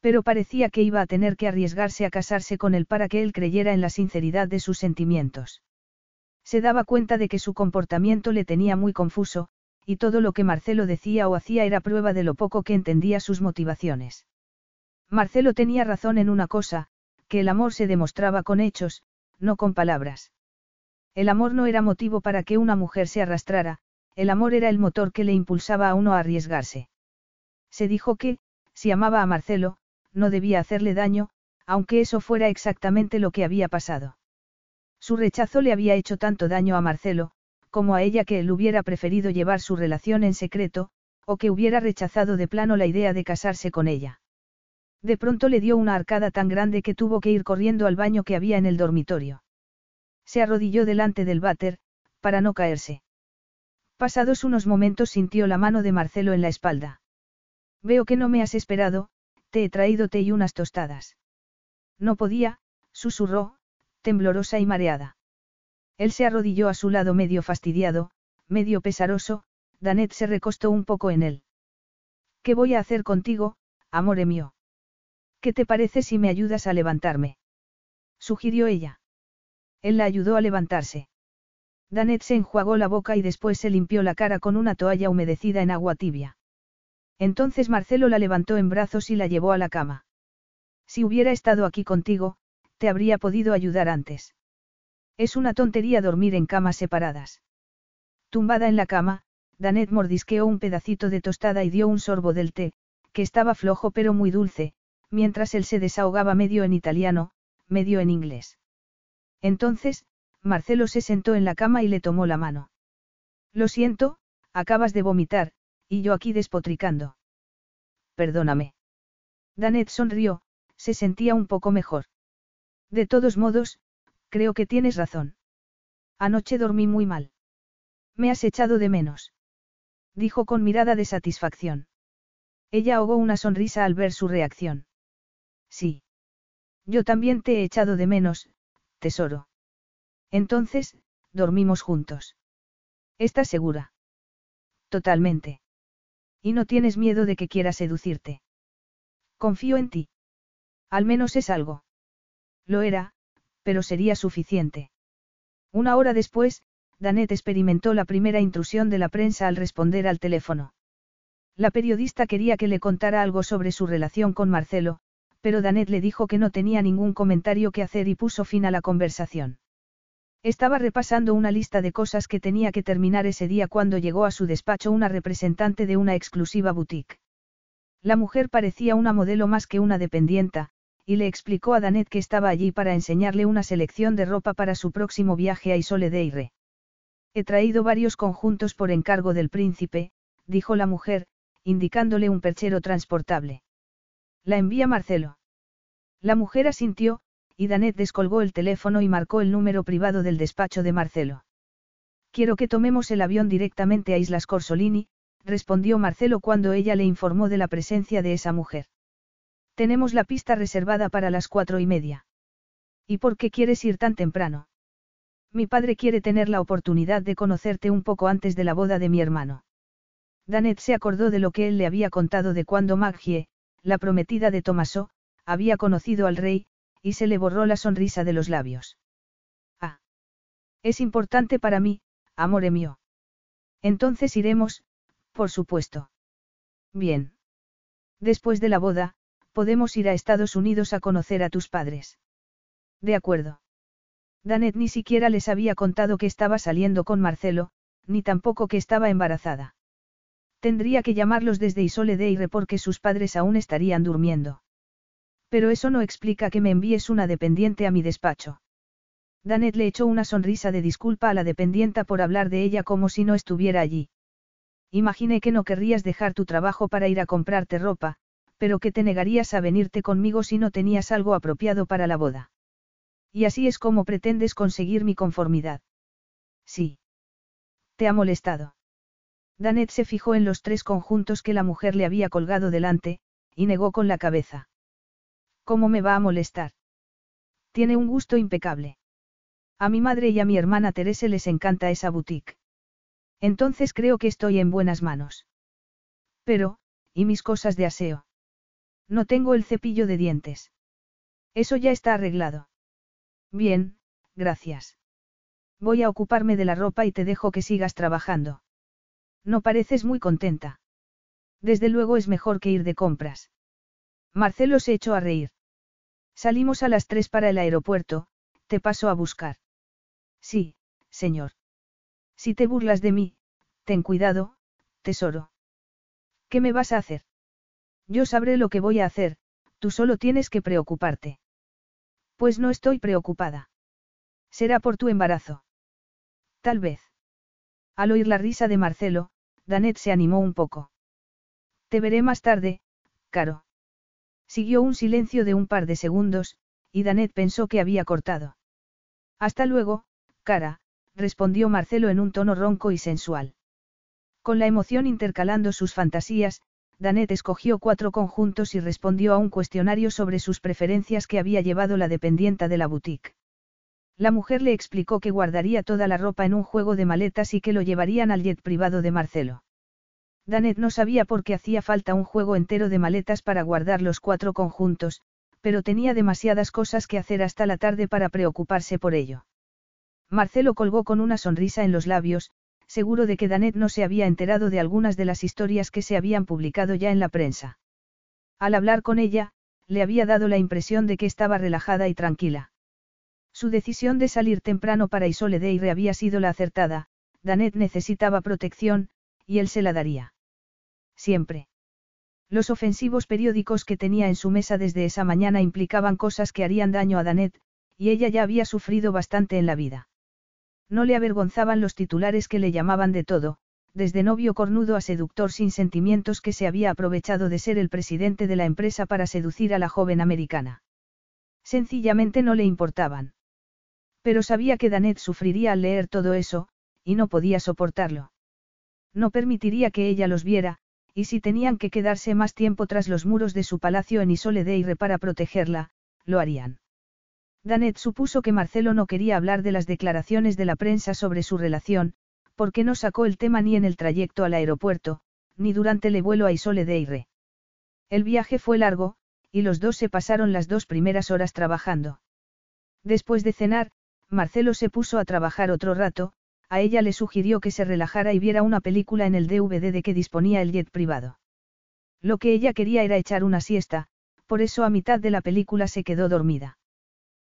B: Pero parecía que iba a tener que arriesgarse a casarse con él para que él creyera en la sinceridad de sus sentimientos. Se daba cuenta de que su comportamiento le tenía muy confuso, y todo lo que Marcelo decía o hacía era prueba de lo poco que entendía sus motivaciones. Marcelo tenía razón en una cosa, que el amor se demostraba con hechos, no con palabras. El amor no era motivo para que una mujer se arrastrara, el amor era el motor que le impulsaba a uno a arriesgarse. Se dijo que, si amaba a Marcelo, no debía hacerle daño, aunque eso fuera exactamente lo que había pasado. Su rechazo le había hecho tanto daño a Marcelo, como a ella que él hubiera preferido llevar su relación en secreto, o que hubiera rechazado de plano la idea de casarse con ella. De pronto le dio una arcada tan grande que tuvo que ir corriendo al baño que había en el dormitorio. Se arrodilló delante del váter, para no caerse. Pasados unos momentos sintió la mano de Marcelo en la espalda. Veo que no me has esperado, te he traído té y unas tostadas. No podía, susurró, temblorosa y mareada. Él se arrodilló a su lado medio fastidiado, medio pesaroso, Danet se recostó un poco en él. ¿Qué voy a hacer contigo, amore mío? ¿Qué te parece si me ayudas a levantarme? sugirió ella. Él la ayudó a levantarse. Danet se enjuagó la boca y después se limpió la cara con una toalla humedecida en agua tibia. Entonces Marcelo la levantó en brazos y la llevó a la cama. Si hubiera estado aquí contigo, te habría podido ayudar antes. Es una tontería dormir en camas separadas. Tumbada en la cama, Danet mordisqueó un pedacito de tostada y dio un sorbo del té, que estaba flojo pero muy dulce, mientras él se desahogaba medio en italiano, medio en inglés. Entonces, Marcelo se sentó en la cama y le tomó la mano. Lo siento, acabas de vomitar, y yo aquí despotricando. Perdóname. Danet sonrió, se sentía un poco mejor. De todos modos, creo que tienes razón. Anoche dormí muy mal. Me has echado de menos. Dijo con mirada de satisfacción. Ella ahogó una sonrisa al ver su reacción. Sí. Yo también te he echado de menos, tesoro. Entonces, dormimos juntos. ¿Estás segura? Totalmente. Y no tienes miedo de que quiera seducirte. Confío en ti. Al menos es algo. Lo era, pero sería suficiente. Una hora después, Danet experimentó la primera intrusión de la prensa al responder al teléfono. La periodista quería que le contara algo sobre su relación con Marcelo, pero Danet le dijo que no tenía ningún comentario que hacer y puso fin a la conversación. Estaba repasando una lista de cosas que tenía que terminar ese día cuando llegó a su despacho una representante de una exclusiva boutique. La mujer parecía una modelo más que una dependienta, y le explicó a Danet que estaba allí para enseñarle una selección de ropa para su próximo viaje a Isole de He traído varios conjuntos por encargo del príncipe, dijo la mujer, indicándole un perchero transportable. La envía Marcelo. La mujer asintió, y Danet descolgó el teléfono y marcó el número privado del despacho de Marcelo. Quiero que tomemos el avión directamente a Islas Corsolini, respondió Marcelo cuando ella le informó de la presencia de esa mujer. Tenemos la pista reservada para las cuatro y media. ¿Y por qué quieres ir tan temprano? Mi padre quiere tener la oportunidad de conocerte un poco antes de la boda de mi hermano. Danet se acordó de lo que él le había contado de cuando Maggie, la prometida de Tomaso, había conocido al rey, y se le borró la sonrisa de los labios. Ah. Es importante para mí, amore mío. Entonces iremos, por supuesto. Bien. Después de la boda, podemos ir a Estados Unidos a conocer a tus padres. De acuerdo. Danet ni siquiera les había contado que estaba saliendo con Marcelo, ni tampoco que estaba embarazada. Tendría que llamarlos desde Isole de Ire porque sus padres aún estarían durmiendo. Pero eso no explica que me envíes una dependiente a mi despacho. Danet le echó una sonrisa de disculpa a la dependienta por hablar de ella como si no estuviera allí. Imaginé que no querrías dejar tu trabajo para ir a comprarte ropa, pero que te negarías a venirte conmigo si no tenías algo apropiado para la boda. Y así es como pretendes conseguir mi conformidad. Sí. ¿Te ha molestado? Danet se fijó en los tres conjuntos que la mujer le había colgado delante, y negó con la cabeza. ¿Cómo me va a molestar? Tiene un gusto impecable. A mi madre y a mi hermana Teresa les encanta esa boutique. Entonces creo que estoy en buenas manos. Pero, ¿y mis cosas de aseo? No tengo el cepillo de dientes. Eso ya está arreglado. Bien, gracias. Voy a ocuparme de la ropa y te dejo que sigas trabajando. No pareces muy contenta. Desde luego es mejor que ir de compras. Marcelo se echó a reír. Salimos a las tres para el aeropuerto, te paso a buscar. Sí, señor. Si te burlas de mí, ten cuidado, tesoro. ¿Qué me vas a hacer? Yo sabré lo que voy a hacer, tú solo tienes que preocuparte. Pues no estoy preocupada. Será por tu embarazo. Tal vez. Al oír la risa de Marcelo, Danet se animó un poco. Te veré más tarde, Caro. Siguió un silencio de un par de segundos, y Danet pensó que había cortado. Hasta luego, cara, respondió Marcelo en un tono ronco y sensual. Con la emoción intercalando sus fantasías, Danet escogió cuatro conjuntos y respondió a un cuestionario sobre sus preferencias que había llevado la dependienta de la boutique. La mujer le explicó que guardaría toda la ropa en un juego de maletas y que lo llevarían al jet privado de Marcelo. Danet no sabía por qué hacía falta un juego entero de maletas para guardar los cuatro conjuntos, pero tenía demasiadas cosas que hacer hasta la tarde para preocuparse por ello. Marcelo colgó con una sonrisa en los labios, seguro de que Danet no se había enterado de algunas de las historias que se habían publicado ya en la prensa. Al hablar con ella, le había dado la impresión de que estaba relajada y tranquila. Su decisión de salir temprano para Isoledeire había sido la acertada, Danet necesitaba protección, y él se la daría. Siempre. Los ofensivos periódicos que tenía en su mesa desde esa mañana implicaban cosas que harían daño a Danet, y ella ya había sufrido bastante en la vida. No le avergonzaban los titulares que le llamaban de todo, desde novio cornudo a seductor sin sentimientos que se había aprovechado de ser el presidente de la empresa para seducir a la joven americana. Sencillamente no le importaban. Pero sabía que Danet sufriría al leer todo eso, y no podía soportarlo. No permitiría que ella los viera, y si tenían que quedarse más tiempo tras los muros de su palacio en Isoledeire para protegerla, lo harían. Danet supuso que Marcelo no quería hablar de las declaraciones de la prensa sobre su relación, porque no sacó el tema ni en el trayecto al aeropuerto, ni durante el vuelo a Isoledeire. El viaje fue largo, y los dos se pasaron las dos primeras horas trabajando. Después de cenar, Marcelo se puso a trabajar otro rato, a ella le sugirió que se relajara y viera una película en el DVD de que disponía el jet privado. Lo que ella quería era echar una siesta, por eso a mitad de la película se quedó dormida.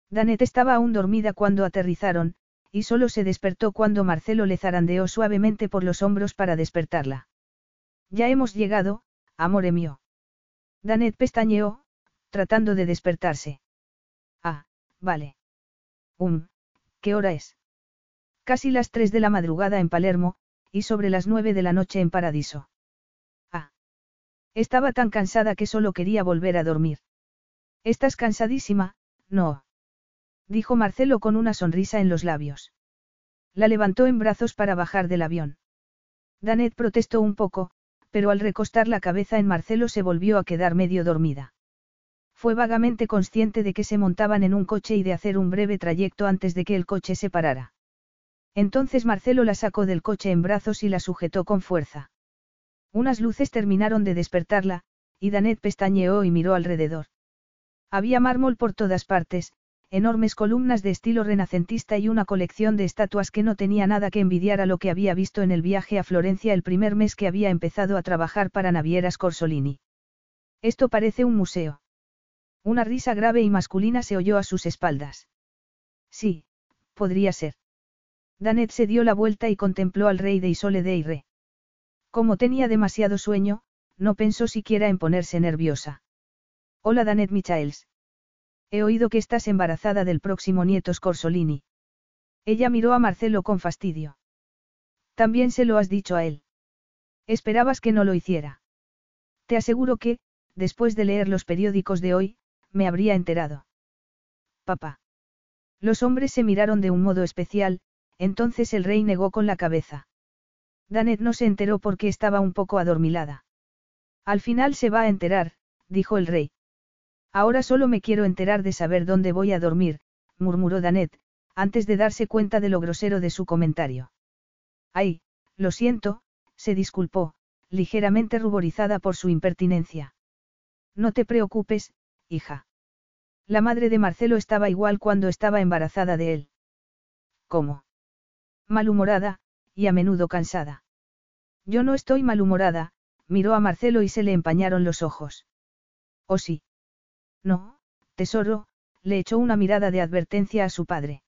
B: Danet estaba aún dormida cuando aterrizaron, y solo se despertó cuando Marcelo le zarandeó suavemente por los hombros para despertarla. Ya hemos llegado, amore mío. Danet pestañeó, tratando de despertarse. Ah, vale. Um, ¿qué hora es? Casi las tres de la madrugada en Palermo, y sobre las nueve de la noche en Paradiso. Ah. Estaba tan cansada que solo quería volver a dormir. ¿Estás cansadísima? No. Dijo Marcelo con una sonrisa en los labios. La levantó en brazos para bajar del avión. Danet protestó un poco, pero al recostar la cabeza en Marcelo se volvió a quedar medio dormida. Fue vagamente consciente de que se montaban en un coche y de hacer un breve trayecto antes de que el coche se parara. Entonces Marcelo la sacó del coche en brazos y la sujetó con fuerza. Unas luces terminaron de despertarla, y Danet pestañeó y miró alrededor. Había mármol por todas partes, enormes columnas de estilo renacentista y una colección de estatuas que no tenía nada que envidiar a lo que había visto en el viaje a Florencia el primer mes que había empezado a trabajar para Navieras Corsolini. Esto parece un museo. Una risa grave y masculina se oyó a sus espaldas. Sí, podría ser. Danet se dio la vuelta y contempló al rey de Isole de Ire. Como tenía demasiado sueño, no pensó siquiera en ponerse nerviosa. Hola Danet Michaels. He oído que estás embarazada del próximo nieto Scorsolini. Ella miró a Marcelo con fastidio. También se lo has dicho a él. Esperabas que no lo hiciera. Te aseguro que, después de leer los periódicos de hoy, me habría enterado. Papá. Los hombres se miraron de un modo especial, entonces el rey negó con la cabeza. Danet no se enteró porque estaba un poco adormilada. Al final se va a enterar, dijo el rey. Ahora solo me quiero enterar de saber dónde voy a dormir, murmuró Danet, antes de darse cuenta de lo grosero de su comentario. Ay, lo siento, se disculpó, ligeramente ruborizada por su impertinencia. No te preocupes, hija. La madre de Marcelo estaba igual cuando estaba embarazada de él. ¿Cómo? Malhumorada, y a menudo cansada. Yo no estoy malhumorada, miró a Marcelo y se le empañaron los ojos. ¿O sí? No, tesoro, le echó una mirada de advertencia a su padre.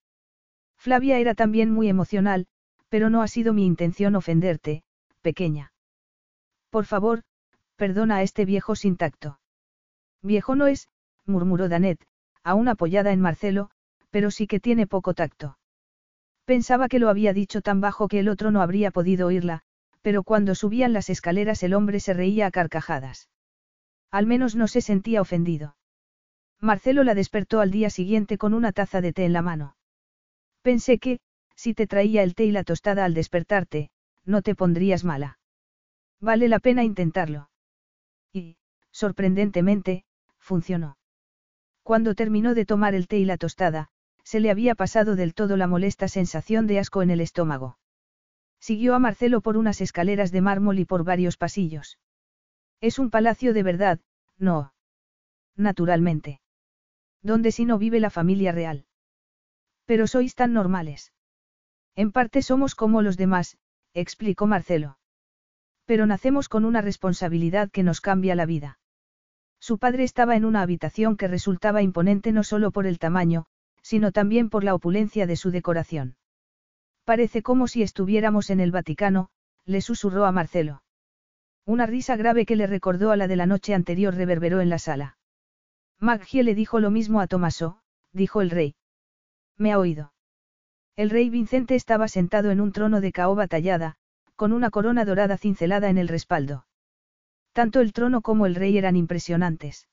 B: Flavia era también muy emocional, pero no ha sido mi intención ofenderte, pequeña. Por favor, perdona a este viejo sin tacto. Viejo no es, murmuró Danet, aún apoyada en Marcelo, pero sí que tiene poco tacto. Pensaba que lo había dicho tan bajo que el otro no habría podido oírla, pero cuando subían las escaleras el hombre se reía a carcajadas. Al menos no se sentía ofendido. Marcelo la despertó al día siguiente con una taza de té en la mano. Pensé que, si te traía el té y la tostada al despertarte, no te pondrías mala. Vale la pena intentarlo. Y, sorprendentemente, funcionó. Cuando terminó de tomar el té y la tostada, se le había pasado del todo la molesta sensación de asco en el estómago. Siguió a Marcelo por unas escaleras de mármol y por varios pasillos. Es un palacio de verdad, no. Naturalmente. ¿Dónde si no vive la familia real? Pero sois tan normales. En parte somos como los demás, explicó Marcelo. Pero nacemos con una responsabilidad que nos cambia la vida. Su padre estaba en una habitación que resultaba imponente no solo por el tamaño, sino también por la opulencia de su decoración. Parece como si estuviéramos en el Vaticano, le susurró a Marcelo. Una risa grave que le recordó a la de la noche anterior reverberó en la sala. Maggie le dijo lo mismo a Tomaso, dijo el rey. Me ha oído. El rey Vicente estaba sentado en un trono de caoba tallada, con una corona dorada cincelada en el respaldo. Tanto el trono como el rey eran impresionantes.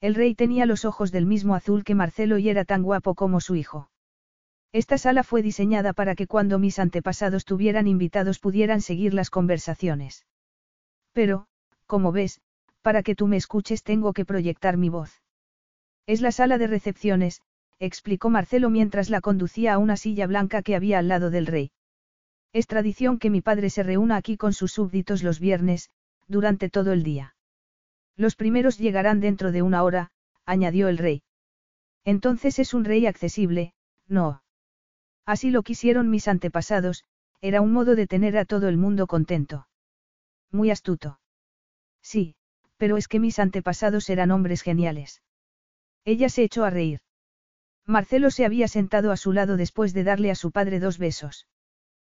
B: El rey tenía los ojos del mismo azul que Marcelo y era tan guapo como su hijo. Esta sala fue diseñada para que cuando mis antepasados tuvieran invitados pudieran seguir las conversaciones. Pero, como ves, para que tú me escuches tengo que proyectar mi voz. Es la sala de recepciones, explicó Marcelo mientras la conducía a una silla blanca que había al lado del rey. Es tradición que mi padre se reúna aquí con sus súbditos los viernes, durante todo el día. Los primeros llegarán dentro de una hora, añadió el rey. Entonces es un rey accesible, no. Así lo quisieron mis antepasados, era un modo de tener a todo el mundo contento. Muy astuto. Sí, pero es que mis antepasados eran hombres geniales. Ella se echó a reír. Marcelo se había sentado a su lado después de darle a su padre dos besos.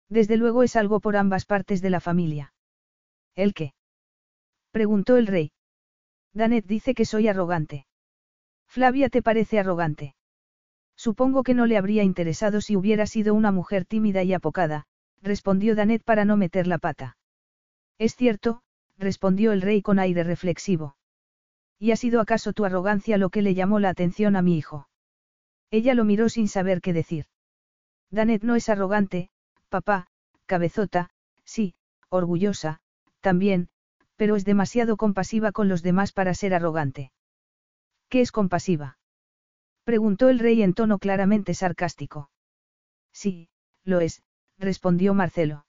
B: Desde luego es algo por ambas partes de la familia. ¿El qué? Preguntó el rey. Danet dice que soy arrogante. Flavia te parece arrogante. Supongo que no le habría interesado si hubiera sido una mujer tímida y apocada, respondió Danet para no meter la pata. Es cierto, respondió el rey con aire reflexivo. ¿Y ha sido acaso tu arrogancia lo que le llamó la atención a mi hijo? Ella lo miró sin saber qué decir. Danet no es arrogante, papá, cabezota, sí, orgullosa, también, pero es demasiado compasiva con los demás para ser arrogante. ¿Qué es compasiva? Preguntó el rey en tono claramente sarcástico. Sí, lo es, respondió Marcelo.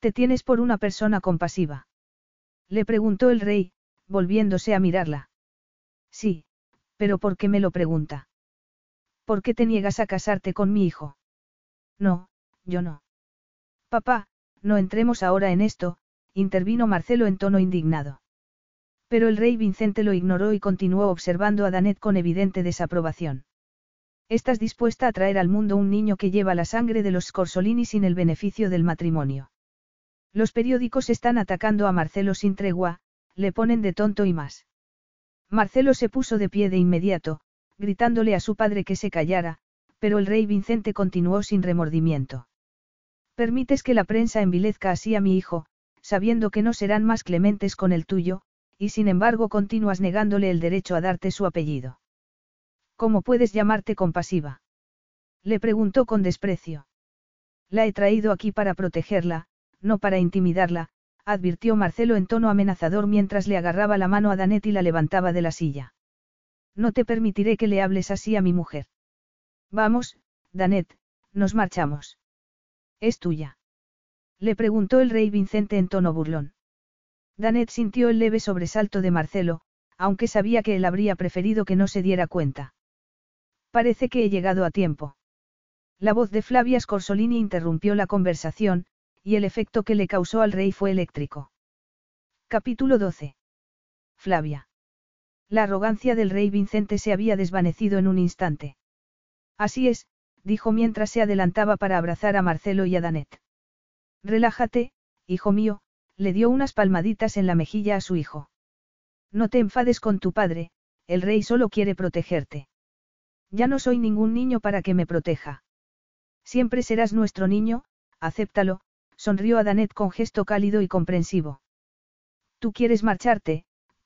B: ¿Te tienes por una persona compasiva? Le preguntó el rey, volviéndose a mirarla. Sí, pero ¿por qué me lo pregunta? ¿Por qué te niegas a casarte con mi hijo? No, yo no. Papá, no entremos ahora en esto, intervino Marcelo en tono indignado. Pero el rey Vicente lo ignoró y continuó observando a Danet con evidente desaprobación. Estás dispuesta a traer al mundo un niño que lleva la sangre de los Scorsolini sin el beneficio del matrimonio. Los periódicos están atacando a Marcelo sin tregua, le ponen de tonto y más. Marcelo se puso de pie de inmediato, gritándole a su padre que se callara, pero el rey Vicente continuó sin remordimiento. Permites que la prensa envilezca así a mi hijo, sabiendo que no serán más clementes con el tuyo, y sin embargo continúas negándole el derecho a darte su apellido. ¿Cómo puedes llamarte compasiva? Le preguntó con desprecio. La he traído aquí para protegerla, no para intimidarla, advirtió Marcelo en tono amenazador mientras le agarraba la mano a Danet y la levantaba de la silla. No te permitiré que le hables así a mi mujer. Vamos, Danet, nos marchamos. ¿Es tuya? Le preguntó el rey Vicente en tono burlón. Danet sintió el leve sobresalto de Marcelo, aunque sabía que él habría preferido que no se diera cuenta. Parece que he llegado a tiempo. La voz de Flavia Scorsolini interrumpió la conversación, y el efecto que le causó al rey fue eléctrico. Capítulo 12. Flavia. La arrogancia del rey Vicente se había desvanecido en un instante. Así es, dijo mientras se adelantaba para abrazar a Marcelo y a Danet. Relájate, hijo mío, le dio unas palmaditas en la mejilla a su hijo. No te enfades con tu padre, el rey solo quiere protegerte. Ya no soy ningún niño para que me proteja. Siempre serás nuestro niño, acéptalo, sonrió a Danet con gesto cálido y comprensivo. ¿Tú quieres marcharte,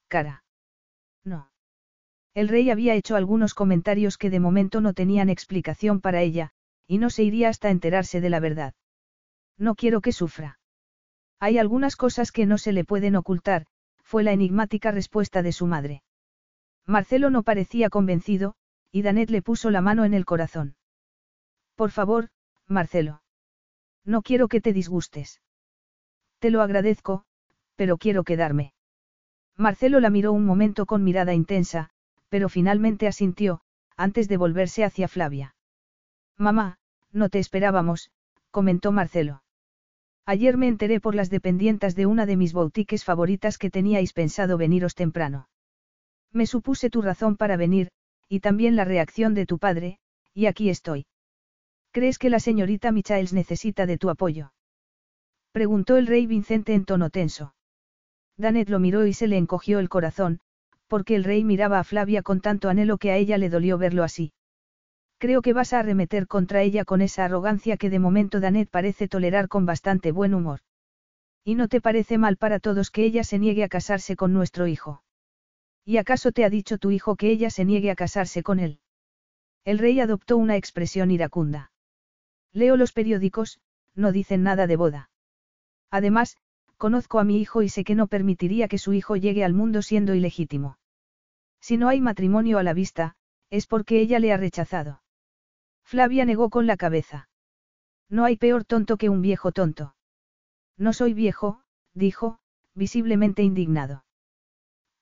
B: cara? No. El rey había hecho algunos comentarios que de momento no tenían explicación para ella, y no se iría hasta enterarse de la verdad. No quiero que sufra. Hay algunas cosas que no se le pueden ocultar, fue la enigmática respuesta de su madre. Marcelo no parecía convencido, y Danet le puso la mano en el corazón. Por favor, Marcelo. No quiero que te disgustes. Te lo agradezco, pero quiero quedarme. Marcelo la miró un momento con mirada intensa, pero finalmente asintió, antes de volverse hacia Flavia. Mamá, no te esperábamos, comentó Marcelo. Ayer me enteré por las dependientas de una de mis boutiques favoritas que teníais pensado veniros temprano. Me supuse tu razón para venir, y también la reacción de tu padre, y aquí estoy. ¿Crees que la señorita Michaels necesita de tu apoyo? Preguntó el rey Vicente en tono tenso. Danet lo miró y se le encogió el corazón, porque el rey miraba a Flavia con tanto anhelo que a ella le dolió verlo así. Creo que vas a arremeter contra ella con esa arrogancia que de momento Danet parece tolerar con bastante buen humor. ¿Y no te parece mal para todos que ella se niegue a casarse con nuestro hijo? ¿Y acaso te ha dicho tu hijo que ella se niegue a casarse con él? El rey adoptó una expresión iracunda. Leo los periódicos, no dicen nada de boda. Además, conozco a mi hijo y sé que no permitiría que su hijo llegue al mundo siendo ilegítimo. Si no hay matrimonio a la vista, es porque ella le ha rechazado. Flavia negó con la cabeza. No hay peor tonto que un viejo tonto. No soy viejo, dijo, visiblemente indignado.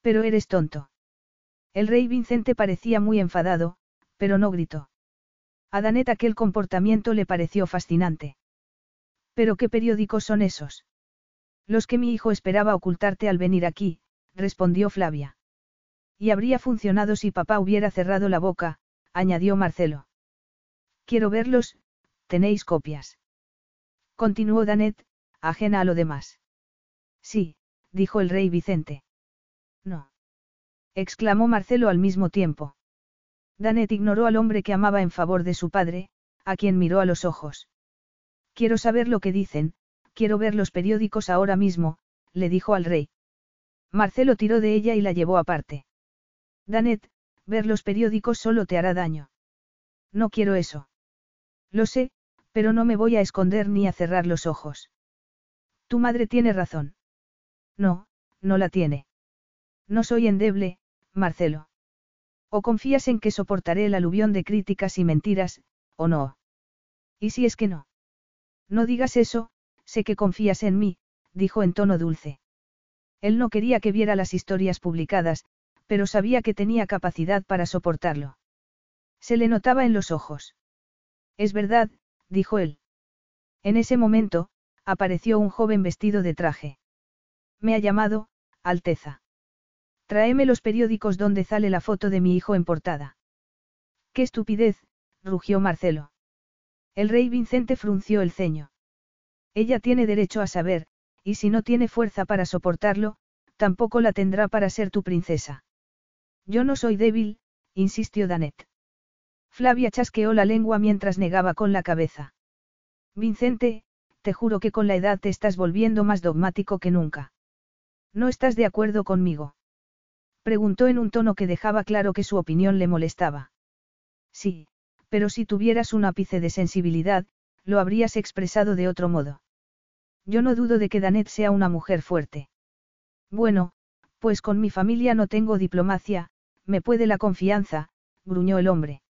B: Pero eres tonto. El rey Vicente parecía muy enfadado, pero no gritó. A Danet aquel comportamiento le pareció fascinante. ¿Pero qué periódicos son esos? Los que mi hijo esperaba ocultarte al venir aquí, respondió Flavia. Y habría funcionado si papá hubiera cerrado la boca, añadió Marcelo. Quiero verlos, tenéis copias. Continuó Danet, ajena a lo demás. Sí, dijo el rey Vicente. No. exclamó Marcelo al mismo tiempo. Danet ignoró al hombre que amaba en favor de su padre, a quien miró a los ojos. Quiero saber lo que dicen, quiero ver los periódicos ahora mismo, le dijo al rey. Marcelo tiró de ella y la llevó aparte. Danet, ver los periódicos solo te hará daño. No quiero eso. Lo sé, pero no me voy a esconder ni a cerrar los ojos. Tu madre tiene razón. No, no la tiene. No soy endeble, Marcelo. O confías en que soportaré el aluvión de críticas y mentiras, o no. ¿Y si es que no? No digas eso, sé que confías en mí, dijo en tono dulce. Él no quería que viera las historias publicadas, pero sabía que tenía capacidad para soportarlo. Se le notaba en los ojos. Es verdad, dijo él. En ese momento, apareció un joven vestido de traje. Me ha llamado, Alteza. Tráeme los periódicos donde sale la foto de mi hijo en portada. Qué estupidez, rugió Marcelo. El rey Vicente frunció el ceño. Ella tiene derecho a saber, y si no tiene fuerza para soportarlo, tampoco la tendrá para ser tu princesa. Yo no soy débil, insistió Danet. Flavia chasqueó la lengua mientras negaba con la cabeza. Vicente, te juro que con la edad te estás volviendo más dogmático que nunca. ¿No estás de acuerdo conmigo? Preguntó en un tono que dejaba claro que su opinión le molestaba. Sí, pero si tuvieras un ápice de sensibilidad, lo habrías expresado de otro modo. Yo no dudo de que Danet sea una mujer fuerte. Bueno, pues con mi familia no tengo diplomacia, me puede la confianza, gruñó el hombre.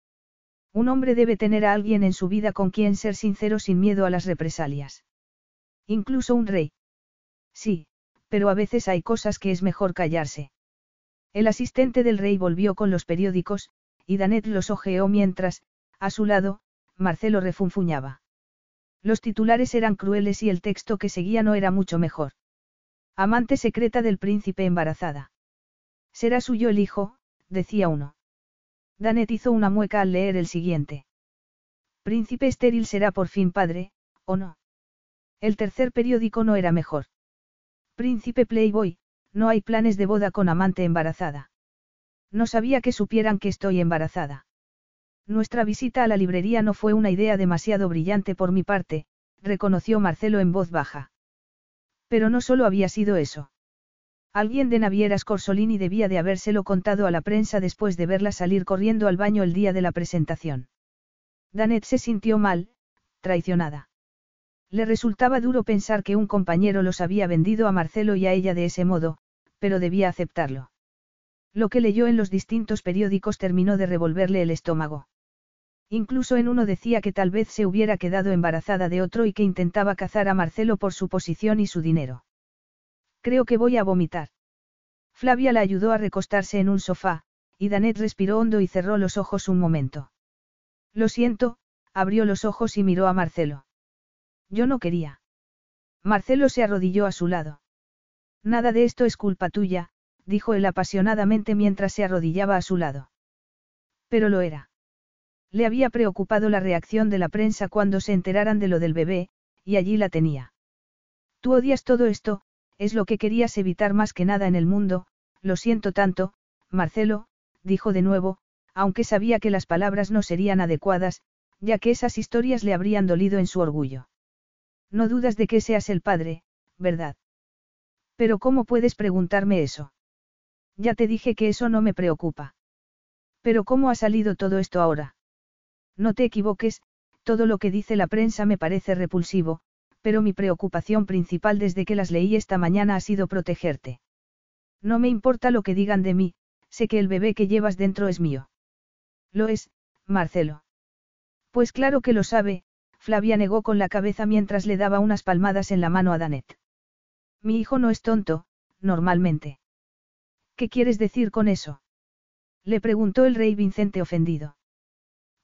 B: Un hombre debe tener a alguien en su vida con quien ser sincero sin miedo a las represalias. Incluso un rey. Sí, pero a veces hay cosas que es mejor callarse. El asistente del rey volvió con los periódicos, y Danet los ojeó mientras, a su lado, Marcelo refunfuñaba. Los titulares eran crueles y el texto que seguía no era mucho mejor. Amante secreta del príncipe embarazada. Será suyo el hijo, decía uno. Danet hizo una mueca al leer el siguiente. Príncipe estéril será por fin padre, ¿o no? El tercer periódico no era mejor. Príncipe Playboy, no hay planes de boda con amante embarazada. No sabía que supieran que estoy embarazada. Nuestra visita a la librería no fue una idea demasiado brillante por mi parte, reconoció Marcelo en voz baja. Pero no solo había sido eso. Alguien de Navieras Corsolini debía de habérselo contado a la prensa después de verla salir corriendo al baño el día de la presentación. Danet se sintió mal, traicionada. Le resultaba duro pensar que un compañero los había vendido a Marcelo y a ella de ese modo, pero debía aceptarlo. Lo que leyó en los distintos periódicos terminó de revolverle el estómago. Incluso en uno decía que tal vez se hubiera quedado embarazada de otro y que intentaba cazar a Marcelo por su posición y su dinero. Creo que voy a vomitar. Flavia la ayudó a recostarse en un sofá, y Danet respiró hondo y cerró los ojos un momento. Lo siento, abrió los ojos y miró a Marcelo. Yo no quería. Marcelo se arrodilló a su lado. Nada de esto es culpa tuya, dijo él apasionadamente mientras se arrodillaba a su lado. Pero lo era. Le había preocupado la reacción de la prensa cuando se enteraran de lo del bebé, y allí la tenía. Tú odias todo esto, es lo que querías evitar más que nada en el mundo, lo siento tanto, Marcelo, dijo de nuevo, aunque sabía que las palabras no serían adecuadas, ya que esas historias le habrían dolido en su orgullo. No dudas de que seas el padre, ¿verdad? Pero ¿cómo puedes preguntarme eso? Ya te dije que eso no me preocupa. Pero ¿cómo ha salido todo esto ahora? No te equivoques, todo lo que dice la prensa me parece repulsivo, pero mi preocupación principal desde que las leí esta mañana ha sido protegerte. No me importa lo que digan de mí, sé que el bebé que llevas dentro es mío. Lo es, Marcelo. Pues claro que lo sabe, Flavia negó con la cabeza mientras le daba unas palmadas en la mano a Danet. Mi hijo no es tonto, normalmente. ¿Qué quieres decir con eso? Le preguntó el rey Vicente ofendido.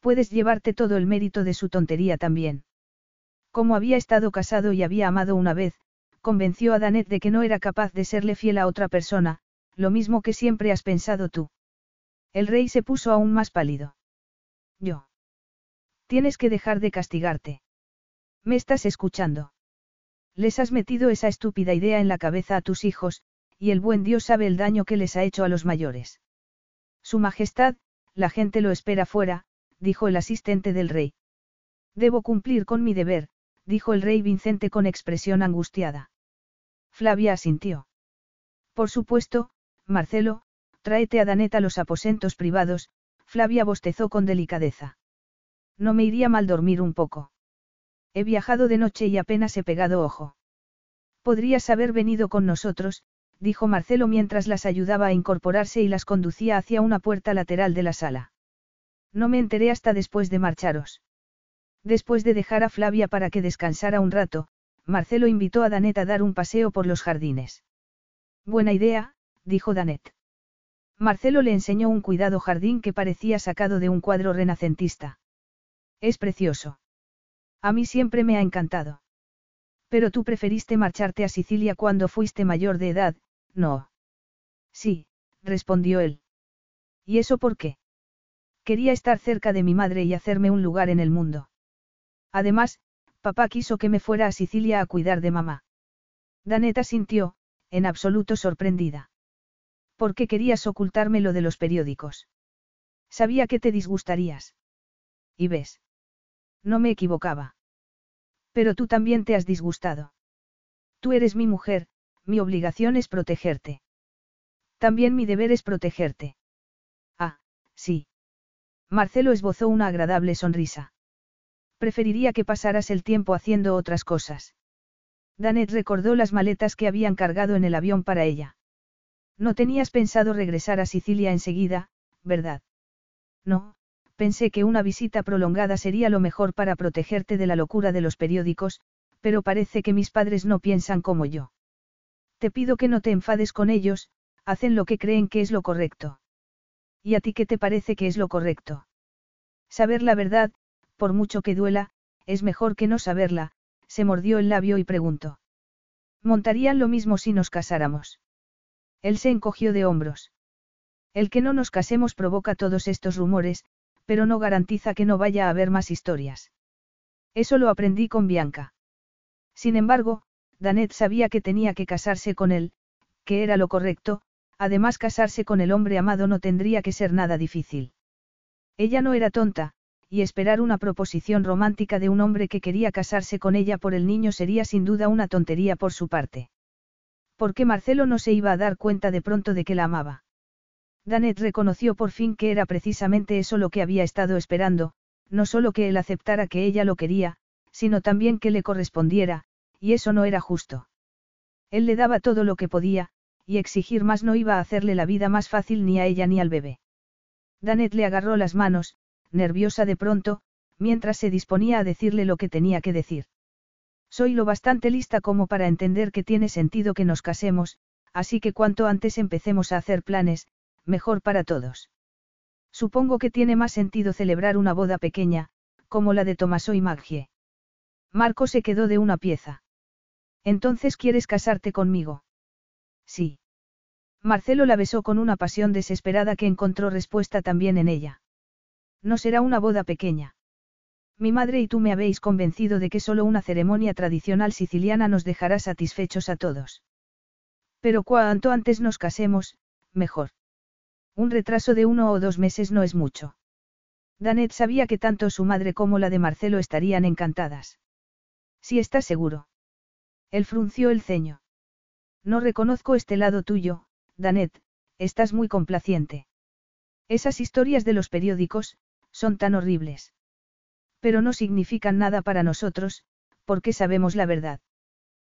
B: Puedes llevarte todo el mérito de su tontería también. Como había estado casado y había amado una vez, convenció a Danet de que no era capaz de serle fiel a otra persona, lo mismo que siempre has pensado tú. El rey se puso aún más pálido. Yo. Tienes que dejar de castigarte. ¿Me estás escuchando? Les has metido esa estúpida idea en la cabeza a tus hijos, y el buen Dios sabe el daño que les ha hecho a los mayores. Su Majestad, la gente lo espera fuera, dijo el asistente del rey. Debo cumplir con mi deber, dijo el rey Vicente con expresión angustiada. Flavia asintió. Por supuesto, Marcelo, tráete a Danet a los aposentos privados, Flavia bostezó con delicadeza. No me iría mal dormir un poco. He viajado de noche y apenas he pegado ojo. Podrías haber venido con nosotros, dijo Marcelo mientras las ayudaba a incorporarse y las conducía hacia una puerta lateral de la sala. No me enteré hasta después de marcharos. Después de dejar a Flavia para que descansara un rato, Marcelo invitó a Danet a dar un paseo por los jardines. Buena idea, dijo Danet. Marcelo le enseñó un cuidado jardín que parecía sacado de un cuadro renacentista. Es precioso. A mí siempre me ha encantado. Pero tú preferiste marcharte a Sicilia cuando fuiste mayor de edad, no. Sí, respondió él. ¿Y eso por qué? Quería estar cerca de mi madre y hacerme un lugar en el mundo. Además, papá quiso que me fuera a Sicilia a cuidar de mamá. Daneta sintió, en absoluto sorprendida. ¿Por qué querías ocultarme lo de los periódicos? Sabía que te disgustarías. Y ves. No me equivocaba. Pero tú también te has disgustado. Tú eres mi mujer, mi obligación es protegerte. También mi deber es protegerte. Ah, sí. Marcelo esbozó una agradable sonrisa. Preferiría que pasaras el tiempo haciendo otras cosas. Danet recordó las maletas que habían cargado en el avión para ella. No tenías pensado regresar a Sicilia enseguida, ¿verdad? No, pensé que una visita prolongada sería lo mejor para protegerte de la locura de los periódicos, pero parece que mis padres no piensan como yo. Te pido que no te enfades con ellos, hacen lo que creen que es lo correcto. ¿Y a ti qué te parece que es lo correcto? Saber la verdad, por mucho que duela, es mejor que no saberla, se mordió el labio y preguntó. Montarían lo mismo si nos casáramos. Él se encogió de hombros. El que no nos casemos provoca todos estos rumores, pero no garantiza que no vaya a haber más historias. Eso lo aprendí con Bianca. Sin embargo, Danet sabía que tenía que casarse con él, que era lo correcto, además casarse con el hombre amado no tendría que ser nada difícil. Ella no era tonta, y esperar una proposición romántica de un hombre que quería casarse con ella por el niño sería sin duda una tontería por su parte. ¿Por qué Marcelo no se iba a dar cuenta de pronto de que la amaba? Danet reconoció por fin que era precisamente eso lo que había estado esperando, no solo que él aceptara que ella lo quería, sino también que le correspondiera, y eso no era justo. Él le daba todo lo que podía, y exigir más no iba a hacerle la vida más fácil ni a ella ni al bebé. Danet le agarró las manos, nerviosa de pronto, mientras se disponía a decirle lo que tenía que decir. Soy lo bastante lista como para entender que tiene sentido que nos casemos, así que cuanto antes empecemos a hacer planes, mejor para todos. Supongo que tiene más sentido celebrar una boda pequeña, como la de Tomaso y Maggie. Marco se quedó de una pieza. Entonces quieres casarte conmigo. Sí. Marcelo la besó con una pasión desesperada que encontró respuesta también en ella. No será una boda pequeña. Mi madre y tú me habéis convencido de que solo una ceremonia tradicional siciliana nos dejará satisfechos a todos. Pero cuanto antes nos casemos, mejor. Un retraso de uno o dos meses no es mucho. Danet sabía que tanto su madre como la de Marcelo estarían encantadas. Si estás seguro. Él frunció el ceño. No reconozco este lado tuyo, Danet, estás muy complaciente. Esas historias de los periódicos, son tan horribles. Pero no significan nada para nosotros, porque sabemos la verdad.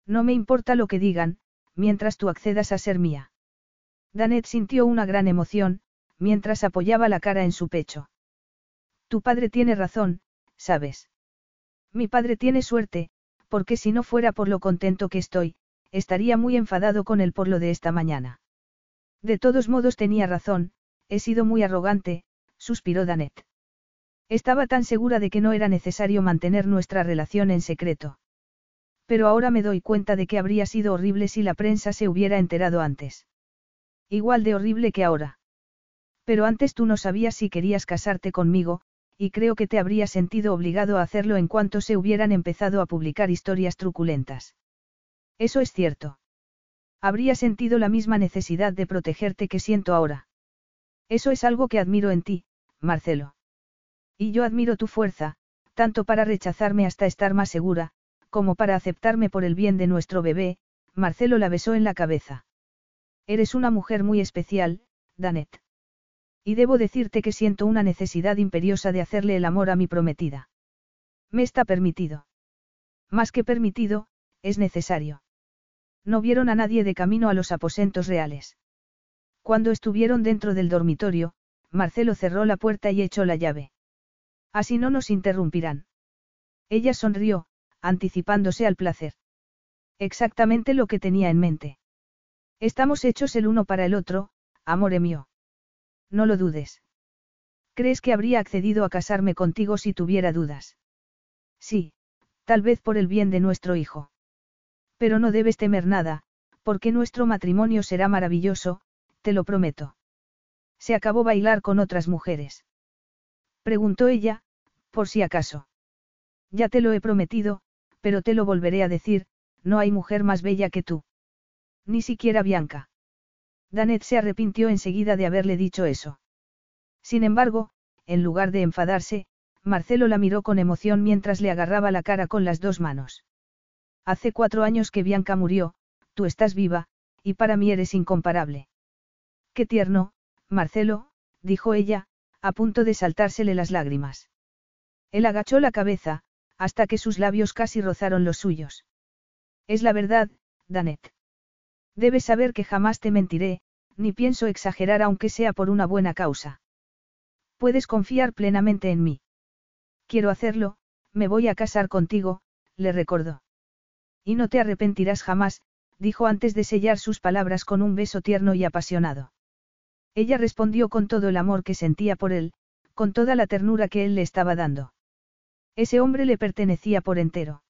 B: No me importa lo que digan, mientras tú accedas a ser mía. Danet sintió una gran emoción, mientras apoyaba la cara en su pecho. Tu padre tiene razón, sabes. Mi padre tiene suerte, porque si no fuera por lo contento que estoy, estaría muy enfadado con él por lo de esta mañana. De todos modos tenía razón, he sido muy arrogante, suspiró Danet. Estaba tan segura de que no era necesario mantener nuestra relación en secreto. Pero ahora me doy cuenta de que habría sido horrible si la prensa se hubiera enterado antes. Igual de horrible que ahora. Pero antes tú no sabías si querías casarte conmigo, y creo que te habría sentido obligado a hacerlo en cuanto se hubieran empezado a publicar historias truculentas. Eso es cierto. Habría sentido la misma necesidad de protegerte que siento ahora. Eso es algo que admiro en ti, Marcelo. Y yo admiro tu fuerza, tanto para rechazarme hasta estar más segura, como para aceptarme por el bien de nuestro bebé, Marcelo la besó en la cabeza. Eres una mujer muy especial, Danet. Y debo decirte que siento una necesidad imperiosa de hacerle el amor a mi prometida. Me está permitido. Más que permitido, es necesario. No vieron a nadie de camino a los aposentos reales. Cuando estuvieron dentro del dormitorio, Marcelo cerró la puerta y echó la llave. Así no nos interrumpirán. Ella sonrió, anticipándose al placer. Exactamente lo que tenía en mente. Estamos hechos el uno para el otro, amore mío. No lo dudes. ¿Crees que habría accedido a casarme contigo si tuviera dudas? Sí, tal vez por el bien de nuestro hijo. Pero no debes temer nada, porque nuestro matrimonio será maravilloso, te lo prometo. Se acabó bailar con otras mujeres. Preguntó ella, por si acaso. Ya te lo he prometido, pero te lo volveré a decir, no hay mujer más bella que tú. Ni siquiera Bianca. Danet se arrepintió enseguida de haberle dicho eso. Sin embargo, en lugar de enfadarse, Marcelo la miró con emoción mientras le agarraba la cara con las dos manos. Hace cuatro años que Bianca murió, tú estás viva, y para mí eres incomparable. Qué tierno, Marcelo, dijo ella, a punto de saltársele las lágrimas. Él agachó la cabeza, hasta que sus labios casi rozaron los suyos. Es la verdad, Danet. Debes saber que jamás te mentiré, ni pienso exagerar aunque sea por una buena causa. Puedes confiar plenamente en mí. Quiero hacerlo, me voy a casar contigo, le recordó. Y no te arrepentirás jamás, dijo antes de sellar sus palabras con un beso tierno y apasionado. Ella respondió con todo el amor que sentía por él, con toda la ternura que él le estaba dando. Ese hombre le pertenecía por entero.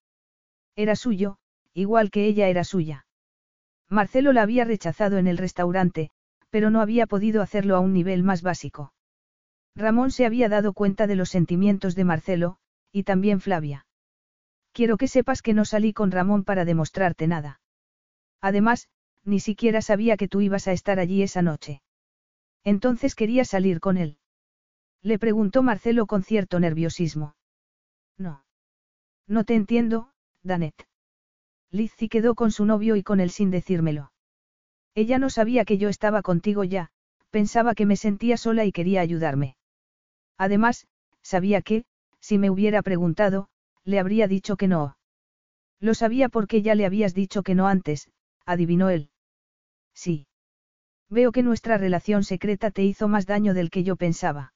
B: Era suyo, igual que ella era suya. Marcelo la había rechazado en el restaurante, pero no había podido hacerlo a un nivel más básico. Ramón se había dado cuenta de los sentimientos de Marcelo, y también Flavia. Quiero que sepas que no salí con Ramón para demostrarte nada. Además, ni siquiera sabía que tú ibas a estar allí esa noche. Entonces quería salir con él. Le preguntó Marcelo con cierto nerviosismo. No. No te entiendo, Danet. Lizzie quedó con su novio y con él sin decírmelo. Ella no sabía que yo estaba contigo ya, pensaba que me sentía sola y quería ayudarme. Además, sabía que, si me hubiera preguntado, le habría dicho que no. Lo sabía porque ya le habías dicho que no antes, adivinó él. Sí. Veo que nuestra relación secreta te hizo más daño del que yo pensaba.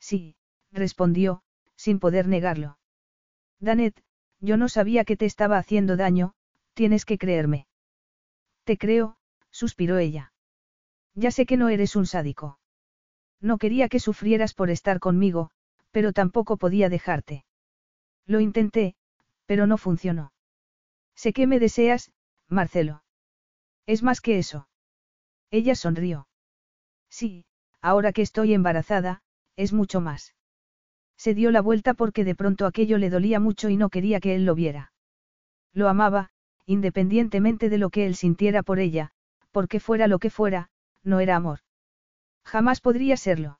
B: Sí, respondió, sin poder negarlo. Danet, yo no sabía que te estaba haciendo daño, tienes que creerme. Te creo, suspiró ella. Ya sé que no eres un sádico. No quería que sufrieras por estar conmigo, pero tampoco podía dejarte. Lo intenté, pero no funcionó. Sé que me deseas, Marcelo. Es más que eso. Ella sonrió. Sí, ahora que estoy embarazada, es mucho más. Se dio la vuelta porque de pronto aquello le dolía mucho y no quería que él lo viera. Lo amaba, independientemente de lo que él sintiera por ella, porque fuera lo que fuera, no era amor. Jamás podría serlo.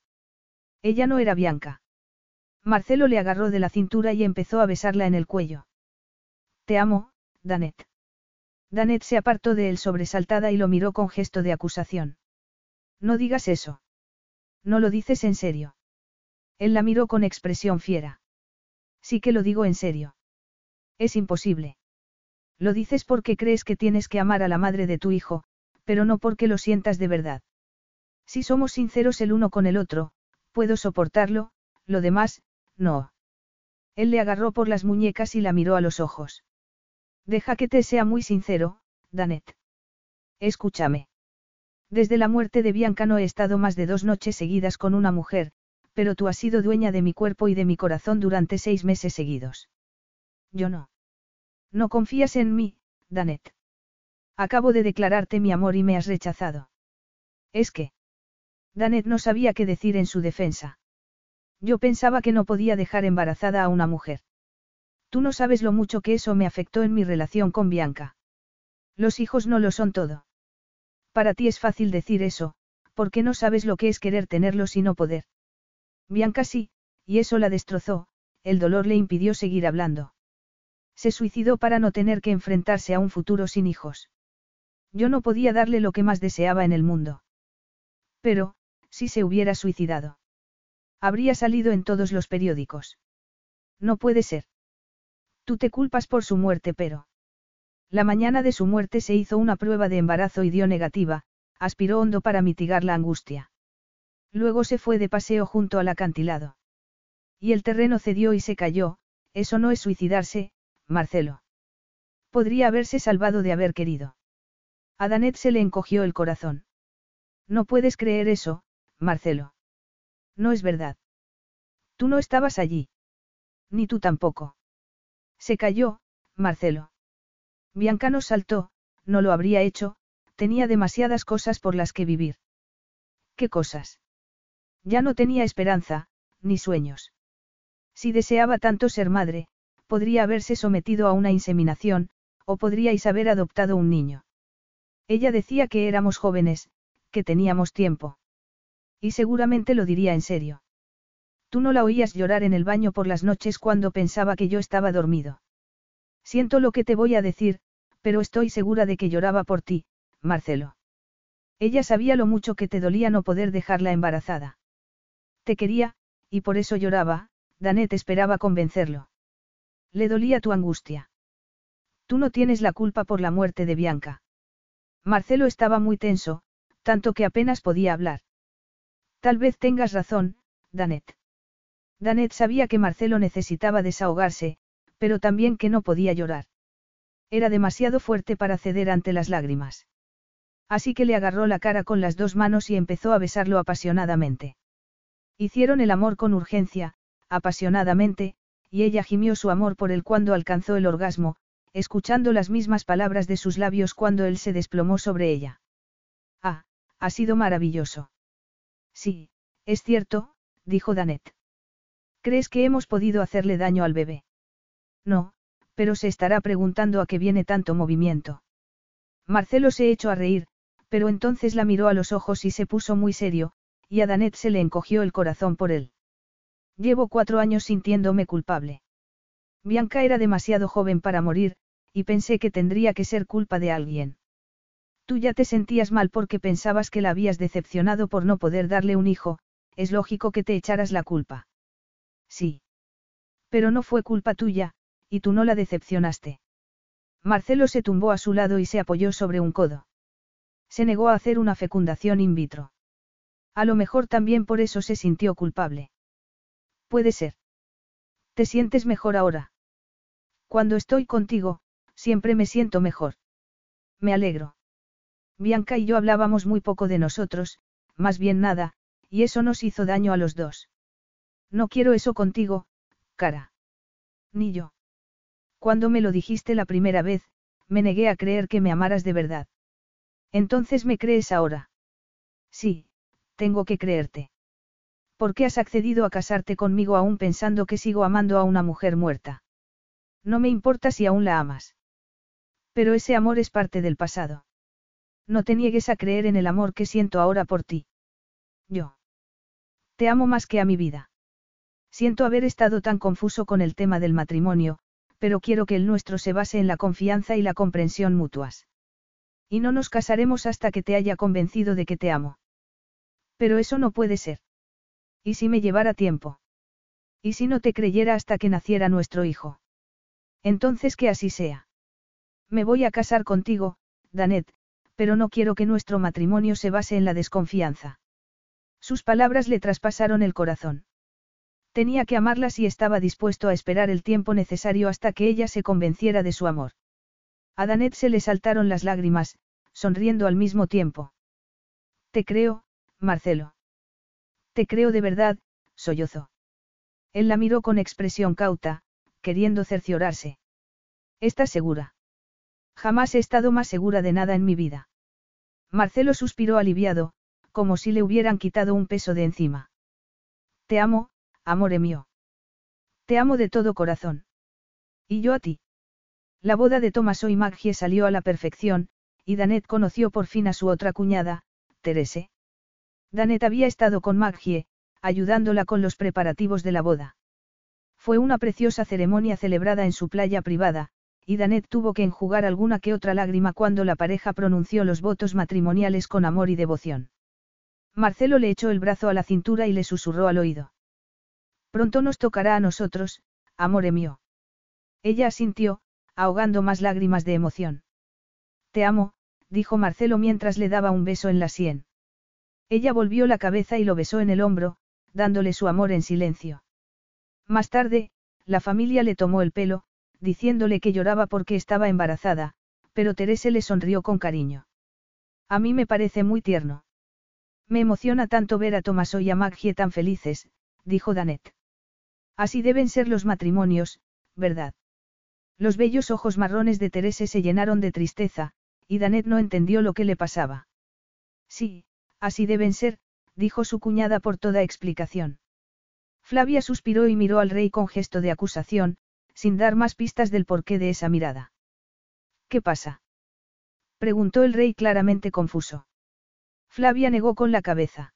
B: Ella no era Bianca. Marcelo le agarró de la cintura y empezó a besarla en el cuello. Te amo, Danet. Danet se apartó de él sobresaltada y lo miró con gesto de acusación. No digas eso. No lo dices en serio. Él la miró con expresión fiera. Sí que lo digo en serio. Es imposible. Lo dices porque crees que tienes que amar a la madre de tu hijo, pero no porque lo sientas de verdad. Si somos sinceros el uno con el otro, puedo soportarlo, lo demás, no. Él le agarró por las muñecas y la miró a los ojos. Deja que te sea muy sincero, Danet. Escúchame. Desde la muerte de Bianca no he estado más de dos noches seguidas con una mujer, pero tú has sido dueña de mi cuerpo y de mi corazón durante seis meses seguidos. Yo no. No confías en mí, Danet. Acabo de declararte mi amor y me has rechazado. Es que. Danet no sabía qué decir en su defensa. Yo pensaba que no podía dejar embarazada a una mujer. Tú no sabes lo mucho que eso me afectó en mi relación con Bianca. Los hijos no lo son todo. Para ti es fácil decir eso, porque no sabes lo que es querer tenerlos y no poder. Bianca sí, y eso la destrozó, el dolor le impidió seguir hablando. Se suicidó para no tener que enfrentarse a un futuro sin hijos. Yo no podía darle lo que más deseaba en el mundo. Pero, si se hubiera suicidado. Habría salido en todos los periódicos. No puede ser. Tú te culpas por su muerte, pero... La mañana de su muerte se hizo una prueba de embarazo y dio negativa, aspiró hondo para mitigar la angustia. Luego se fue de paseo junto al acantilado. Y el terreno cedió y se cayó, eso no es suicidarse, Marcelo. Podría haberse salvado de haber querido. A Danet se le encogió el corazón. No puedes creer eso, Marcelo. No es verdad. Tú no estabas allí. Ni tú tampoco. Se cayó, Marcelo. Bianca no saltó, no lo habría hecho, tenía demasiadas cosas por las que vivir. ¿Qué cosas? Ya no tenía esperanza, ni sueños. Si deseaba tanto ser madre, podría haberse sometido a una inseminación, o podríais haber adoptado un niño. Ella decía que éramos jóvenes, que teníamos tiempo. Y seguramente lo diría en serio. Tú no la oías llorar en el baño por las noches cuando pensaba que yo estaba dormido. Siento lo que te voy a decir, pero estoy segura de que lloraba por ti, Marcelo. Ella sabía lo mucho que te dolía no poder dejarla embarazada. Te quería, y por eso lloraba, Danet esperaba convencerlo. Le dolía tu angustia. Tú no tienes la culpa por la muerte de Bianca. Marcelo estaba muy tenso, tanto que apenas podía hablar. Tal vez tengas razón, Danet. Danet sabía que Marcelo necesitaba desahogarse, pero también que no podía llorar. Era demasiado fuerte para ceder ante las lágrimas. Así que le agarró la cara con las dos manos y empezó a besarlo apasionadamente. Hicieron el amor con urgencia, apasionadamente, y ella gimió su amor por él cuando alcanzó el orgasmo, escuchando las mismas palabras de sus labios cuando él se desplomó sobre ella. Ah, ha sido maravilloso. Sí, es cierto, dijo Danet. ¿Crees que hemos podido hacerle daño al bebé? No, pero se estará preguntando a qué viene tanto movimiento. Marcelo se echó a reír, pero entonces la miró a los ojos y se puso muy serio, y a Danet se le encogió el corazón por él. Llevo cuatro años sintiéndome culpable. Bianca era demasiado joven para morir, y pensé que tendría que ser culpa de alguien. Tú ya te sentías mal porque pensabas que la habías decepcionado por no poder darle un hijo, es lógico que te echaras la culpa. Sí. Pero no fue culpa tuya, y tú no la decepcionaste. Marcelo se tumbó a su lado y se apoyó sobre un codo. Se negó a hacer una fecundación in vitro. A lo mejor también por eso se sintió culpable. Puede ser. ¿Te sientes mejor ahora? Cuando estoy contigo, siempre me siento mejor. Me alegro. Bianca y yo hablábamos muy poco de nosotros, más bien nada, y eso nos hizo daño a los dos. No quiero eso contigo, cara. Ni yo. Cuando me lo dijiste la primera vez, me negué a creer que me amaras de verdad. Entonces me crees ahora. Sí, tengo que creerte. ¿Por qué has accedido a casarte conmigo aún pensando que sigo amando a una mujer muerta? No me importa si aún la amas. Pero ese amor es parte del pasado. No te niegues a creer en el amor que siento ahora por ti. Yo. Te amo más que a mi vida. Siento haber estado tan confuso con el tema del matrimonio, pero quiero que el nuestro se base en la confianza y la comprensión mutuas. Y no nos casaremos hasta que te haya convencido de que te amo. Pero eso no puede ser. ¿Y si me llevara tiempo? ¿Y si no te creyera hasta que naciera nuestro hijo? Entonces que así sea. Me voy a casar contigo, Danet, pero no quiero que nuestro matrimonio se base en la desconfianza. Sus palabras le traspasaron el corazón. Tenía que amarlas y estaba dispuesto a esperar el tiempo necesario hasta que ella se convenciera de su amor. A Danet se le saltaron las lágrimas, sonriendo al mismo tiempo. Te creo, Marcelo. Te creo de verdad, sollozó. Él la miró con expresión cauta, queriendo cerciorarse. ¿Estás segura? Jamás he estado más segura de nada en mi vida. Marcelo suspiró aliviado, como si le hubieran quitado un peso de encima. Te amo, amore mío. Te amo de todo corazón. Y yo a ti. La boda de Tomaso y Maggie salió a la perfección, y Danet conoció por fin a su otra cuñada, Terese. Danet había estado con Maggie, ayudándola con los preparativos de la boda. Fue una preciosa ceremonia celebrada en su playa privada, y Danet tuvo que enjugar alguna que otra lágrima cuando la pareja pronunció los votos matrimoniales con amor y devoción. Marcelo le echó el brazo a la cintura y le susurró al oído. Pronto nos tocará a nosotros, amore mío. Ella asintió, ahogando más lágrimas de emoción. Te amo, dijo Marcelo mientras le daba un beso en la sien. Ella volvió la cabeza y lo besó en el hombro, dándole su amor en silencio. Más tarde, la familia le tomó el pelo, diciéndole que lloraba porque estaba embarazada, pero Terese le sonrió con cariño. A mí me parece muy tierno. Me emociona tanto ver a Tomaso y a Maggie tan felices, dijo Danet. Así deben ser los matrimonios, ¿verdad? Los bellos ojos marrones de Terese se llenaron de tristeza, y Danet no entendió lo que le pasaba. Sí, Así deben ser, dijo su cuñada por toda explicación. Flavia suspiró y miró al rey con gesto de acusación, sin dar más pistas del porqué de esa mirada. ¿Qué pasa? preguntó el rey claramente confuso. Flavia negó con la cabeza.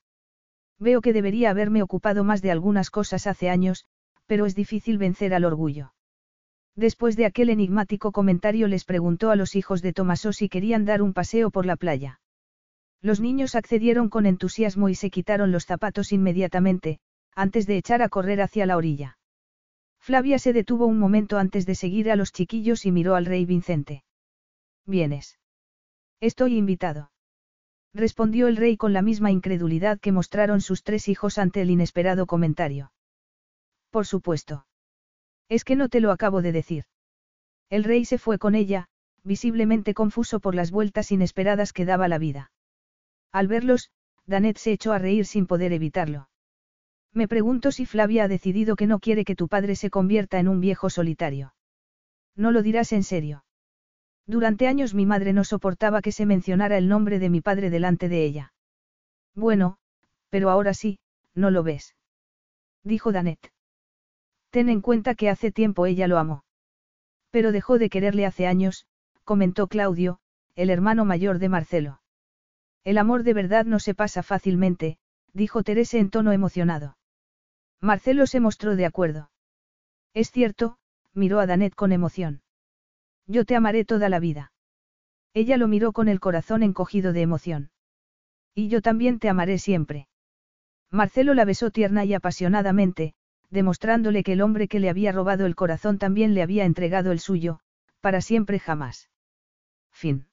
B: Veo que debería haberme ocupado más de algunas cosas hace años, pero es difícil vencer al orgullo. Después de aquel enigmático comentario les preguntó a los hijos de Tomaso si querían dar un paseo por la playa. Los niños accedieron con entusiasmo y se quitaron los zapatos inmediatamente, antes de echar a correr hacia la orilla. Flavia se detuvo un momento antes de seguir a los chiquillos y miró al rey Vicente. ¿Vienes? Estoy invitado. Respondió el rey con la misma incredulidad que mostraron sus tres hijos ante el inesperado comentario. Por supuesto. Es que no te lo acabo de decir. El rey se fue con ella, visiblemente confuso por las vueltas inesperadas que daba la vida. Al verlos, Danet se echó a reír sin poder evitarlo. Me pregunto si Flavia ha decidido que no quiere que tu padre se convierta en un viejo solitario. No lo dirás en serio. Durante años mi madre no soportaba que se mencionara el nombre de mi padre delante de ella. Bueno, pero ahora sí, ¿no lo ves? Dijo Danet. Ten en cuenta que hace tiempo ella lo amó. Pero dejó de quererle hace años, comentó Claudio, el hermano mayor de Marcelo. El amor de verdad no se pasa fácilmente, dijo Teresa en tono emocionado. Marcelo se mostró de acuerdo. Es cierto, miró a Danet con emoción. Yo te amaré toda la vida. Ella lo miró con el corazón encogido de emoción. Y yo también te amaré siempre. Marcelo la besó tierna y apasionadamente, demostrándole que el hombre que le había robado el corazón también le había entregado el suyo, para siempre jamás. Fin.